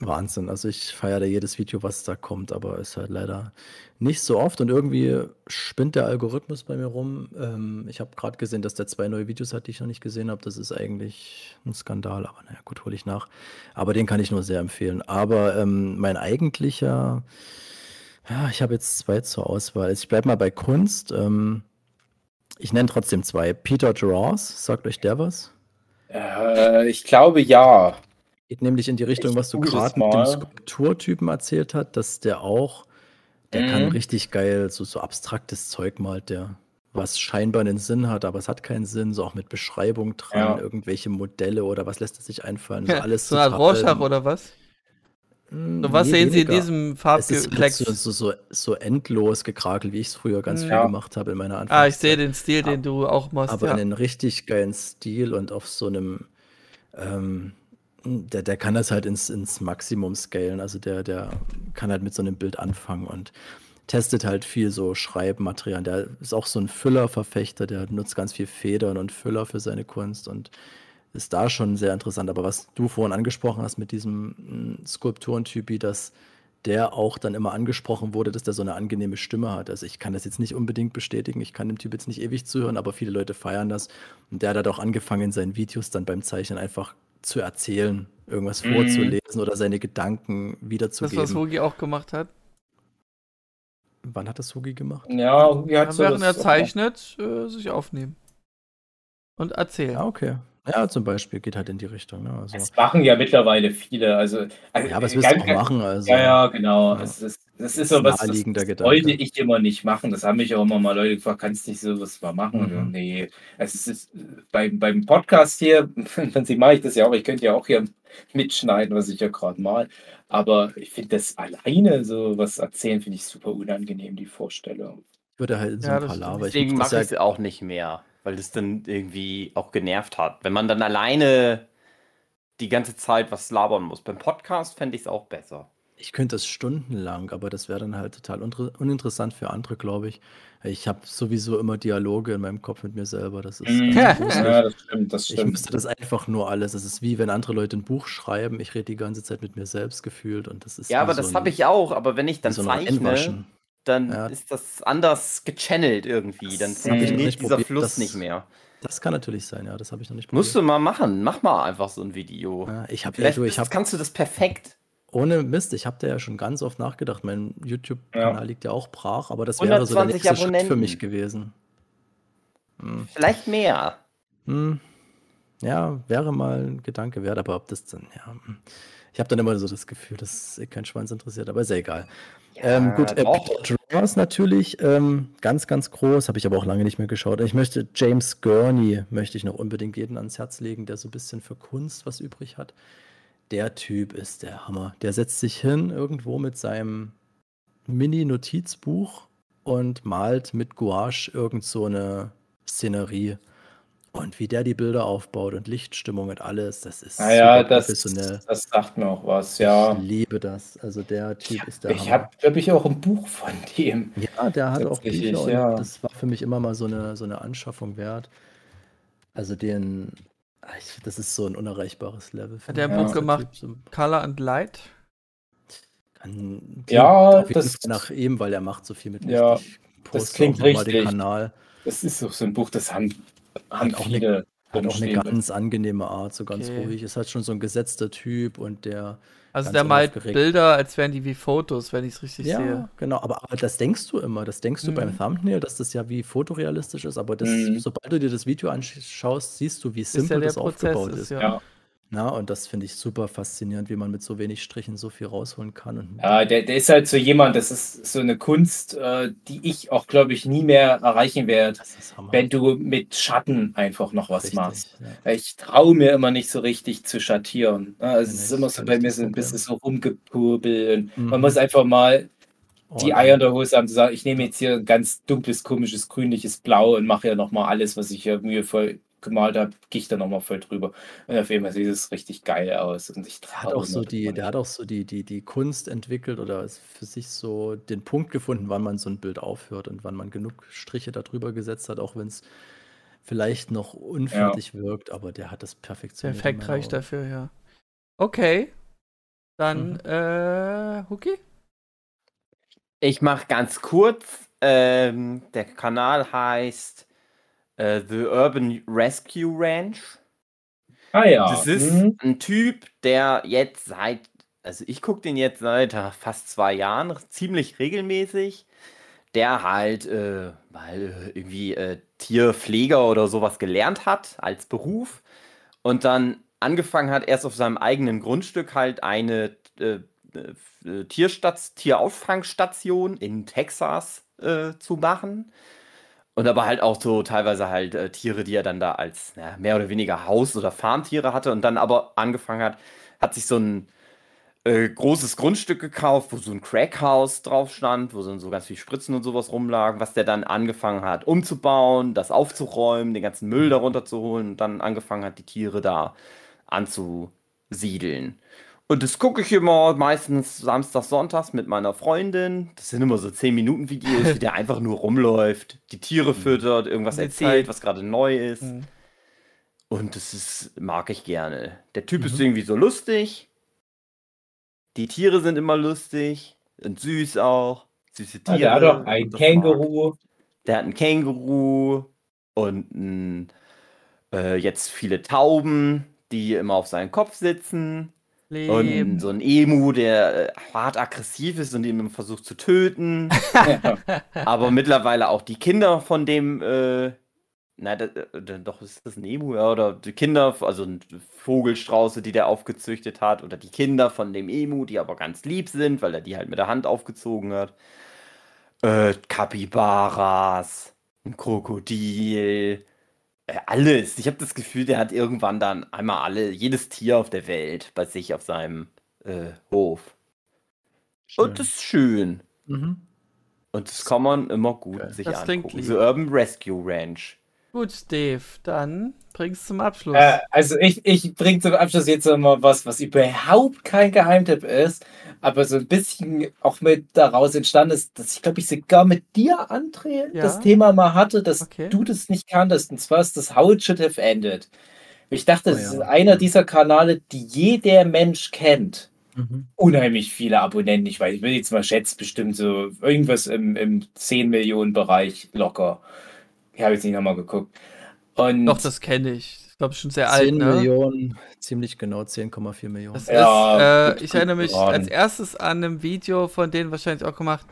Wahnsinn. Also ich feiere da jedes Video, was da kommt, aber ist halt leider nicht so oft und irgendwie spinnt der Algorithmus bei mir rum. Ähm, ich habe gerade gesehen, dass der zwei neue Videos hat, die ich noch nicht gesehen habe. Das ist eigentlich ein Skandal, aber naja, gut, hole ich nach. Aber den kann ich nur sehr empfehlen. Aber ähm, mein eigentlicher, ja, ich habe jetzt zwei zur Auswahl. Ich bleibe mal bei Kunst. Ähm, ich nenne trotzdem zwei. Peter Draws, sagt euch der was? Äh, ich glaube ja. Geht nämlich in die Richtung, Ich was du gerade mit dem. Skulpturtypen erzählt hast, dass der auch, der Mhm. kann richtig geil so, so abstraktes Zeug malt, der was scheinbar einen Sinn hat, aber es hat keinen Sinn, so auch mit Beschreibung dran, Ja. irgendwelche Modelle oder was lässt es sich einfallen, so alles so eine Art total- Rorschach oder was? Mm, So, was nee, sehen Sie in weniger. diesem halt so, so, so, so endlos gekrakel, wie ich es früher ganz viel Ja. gemacht habe in meiner Anfangszeit. ah, ich sehe den Stil, den du auch machst. aber ja. einen richtig geilen Stil und auf so einem, ähm, der, der kann das halt ins, ins Maximum scalen. Also der, der kann halt mit so einem Bild anfangen und testet halt viel so Schreibmaterial. Der ist auch so ein Füllerverfechter, der nutzt ganz viel Federn und Füller für seine Kunst und ist da schon sehr interessant. Aber was du vorhin angesprochen hast mit diesem mm, Skulpturentypi, dass der auch dann immer angesprochen wurde, dass der so eine angenehme Stimme hat. Also ich kann das jetzt nicht unbedingt bestätigen, ich kann dem Typ jetzt nicht ewig zuhören, aber viele Leute feiern das. Und der hat auch angefangen, in seinen Videos dann beim Zeichnen einfach zu erzählen, irgendwas Mhm. vorzulesen oder seine Gedanken das, wiederzugeben. was Hugi auch gemacht hat. Wann hat das Hugi gemacht? Ja, wie hat so Während er das- zeichnet, äh, sich aufnehmen. Und erzählen. Ja, okay. Ja, zum Beispiel geht halt in die Richtung. Ne? Also, Das machen ja mittlerweile viele. Also, also ja, was willst du auch machen? Also, Ja, ja, genau. Ja. Es ist, das ist so ein was, das, Gedanke. wollte ich immer nicht machen. Das haben mich auch immer mal Leute gefragt, kannst du nicht sowas mal machen? Mhm. Nee, es ist, ist beim, beim Podcast hier, [laughs] im Prinzip mache ich das ja auch. Ich könnte ja auch hier mitschneiden, was ich ja gerade mal. Aber ich finde das alleine so was erzählen, finde ich super unangenehm, die Vorstellung. Ich würde halt in so Ja, ein. Ich Deswegen mache ich ja es auch nicht mehr, weil das dann irgendwie auch genervt hat. Wenn man dann alleine die ganze Zeit was labern muss. Beim Podcast fände ich es auch besser. Ich könnte das stundenlang, aber das wäre dann halt total uninteressant für andere, glaube ich. Ich habe sowieso immer Dialoge in meinem Kopf mit mir selber. Das ist Mhm. [laughs] Ja, das stimmt, das Ich stimmt. müsste das einfach nur alles. Es ist wie wenn andere Leute ein Buch schreiben. Ich rede die ganze Zeit mit mir selbst gefühlt und das ist Ja, aber so das habe ich auch. Aber wenn ich dann so ein zeichne. Dann Ja. ist das anders gechannelt irgendwie. Dann funktioniert nicht dieser probiert, Fluss das- nicht mehr. Das kann natürlich sein, ja. Das habe ich noch nicht Musst du mal machen. Mach mal einfach so ein Video. Ja, ich habe du, ich hab, kannst du das perfekt. ohne Mist, ich habe da ja schon ganz oft nachgedacht. Mein YouTube-Kanal Ja. liegt ja auch brach, aber das wäre so der 120 nächste Schritt für mich gewesen. Hm. Vielleicht mehr. Hm. Ja, wäre mal ein Gedanke wert, aber ob das dann, ja. Ich habe dann immer so das Gefühl, dass kein Schwanz interessiert, aber ist ja egal. ähm, gut, äh. Peter Draws natürlich ähm, ganz, ganz groß, habe ich aber auch lange nicht mehr geschaut. Ich möchte James Gurney, möchte ich noch unbedingt jeden ans Herz legen, der so ein bisschen für Kunst was übrig hat. Der Typ ist der Hammer. Der setzt sich hin irgendwo mit seinem Mini-Notizbuch und malt mit Gouache irgend so eine Szenerie. Und wie der die Bilder aufbaut und Lichtstimmung und alles, das ist Naja, super das, professionell. das sagt mir auch was, ja. Ich liebe das. Also der Typ ist der Ich habe, glaube ich, auch ein Buch von dem. Ja, der hat auch Bücher ja. das war für mich immer mal so eine, so eine Anschaffung wert. Also den, ah, ich, das ist so ein unerreichbares Level. Hat der ein. Buch gemacht? So- Color and Light. Kann, Ja, das- nach ihm, weil er macht so viel mit Licht. Ja, Ich das klingt auch noch mal den richtig. Kanal. Das ist doch so ein Buch, das haben, haben auch viele. Hat auch eine ganz angenehme Art, so ganz Okay. ruhig. Ist halt schon so ein gesetzter Typ und der. Also der malt. Bilder, als wären die wie Fotos, wenn ich es richtig Ja, sehe. genau. Aber, aber das denkst du immer. Das denkst du Mhm. beim Thumbnail, dass das ja wie fotorealistisch ist. Aber das, Mhm. sobald du dir das Video anschaust, siehst du, wie simpel ja das Prozess aufgebaut ist, ist. ja. Na, und das finde ich super faszinierend, wie man mit so wenig Strichen so viel rausholen kann. Und Ja, der, der ist halt so jemand, das ist so eine Kunst, äh, die ich auch, glaube ich, nie mehr erreichen werde, wenn du mit Schatten einfach noch was Richtig, machst. ja. Ich traue mir immer nicht so richtig zu schattieren. Ja, Es ist immer so bei mir so ein bisschen so rumgepurbelt. Mhm. Man muss einfach mal die Oh, Eier in der Hose haben, zu sagen, ich nehme jetzt hier ein ganz dunkles, komisches, grünliches Blau und mache ja nochmal alles, was ich hier mühevoll gemalt habe, gehe ich da nochmal voll drüber. Und auf jeden Fall sieht es richtig geil aus. Und ich Der hat auch so die, der hat auch so die, die, die Kunst entwickelt oder ist für sich so den Punkt gefunden, wann man so ein Bild aufhört und wann man genug Striche darüber gesetzt hat, auch wenn es vielleicht noch unfertig wirkt, aber der hat das perfektioniert. Perfekt reicht dafür, ja. Okay. Dann, Mhm. äh, Huki? Ich mache ganz kurz. Ähm, der Kanal heißt äh, The Urban Rescue Ranch. Ah ja. Das ist Mhm. ein Typ, der jetzt seit, also ich gucke den jetzt seit äh, fast zwei Jahren ziemlich regelmäßig, der halt äh, mal äh, irgendwie äh, Tierpfleger oder sowas gelernt hat als Beruf und dann angefangen hat, erst auf seinem eigenen Grundstück halt eine äh, äh, Tierstats Tierauffangstation in Texas äh, zu machen. Und aber halt auch so teilweise halt äh, Tiere, die er dann da als ja, mehr oder weniger Haus- oder Farmtiere hatte und dann aber angefangen hat, hat sich so ein äh, großes Grundstück gekauft, wo so ein Crackhaus drauf stand, wo so, so ganz viel Spritzen und sowas rumlagen, was der dann angefangen hat umzubauen, das aufzuräumen, den ganzen Müll darunter zu holen und dann angefangen hat, die Tiere da anzusiedeln. Und das gucke ich immer meistens samstags, sonntags mit meiner Freundin. Das sind immer so 10 Minuten Videos, wie der [laughs] einfach nur rumläuft, die Tiere füttert, irgendwas erzählt, was gerade neu ist. Hm. Und das ist, mag ich gerne. Der Typ ist Mhm. irgendwie so lustig. Die Tiere sind immer lustig und süß auch. Süße Ah, Tiere. der hat doch ein Känguru. mag- Der hat ein Känguru und ein, äh, jetzt viele Tauben, die immer auf seinem Kopf sitzen. Und Leben. so ein Emu, der äh, hart aggressiv ist und ihn versucht zu töten. Ja. [laughs] Aber mittlerweile auch die Kinder von dem, äh, na, da, da, doch ist das ein Emu, ja, oder die Kinder, also ein Vogelstrauße, die der aufgezüchtet hat, oder die Kinder von dem Emu, die aber ganz lieb sind, weil er die halt mit der Hand aufgezogen hat. Äh, Kapibaras, ein Krokodil, äh, alles. Ich habe das Gefühl, der hat irgendwann dann einmal alle, jedes Tier auf der Welt bei sich auf seinem äh, Hof. Und das ist schön. Mhm. Und das kann man immer gut Geil. sich Das klingt angucken. The Urban Rescue Ranch. Gut, Dave, dann bring's zum Abschluss. Äh, also ich, ich bringe zum Abschluss jetzt nochmal was, was überhaupt kein Geheimtipp ist, aber so ein bisschen auch mit daraus entstanden ist, dass ich glaube ich sogar mit dir, André, Ja. das Thema mal hatte, dass Okay. du das nicht kanntest. Und zwar ist das How It Should Have Ended. Ich dachte, Oh das ja. ist einer dieser Kanale, die jeder Mensch kennt. Mhm. Unheimlich viele Abonnenten. Ich weiß, ich will jetzt mal schätzen, bestimmt so irgendwas im, im 10 Millionen Bereich locker. Ich habe jetzt nicht nochmal geguckt. Und Doch, das kenne ich. Ich glaube schon sehr 10 alt, ne? Millionen, ziemlich genau 10,4 Millionen. Das Ja, ist, äh, gut- ich gut erinnere mich geraten. als erstes an einem Video von denen wahrscheinlich auch gemacht.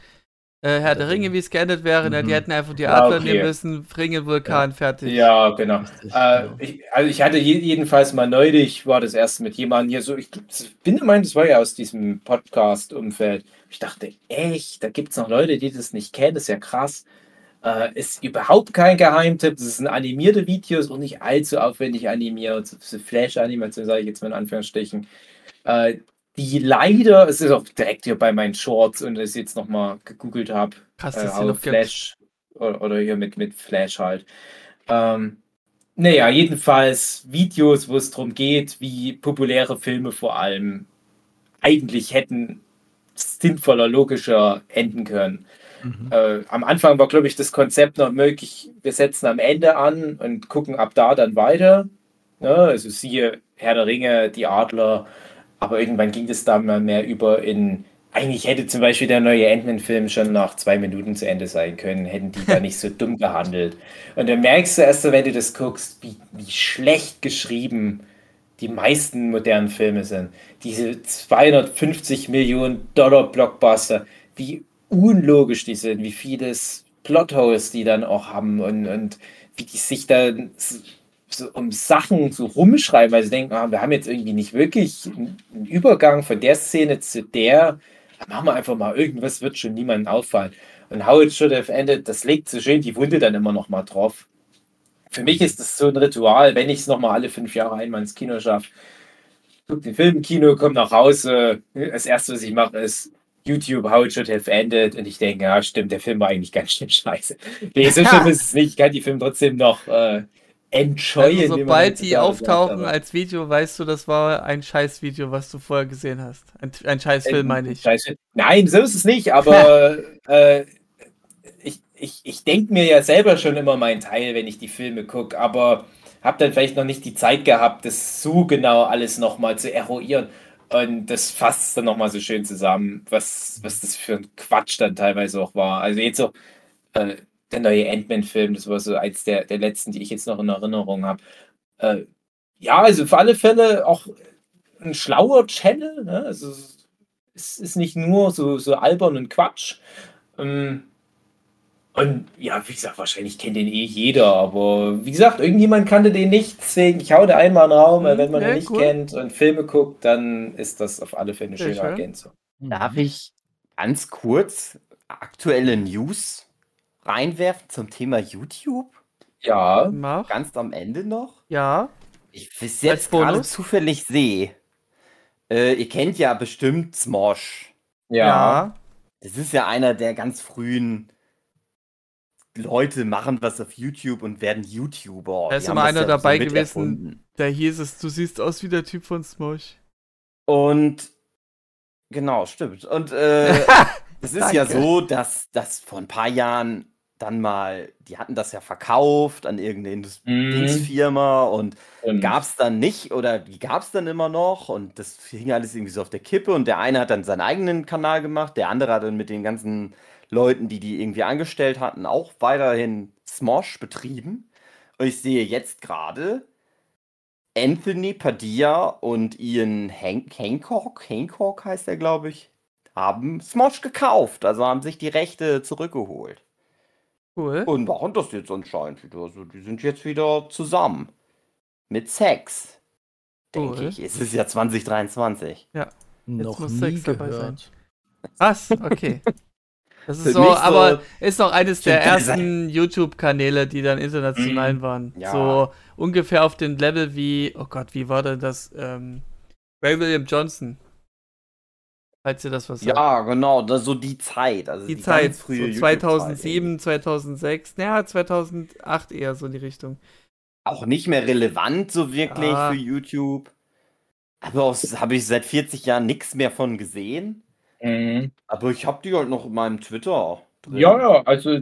Äh, Herr der Ringe, wie es geendet wäre. ne? Die Mhm. hätten einfach die Adler okay. nehmen müssen, Ringelvulkan, fertig. Ja, genau. Richtig, Äh, genau. ich, also ich hatte je, jedenfalls mal neulich, war das erste mit jemandem hier so, ich bin der Meinung, das war ja aus diesem Podcast-Umfeld. Ich dachte, echt, da gibt es noch Leute, die das nicht kennen, das ist ja krass. Äh, ist überhaupt kein Geheimtipp, das sind animierte Videos und nicht allzu aufwendig animiert, Flash-Animation sage ich jetzt mal in Anführungsstrichen. Äh, die leider, es ist auch direkt hier bei meinen Shorts und ich jetzt nochmal gegoogelt habe, Krass, äh, how noch. Flash oder, oder hier mit, mit Flash halt. Ähm, naja, jedenfalls Videos, wo es darum geht, wie populäre Filme vor allem eigentlich hätten sinnvoller, logischer enden können. Mhm. Äh, am Anfang war, glaube ich, das Konzept noch möglich, wir setzen am Ende an und gucken ab da dann weiter. Ne? Also siehe Herr der Ringe, die Adler, aber irgendwann ging das dann mal mehr über in, eigentlich hätte zum Beispiel der neue Ant-Man-Film schon nach zwei Minuten zu Ende sein können, hätten die da [laughs] nicht so dumm gehandelt. Und dann merkst du erst, wenn du das guckst, wie, wie schlecht geschrieben die meisten modernen Filme sind. Diese 250 Millionen Dollar Blockbuster, wie unlogisch die sind, wie vieles Plotholes die dann auch haben und, und wie die sich dann so um Sachen so rumschreiben, weil sie denken, ah, wir haben jetzt irgendwie nicht wirklich einen Übergang von der Szene zu der, dann machen wir einfach mal irgendwas, wird schon niemandem auffallen. Und How It Should Have Ended, das legt so schön die Wunde dann immer noch mal drauf. Für mich ist das so ein Ritual, wenn ich es noch mal alle fünf Jahre einmal ins Kino schaffe, gucke den Film im Kino, komme nach Hause, das erste, was ich mache, ist YouTube, How It Should Have Ended und ich denke, ja stimmt, der Film war eigentlich ganz schön scheiße. Nee, so [laughs] schlimm ist es nicht, ich kann die Film trotzdem noch äh, enjoyen. Also, sobald die auftauchen sagt, als Video, weißt du, das war ein Scheißvideo, was du vorher gesehen hast. Ein, ein Scheißfilm, meine ich. Scheiß Nein, so ist es nicht, aber [laughs] äh, ich, ich, ich denke mir ja selber schon immer meinen Teil, wenn ich die Filme gucke, aber habe dann vielleicht noch nicht die Zeit gehabt, das so genau alles nochmal zu eruieren. Und das fasst dann nochmal so schön zusammen, was, was das für ein Quatsch dann teilweise auch war. Also jetzt so, äh, der neue Ant-Man-Film, das war so eins der, der letzten, die ich jetzt noch in Erinnerung habe. Äh, ja, also für alle Fälle auch ein schlauer Channel. Ne? Also es ist nicht nur so, so albern und Quatsch. Ähm, und ja, wie gesagt, wahrscheinlich kennt den eh jeder, aber wie gesagt, irgendjemand kannte den nicht, deswegen ich hau da einmal in den Raum, weil wenn man ja, ihn nicht cool. kennt und Filme guckt, dann ist das auf alle Fälle eine schöne ja, Ergänzung. Darf ich ganz kurz aktuelle News reinwerfen zum Thema YouTube? Ja. Mach. Ganz am Ende noch? Ja. Ich bis jetzt gerade zufällig sehe. Äh, ihr kennt ja bestimmt Smosh. Ja. ja. Das ist ja einer der ganz frühen Leute machen was auf YouTube und werden YouTuber. Da ist immer einer ja dabei so gewesen, der hieß es, du siehst aus wie der Typ von Smosh. Und genau, stimmt. Und äh, [laughs] es ist ja so, dass das vor ein paar Jahren dann mal, die hatten das ja verkauft an irgendeine Industriefirma mhm. und mhm. gab es dann nicht oder die gab es dann immer noch und das hing alles irgendwie so auf der Kippe und der eine hat dann seinen eigenen Kanal gemacht, der andere hat dann mit den ganzen Leuten, die die irgendwie angestellt hatten, auch weiterhin Smosh betrieben. Und ich sehe jetzt gerade Anthony Padilla und Ian Hank Hancock, Hancock heißt er, glaube ich, haben Smosh gekauft, also haben sich die Rechte zurückgeholt. Cool. Und machen das jetzt anscheinend wieder. Also die sind jetzt wieder zusammen. Mit Sex. Denke cool. ich. Es ist ja 2023. Ja. Jetzt Noch muss Sex dabei sein. Was? Okay. [laughs] Das ist so, so, aber ist noch eines der ersten YouTube-Kanäle, die dann international mhm. waren. Ja. So ungefähr auf dem Level wie, oh Gott, wie war denn das? Ähm, Ray William Johnson. Falls ihr das was sagt. Ja, genau, das so die Zeit. Also die, die Zeit, so 2007, 2006, naja, 2008 eher so in die Richtung. Auch nicht mehr relevant so wirklich ja. für YouTube. Aber habe ich seit 40 Jahren nichts mehr von gesehen. Mhm. Aber ich habe die halt noch in meinem Twitter. Drin. Ja, ja, also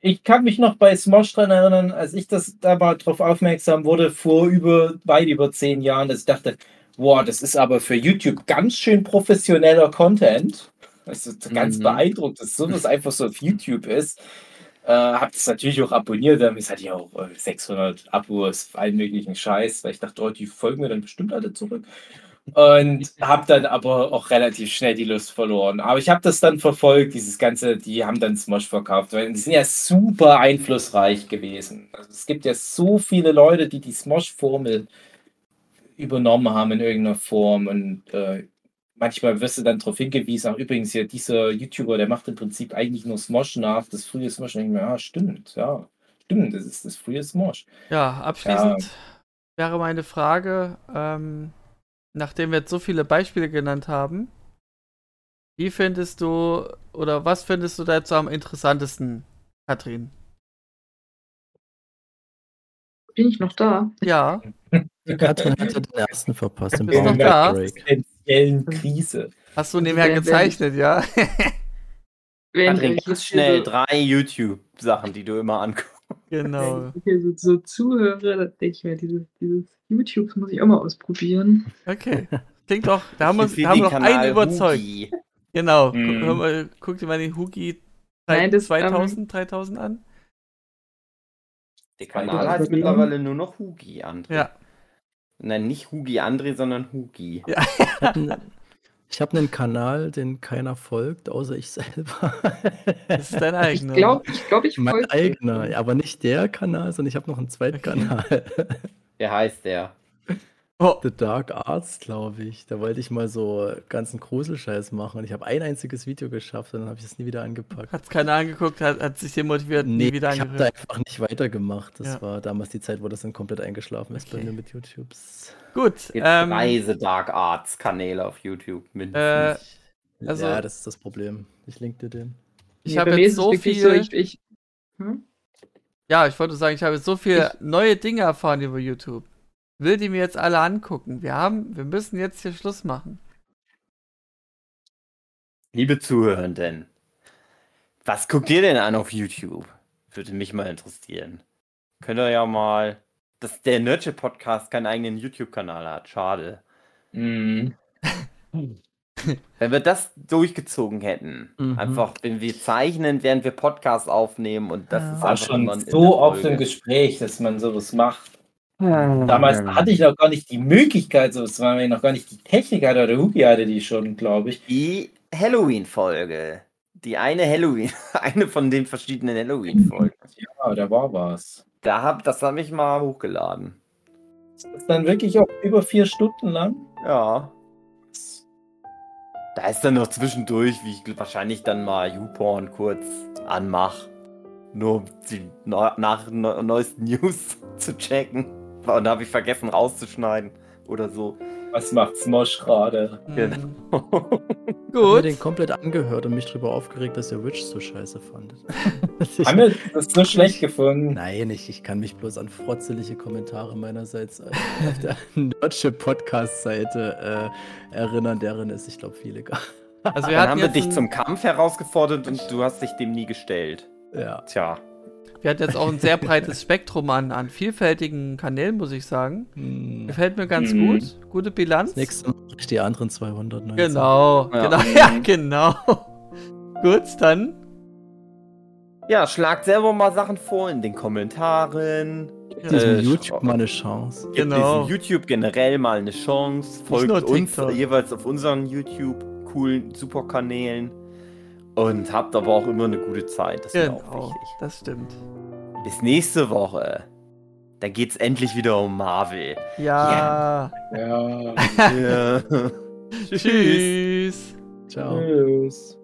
ich kann mich noch bei Smosh dran erinnern, als ich das da mal drauf aufmerksam wurde, vor über weit über zehn Jahren, dass ich dachte, wow, das ist aber für YouTube ganz schön professioneller Content. Das ist ganz mhm. beeindruckend, dass sowas einfach so auf YouTube ist. Äh, hab das natürlich auch abonniert, damit hatte ich auch 600 äh, Abos, allen möglichen Scheiß, weil ich dachte, oh, die folgen mir dann bestimmt alle zurück. Und habe dann aber auch relativ schnell die Lust verloren. Aber ich habe das dann verfolgt, dieses Ganze, die haben dann Smosh verkauft, weil die sind ja super einflussreich gewesen. Also es gibt ja so viele Leute, die die Smosh-Formel übernommen haben in irgendeiner Form und äh, manchmal wirst du dann darauf hingewiesen, auch übrigens hier dieser YouTuber, der macht im Prinzip eigentlich nur Smosh nach, das frühe Smosh. Und ich mir, ja, stimmt, ja, stimmt, das ist das frühe Smosh. Ja, abschließend ja. wäre meine Frage, ähm, nachdem wir jetzt so viele Beispiele genannt haben, wie findest du oder was findest du dazu am interessantesten, Katrin? Bin ich noch da? Ja. Katrin hatte den ersten verpasst. Im Bist noch da? Krise. Hast du nebenher gezeichnet, ja? Katrin, ganz schnell drei YouTube-Sachen, die du immer anguckst. Genau. Wenn ich hier so, so zuhöre, dann denke ich mir, dieses, dieses YouTube muss ich auch mal ausprobieren. Okay. Klingt doch, da haben, uns, da haben wir noch einen überzeugt. Hugi. Genau. Mm. Guck, mal, guck, dir mal den Hugi 2000, ähm, 3000 an. Der Kanal heißt mittlerweile nur noch Hugi, André. Ja. Nein, nicht Hugi André, sondern Hugi. Ja. [laughs] [laughs] Ich habe einen Kanal, den keiner folgt, außer ich [laughs] selber. Das ist dein Ich eigener. glaube, ich, glaub, ich mein folge eigener, aber nicht der Kanal, sondern ich habe noch einen zweiten Kanal. Wie heißt der? Oh, The Dark Arts, glaube ich. Da wollte ich mal so ganzen Gruselscheiß machen und ich habe ein einziges Video geschafft und dann habe ich es nie wieder angepackt. hat's keiner angeguckt, hat, hat sich demotiviert, nie Nee, wieder ich habe da einfach nicht weitergemacht. Das Ja. war damals die Zeit, wo das dann komplett eingeschlafen ist bei Okay. mir mit YouTubes. Gut, Es gibt ähm, drei The Dark Arts Kanäle auf YouTube Äh, mindestens. Also- ja, das ist das Problem. Ich link dir den. ich Nee, habe bei jetzt es so viel. ich, ich, hm? Ja, ich wollte sagen, ich habe so viel Ich- neue Dinge erfahren über YouTube. Will die mir jetzt alle angucken. Wir haben, wir müssen jetzt hier Schluss machen. Liebe Zuhörenden, was guckt ihr denn an auf YouTube? Würde mich mal interessieren. Könnt ihr ja mal, dass der Nerdship Podcast keinen eigenen YouTube-Kanal hat. Schade. Mhm. [laughs] Wenn wir das durchgezogen hätten, Mhm. einfach, wenn wir zeichnen, während wir Podcast aufnehmen und das Ja. ist War einfach schon so oft im. Gespräch, dass man sowas macht. Damals hatte ich noch gar nicht die Möglichkeit, so es war mir noch gar nicht die Technik hatte, oder Hugi hatte die schon, glaube ich. Die Halloween-Folge. Die eine Halloween, [laughs] eine von den verschiedenen Halloween-Folgen. Ja, da war was. Da hab, das habe ich mal hochgeladen. Das ist dann wirklich auch über vier Stunden lang. Ja. Da ist dann noch zwischendurch, wie ich wahrscheinlich dann mal YouPorn kurz anmach. Nur um die nach neu- neuesten [laughs] News zu checken. Und da habe ich vergessen rauszuschneiden oder so. Was macht Smosh gerade? Genau. [laughs] Hm, Ich habe mir Gut. den komplett angehört und mich darüber aufgeregt, dass ihr Witch so scheiße fandet. [laughs] Haben wir das so schlecht gefunden? Nein, ich, ich kann mich bloß an frotzelige Kommentare meinerseits äh, auf der [laughs] Nerdship Podcast-Seite äh, erinnern, deren es, ich glaube, viele gab. Also wir Dann haben wir dich zum Kampf herausgefordert und du hast dich dem nie gestellt. Ja. Tja. Wir hatten jetzt auch ein sehr breites [laughs] Spektrum an, an vielfältigen Kanälen, muss ich sagen. Hm. Gefällt mir ganz Mhm. gut. Gute Bilanz. Das nächste Mal mache ich die anderen 219. Genau, Ja. genau, [laughs] ja, genau. Gut, dann. Ja, schlagt selber mal Sachen vor in den Kommentaren. Gib diesem Äh, YouTube mal eine Chance. Gebt Genau. diesem YouTube generell mal eine Chance. Folgt uns jeweils auf unseren YouTube coolen Superkanälen. Und habt aber auch immer eine gute Zeit. Das ist mir auch Genau, wichtig. das stimmt. Bis nächste Woche. Da geht's endlich wieder um Marvel. Ja. Ja. Ja. [laughs] [laughs] Tschüss. Ciao. Tschüss.